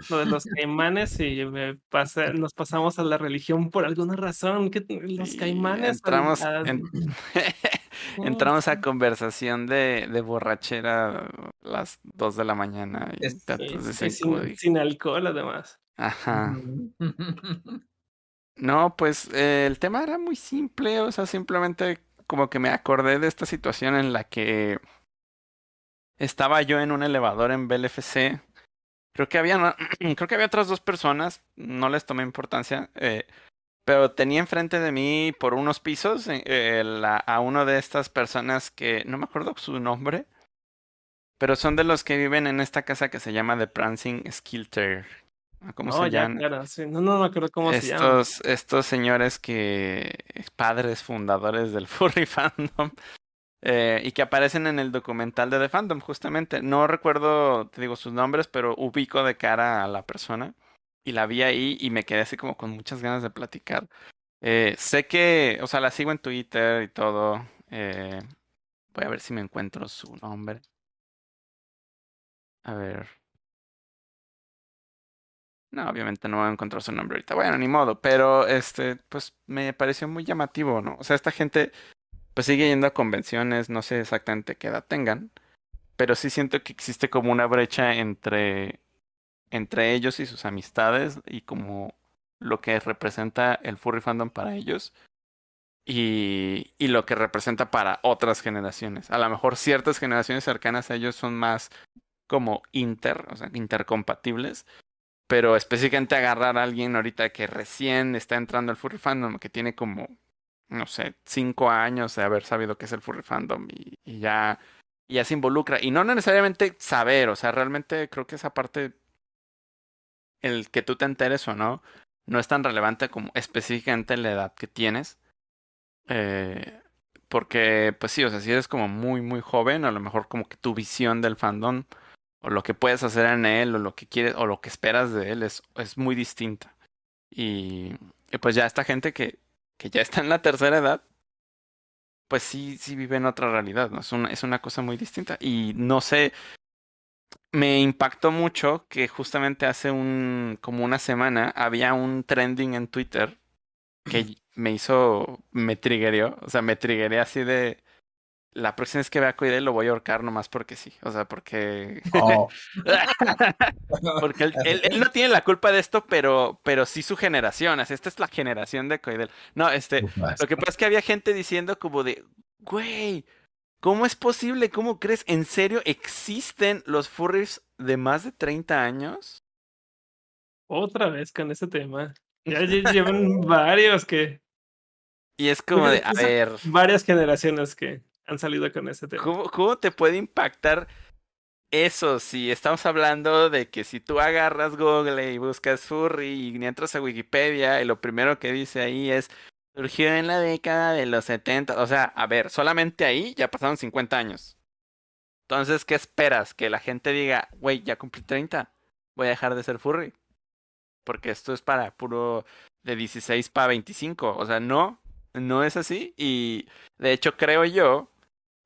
lo de los caimanes y me pasé, nos pasamos a la religión por alguna razón. que los caimanes. entramos, a- en- entramos a conversación de, de borrachera a las 2 de la mañana y Es- sin alcohol, además. Ajá. No, pues eh, el tema era muy simple, o sea, simplemente como que me acordé de esta situación en la que estaba yo en un elevador en BLFC. Creo que había, creo que había otras dos personas, no les tomé importancia, eh, pero tenía enfrente de mí por unos pisos eh, la- a uno de estas personas que no me acuerdo su nombre, pero son de los que viven en esta casa que se llama The Prancing Skilter. ¿Cómo No, se ya, llaman? claro, sí. No, no me acuerdo cómo se llama. Estos, estos señores que padres fundadores del furry fandom eh, y que aparecen en el documental de The Fandom justamente. No recuerdo, te digo sus nombres, pero ubico de cara a la persona y la vi ahí y me quedé así como con muchas ganas de platicar. Eh, sé que, o sea, la sigo en Twitter y todo. eh, voy a ver si me encuentro su nombre. A ver. No, obviamente no encontrar su nombre ahorita. Bueno, ni modo, pero este, pues me pareció muy llamativo, ¿no? O sea, esta gente pues sigue yendo a convenciones, no sé exactamente qué edad tengan, pero sí siento que existe como una brecha entre entre ellos y sus amistades y como lo que representa el furry fandom para ellos y, y lo que representa para otras generaciones. A lo mejor ciertas generaciones cercanas a ellos son más como inter, o sea, intercompatibles, pero específicamente agarrar a alguien ahorita que recién está entrando al furry fandom, que tiene como, no sé, cinco años de haber sabido qué es el furry fandom y, y ya, ya se involucra. Y no necesariamente saber, o sea, realmente creo que esa parte, el que tú te enteres o no, no es tan relevante como específicamente la edad que tienes. Eh, porque, pues sí, o sea, si eres como muy, muy joven, a lo mejor como que tu visión del fandom o lo que puedes hacer en él, o lo que quieres, o lo que esperas de él es, es muy distinta. Y, y pues ya esta gente que, que ya está en la tercera edad, pues sí, sí vive en otra realidad, ¿no? Es una, es una cosa muy distinta. Y no sé, me impactó mucho que justamente hace un, como una semana, había un trending en Twitter que me hizo, me triggerió, o sea, me triggeré así de, la próxima vez que vea a Coidel lo voy a ahorcar nomás porque sí, o sea, porque... Oh, Porque él, él, él no tiene la culpa de esto, pero, pero sí su generación. Así, esta es la generación de Coidel. No, este, lo que pasa es que había gente diciendo como de, güey, ¿cómo es posible? ¿Cómo crees? ¿En serio existen los furries de más de 30 años? Otra vez con ese tema. Ya lle- llevan varios que. Y es como de, a Esa- ver, Varias generaciones que han salido con ese tema. ¿cómo, cómo te puede impactar eso si estamos hablando de que si tú agarras Google y buscas furry y entras a Wikipedia y lo primero que dice ahí es surgió en la década de los 70, o sea, a ver, solamente ahí ya pasaron 50 años. Entonces, ¿qué esperas? Que la gente diga, güey, ya cumplí 30, voy a dejar de ser furry. Porque esto es para puro de 16 para 25. O sea, no, no es así. Y de hecho creo yo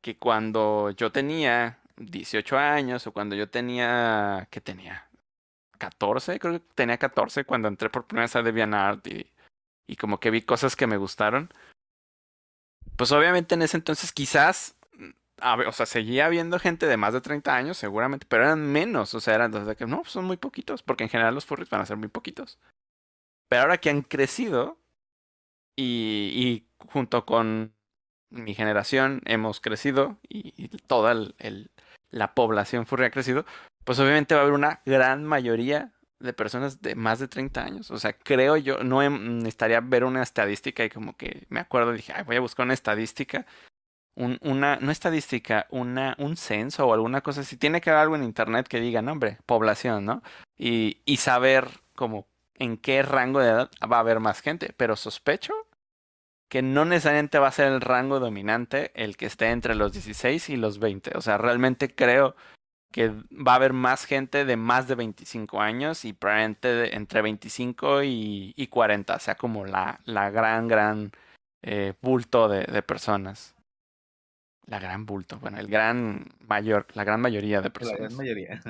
que cuando yo tenía 18 años o cuando yo tenía, ¿qué tenía? 14, creo que tenía 14 cuando entré por primera vez a DeviantArt y, y como que vi cosas que me gustaron. Pues obviamente en ese entonces quizás, mm, a o sea, seguía habiendo gente de más de 30 años seguramente, pero eran menos, o sea, eran de que no, pues son muy poquitos, porque en general los furries van a ser muy poquitos. Pero ahora que han crecido y, junto con mi generación hemos crecido y, toda el- la población furry ha crecido, pues obviamente va a haber una gran mayoría de personas de más de 30 años. O sea, creo yo, no em- necesitaría ver una estadística y como que me acuerdo, dije, Ay, voy a buscar una estadística. Un, una, no estadística, una, un censo o alguna cosa así. Tiene que haber algo en internet que diga, no, hombre, población, ¿no? Y, y saber como en qué rango de edad va a haber más gente. Pero sospecho que no necesariamente va a ser el rango dominante el que esté entre los 16 y los 20. O sea, realmente creo que va a haber más gente de más de 25 años y probablemente de entre 25 y, y 40, o sea, como la, la gran, gran eh, bulto de, de personas. La gran bulto, bueno, el gran mayor, la gran mayoría de La personas. gran mayoría.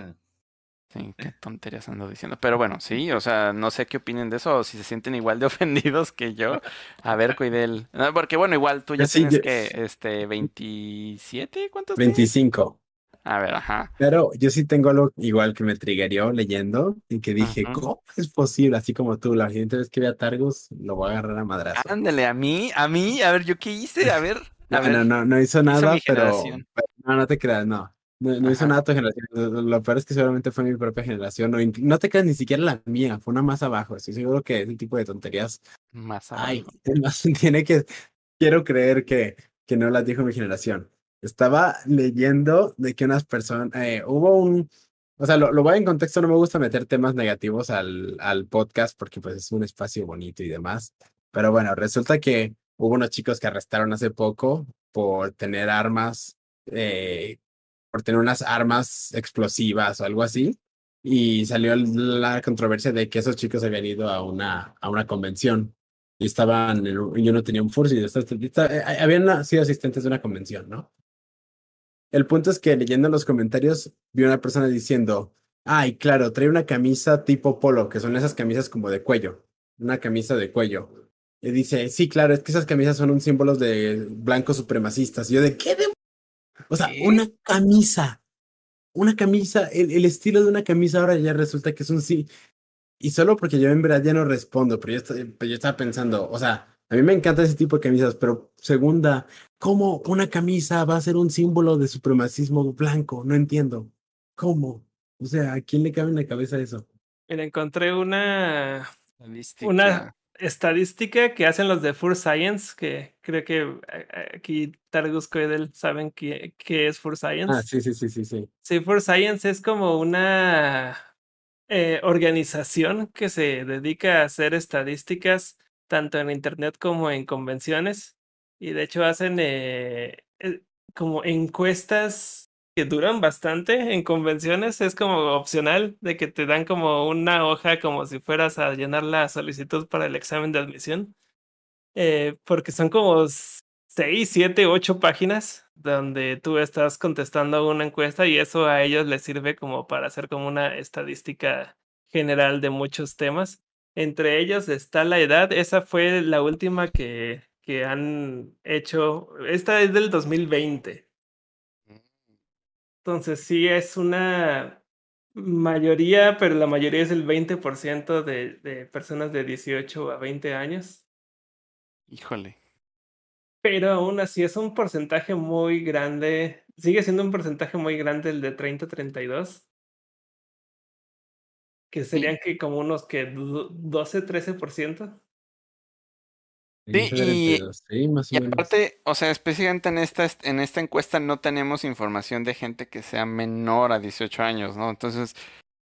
Sí, qué tonterías ando diciendo. Pero bueno, sí, o sea, no sé qué opinen de eso, o si se sienten igual de ofendidos que yo. A ver, Cuidel. No, porque bueno, igual tú ya sí, tienes yo- que, este, 27, ¿cuántos tienes? 25. A ver, ajá. Pero yo sí tengo algo igual que me triggerió leyendo y que dije. ¿cómo es posible? Así como tú, la siguiente vez que vea Targus, lo voy a agarrar a madrazo. Ándale, a mí, a mí, a ver, ¿yo qué hice? A ver, a No, ver. no, no, no hizo nada, pero, no, no te creas, no. No, no hizo nada tu generación. Lo, peor es que seguramente fue mi propia generación. o inc- no te creas ni siquiera la mía, fue una más abajo. Estoy seguro que ese tipo de tonterías. Más Ay, abajo. más, tiene que. Quiero creer que, que no las dijo mi generación. Estaba leyendo de que unas personas. eh, hubo un. O sea, lo, lo voy en contexto, no me gusta meter temas negativos al, al podcast porque pues es un espacio bonito y demás. Pero bueno, resulta que hubo unos chicos que arrestaron hace poco por tener armas, eh, por tener unas armas explosivas o algo así. Y salió la controversia de que esos chicos habían ido a una, a una convención y estaban, en un- y uno tenía un fursi, eh, habían sido asistentes de una convención, ¿no? El punto es que leyendo los comentarios vi una persona diciendo, ay, claro, trae una camisa tipo polo, que son esas camisas como de cuello, una camisa de cuello. Y dice, sí, claro, es que esas camisas son un símbolo de blancos supremacistas. Y yo de, ¿qué de... O sea, ¿Qué? una camisa, una camisa, el, el estilo de una camisa ahora ya resulta que es un sí. Y solo porque yo en verdad ya no respondo, pero yo, estoy- pero yo estaba pensando, o sea, a mí me encanta ese tipo de camisas, pero segunda, ¿cómo una camisa va a ser un símbolo de supremacismo blanco? No entiendo. ¿Cómo? O sea, ¿a quién le cabe en la cabeza eso? Mira, encontré una, Estadística. una estadística que hacen los de Fur Science, que creo que eh, aquí Targus Coedel saben qué, qué es Fur Science. Ah, sí, sí, sí, sí, sí. Sí, For Science es como una eh, organización que se dedica a hacer estadísticas tanto en Internet como en convenciones. Y de hecho hacen eh, eh, como encuestas que duran bastante en convenciones. Es como opcional de que te dan como una hoja como si fueras a llenar la solicitud para el examen de admisión. Eh, porque son como seis, siete, ocho páginas donde tú estás contestando una encuesta y eso a ellos les sirve como para hacer como una estadística general de muchos temas. Entre ellos está la edad, esa fue la última que, que han hecho, esta es del 2020. Entonces sí es una mayoría, pero la mayoría es el 20% de, de personas de 18 a 20 años. Híjole. Pero aún así es un porcentaje muy grande. Sigue siendo un porcentaje muy grande el de 30-32. que serían que como unos que 12, 13%. Sí, y, y aparte, o sea, específicamente en esta, en esta encuesta no tenemos información de gente que sea menor a 18 años, ¿no? Entonces,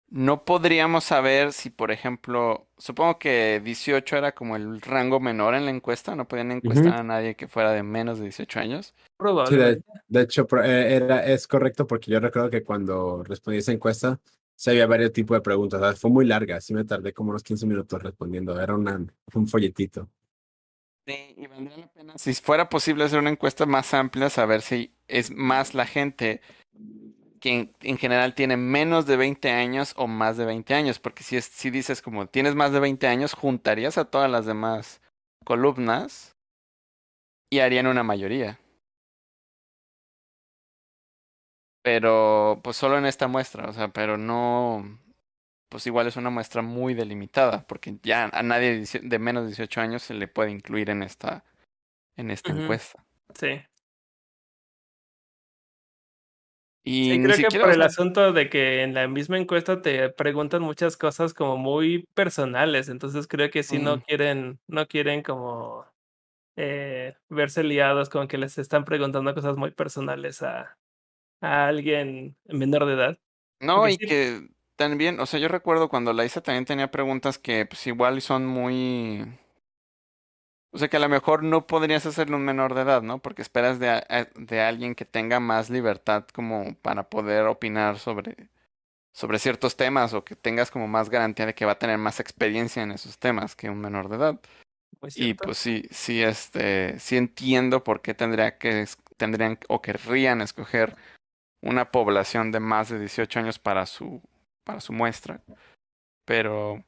no podríamos saber si, por ejemplo, supongo que 18 era como el rango menor en la encuesta, no podían encuestar a nadie que fuera de menos de 18 años. Sí, de, hecho, eh, era, es correcto porque yo recuerdo que cuando respondí esa encuesta, se había varios tipos de preguntas. fue muy larga, sí me tardé como unos 15 minutos respondiendo. Era una, un folletito. Si fuera posible hacer una encuesta más amplia, saber si es más la gente que en, general tiene menos de 20 años o más de 20 años, porque si, es, si dices como tienes más de 20 años, juntarías a todas las demás columnas y harían una mayoría. Pero pues solo en esta muestra, o sea, pero no, pues igual es una muestra muy delimitada, porque ya a nadie de menos de 18 años se le puede incluir en esta, en esta encuesta. Sí. Y sí, creo que por el asunto de que en la misma encuesta te preguntan muchas cosas como muy personales, entonces creo que si no mm. quieren, no quieren como eh, verse liados con que les están preguntando cosas muy personales a, a alguien menor de edad. No, y que también, o sea, yo recuerdo cuando la hice también tenía preguntas que pues igual son muy o sea que a lo mejor no podrías hacerlo un menor de edad, ¿no? Porque esperas de, de alguien que tenga más libertad como para poder opinar sobre, sobre ciertos temas o que tengas como más garantía de que va a tener más experiencia en esos temas que un menor de edad. y pues sí, sí, este, sí entiendo por qué tendría que, tendrían o querrían escoger una población de más de 18 años para su, para su muestra. Pero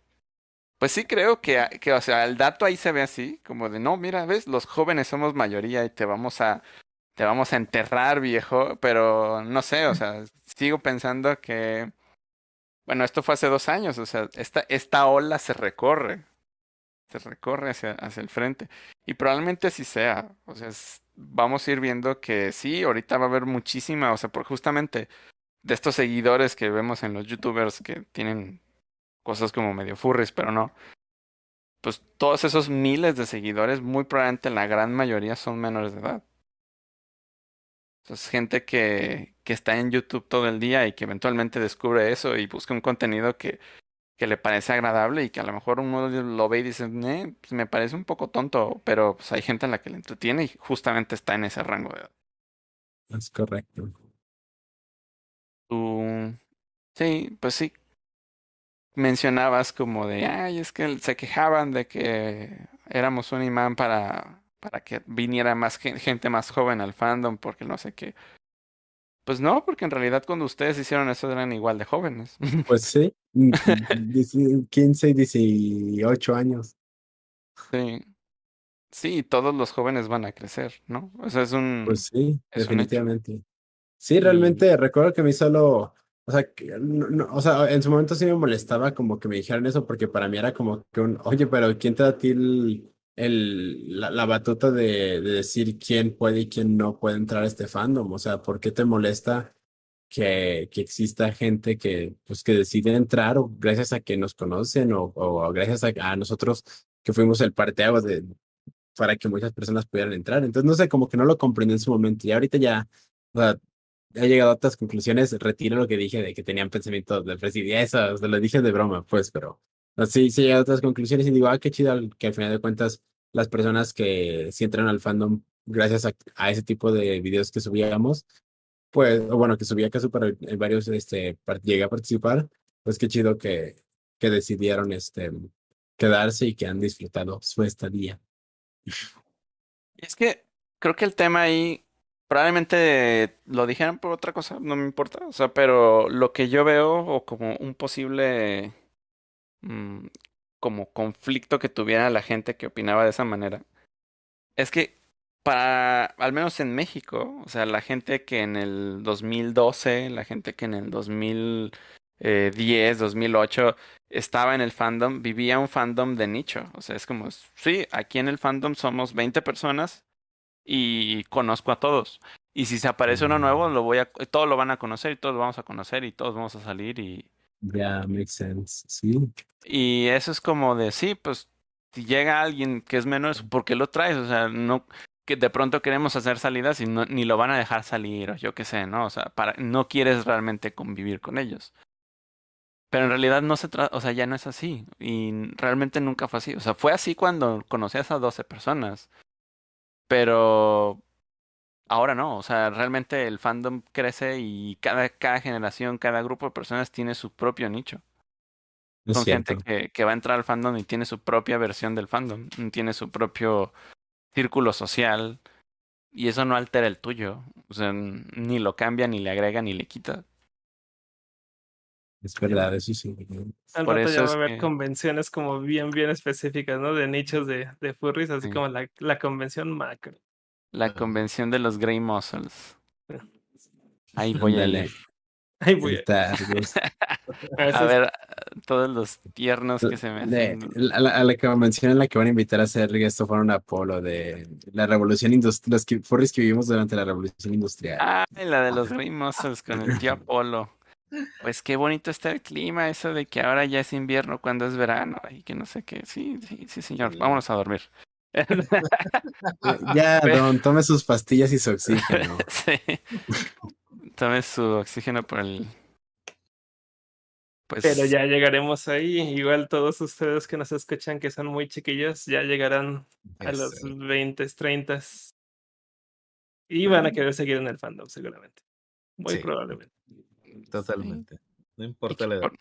pues sí creo que, que, o sea, el dato ahí se ve así, como de, no, mira, ves, los jóvenes somos mayoría y te vamos a, te vamos a enterrar, viejo, pero no sé, o sea, sigo pensando que, bueno, esto fue hace dos años, o sea, esta, esta ola se recorre, se recorre hacia, hacia el frente, y probablemente así sea, o sea, vamos a ir viendo que sí, ahorita va a haber muchísima, o sea, por justamente de estos seguidores que vemos en los youtubers que tienen cosas como medio furries, pero no. Pues todos esos miles de seguidores, muy probablemente la gran mayoría son menores de edad. Es gente que, que está en YouTube todo el día y que eventualmente descubre eso y busca un contenido que, que le parece agradable y que a lo mejor uno lo ve y dice, eh, pues me parece un poco tonto, pero pues hay gente en la que le entretiene y justamente está en ese rango de edad. Es correcto. Sí, pues sí, mencionabas como de, ay, es que se quejaban de que éramos un imán para, para que viniera más gente más joven al fandom, porque no sé qué. Pues no, porque en realidad cuando ustedes hicieron eso eran igual de jóvenes. Pues sí, 15 y 18 años. Sí. Sí, todos los jóvenes van a crecer, ¿no? O sea, es un... Pues sí, definitivamente. Sí, realmente recuerdo que a mí solo o sea, no, o sea, en su momento sí me molestaba como que me dijeran eso, porque para mí era como que un, oye, pero ¿quién te da a ti el, la, la, batuta de, de, decir quién puede y quién no puede entrar a este fandom? O sea, ¿por qué te molesta que, que exista gente que, pues, que decide entrar o gracias a que nos conocen o, o gracias a, a nosotros que fuimos el parteaguas de, para que muchas personas pudieran entrar? Entonces, no sé, como que no lo comprendí en su momento y ahorita ya, o sea, he llegado a otras conclusiones, retiro lo que dije de que tenían pensamientos de presidio. Eso, se lo dije de broma, pues, pero sí, sí he llegado a otras conclusiones y digo, ah, qué chido que al final de cuentas las personas que sí entran al fandom gracias a, ese tipo de videos que subíamos, pues, o bueno, que subía caso para en varios, este, llegué a participar, pues qué chido que, que decidieron, este, quedarse y que han disfrutado su estadía. Es que creo que el tema ahí probablemente lo dijeran por otra cosa, no me importa. O sea, pero lo que yo veo o como un posible mm, como conflicto que tuviera la gente que opinaba de esa manera es que para, al menos en México, o sea, la gente que en el 2012, la gente que en el 2010, 2008 estaba en el fandom, vivía un fandom de nicho. O sea, es como, sí, aquí en el fandom somos 20 personas y conozco a todos. Y si se aparece uno nuevo, lo voy a, todos lo van a conocer y todos lo vamos a conocer y todos vamos a salir y, Ya, makes sense. Sí. Y eso es como de, sí, pues si llega alguien que es menos, ¿por qué lo traes? O sea, no que de pronto queremos hacer salidas y no, ni lo van a dejar salir o yo qué sé, ¿no? O sea, para, no quieres realmente convivir con ellos. Pero en realidad no se trata, o sea, ya no es así. Y realmente nunca fue así. O sea, fue así cuando conocías a 12 personas. Pero ahora no. O sea, realmente el fandom crece y cada, cada generación, cada grupo de personas tiene su propio nicho. Es Son cierto. gente que, que va a entrar al fandom y tiene su propia versión del fandom. Tiene su propio círculo social. Y eso no altera el tuyo. O sea, ni lo cambia, ni le agrega, ni le quita. Es verdad, eso sí. Al Por rato eso ya va a haber que- convenciones como bien, bien específicas, ¿no? De nichos de, de furries, así Sí. como la, la convención macro. La convención de los Grey Muscles. Ahí voy a ir. Ay, voy a- Está, a A ver, todos los tiernos que se me de- hacen. a, la, a la convención en la que van a invitar a hacer esto fueron Apolo de la revolución industrial, los que, furries que vivimos durante la revolución industrial. Ah, la de los Grey Muscles con el tío Apolo. Pues qué bonito está el clima, eso de que ahora ya es invierno cuando es verano y que no sé qué. Sí, sí, sí, señor. Vámonos a dormir. Ya, don, tome sus pastillas y su oxígeno. sí. Tome su oxígeno por el. Pues. Pero ya llegaremos ahí. Igual todos ustedes que nos escuchan que son muy chiquillos ya llegarán a los Ese. 20, 30 y van a querer seguir en el fandom seguramente. Muy Sí. probablemente. Totalmente. No importa la edad.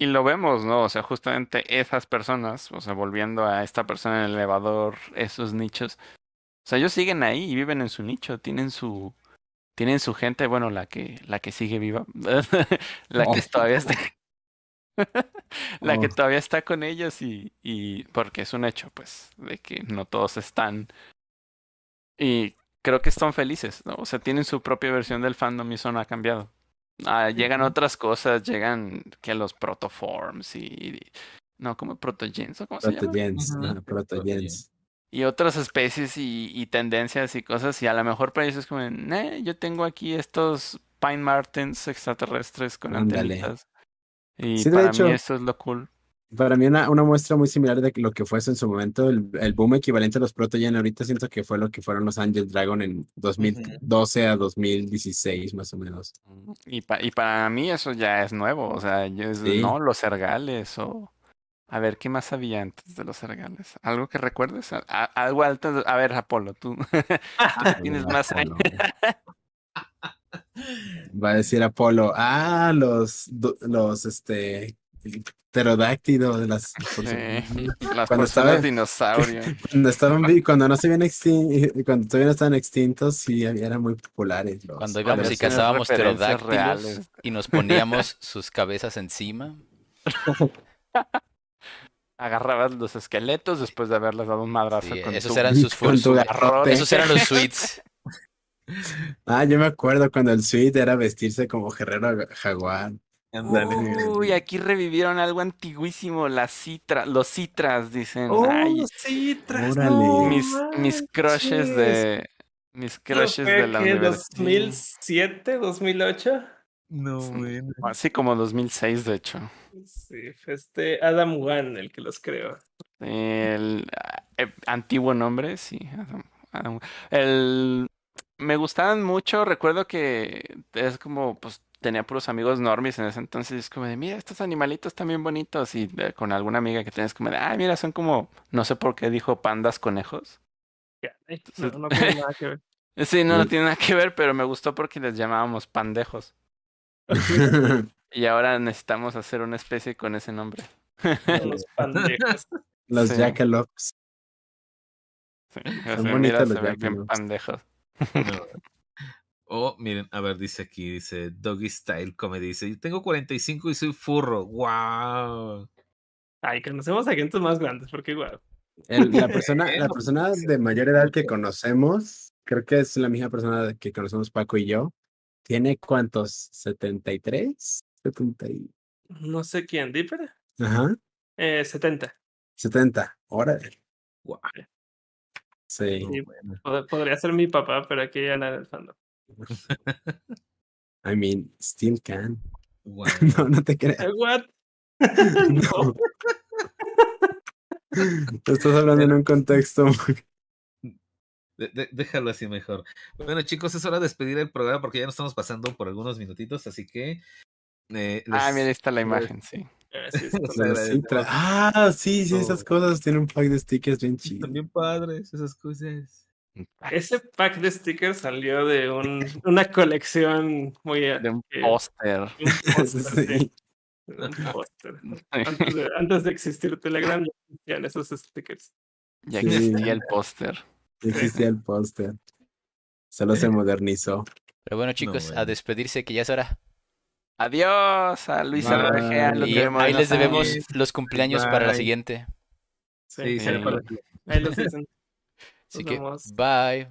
Y lo vemos, ¿no? O sea, justamente esas personas, o sea, volviendo a esta persona en el elevador, esos nichos. O sea, ellos siguen ahí y viven en su nicho, tienen su tienen su gente, bueno, la que la que sigue viva, la que Oh. todavía está la que Oh. todavía está con ellos y y porque es un hecho, pues, de que no todos están y creo que están felices, ¿no? O sea, tienen su propia versión del fandom y eso no ha cambiado. Ah, llegan otras cosas, llegan que los protoforms y no, como protogens o cómo se llama? Protogens, Ujú. ajá, protogens. y otras especies y, y tendencias y cosas y a lo mejor para ellos es como, "Nah, yo tengo aquí estos Pine Martens extraterrestres con Ándale. antenitas y Sí, de para hecho. mí eso es lo cool. Para mí una, una muestra muy similar de lo que fue eso en su momento, el, el boom equivalente a los protogen ahorita siento que fue lo que fueron los Angel Dragon en 2012 a 2016 más o menos. Y, pa- y para mí eso ya es nuevo, o sea, yo es, Sí. no, los ergales o... A ver, ¿qué más había antes de los ergales? ¿Algo que recuerdes? A- a- algo de- A ver, Apolo, tú tienes más años. Va a decir Apolo, ah, los, los, este, pterodáctilos de las... Sí, Cuando las personas estaba- dinosaurio. Cuando estaban, cuando no se habían extin- cuando todavía no estaban extintos, sí, había- eran muy populares los. Cuando íbamos y cazábamos pterodáctilos reales. y nos poníamos sus cabezas encima. Agarrabas los esqueletos después de haberles dado un madrazo Sí, con esos tu- eran sus Con tu garrote. Esos eran los suites. Ah, yo me acuerdo cuando el suite era vestirse como guerrero jaguar. Ándale. Uy, aquí revivieron algo antiguísimo, las citras, los citras, dicen. ¡Oh, Ay, sí! tras- Órale. no mis, mis crushes de mis ¿Eso crushes de la qué, universidad. 2007, 2008? No, bueno. Así como 2006, de hecho. Sí, fue este Adam Wan el que los creó. El eh, antiguo nombre, sí. Adam- Adam- El me gustaban mucho, recuerdo que es como, pues, tenía puros amigos normies en ese entonces, es como de, mira, estos animalitos están bien bonitos, y de- con alguna amiga que tienes como de, ah, mira, son como, no sé por qué dijo pandas conejos. Ya, ay, Sí. No, no tiene nada que ver. Sí, no, no tiene nada que ver, pero me gustó porque les llamábamos pandejos. Y ahora necesitamos hacer una especie con ese nombre. Unos pandejos. Los Sí. jackalopes. Sí, Son bonitos los bien pandejos. No. Oh, miren, a ver, dice aquí, dice Doggy Style Comedy, dice, tengo 45 y soy furro. ¡Wow! Ay, conocemos a gente más grandes, porque guau. El- la persona, la persona de mayor edad que conocemos, creo que es la misma persona que conocemos Paco y yo. ¿Tiene cuántos? ¿73? 70 y- No sé quién, Dipper. Ajá. Eh, 70. 70. Órale. Guau. Sí. Sí. bueno. Pod- Podría ser mi papá, pero aquí ya nada del fandom. I mean, still can. Wow. No, no te creas. Eh, ¿What? No. Te estás hablando en un contexto. muy- De- de- déjalo así mejor. Bueno, chicos, es hora de despedir el programa porque ya nos estamos pasando por algunos minutitos, así que. eh, Ah, mira, ahí está la imagen, sí. Ah, sí, sí, esas cosas tienen un pack de stickers bien chido. También padres, esas cosas. Ese pack de stickers salió de un, una colección muy... De un eh, póster. un póster, sí, Sí. de un póster. Antes de, antes de existir Telegram ya existían esos stickers. Ya Sí. existía el póster. Existía el póster. Solo se modernizó. Pero bueno, chicos, a bueno. despedirse que ya es hora. Adiós a Luis. Arrejea. ahí de les debemos los cumpleaños para la siguiente. Sí, Sí, sí, sí, sí. para- ahí los dicen. Así que, vemos. bye.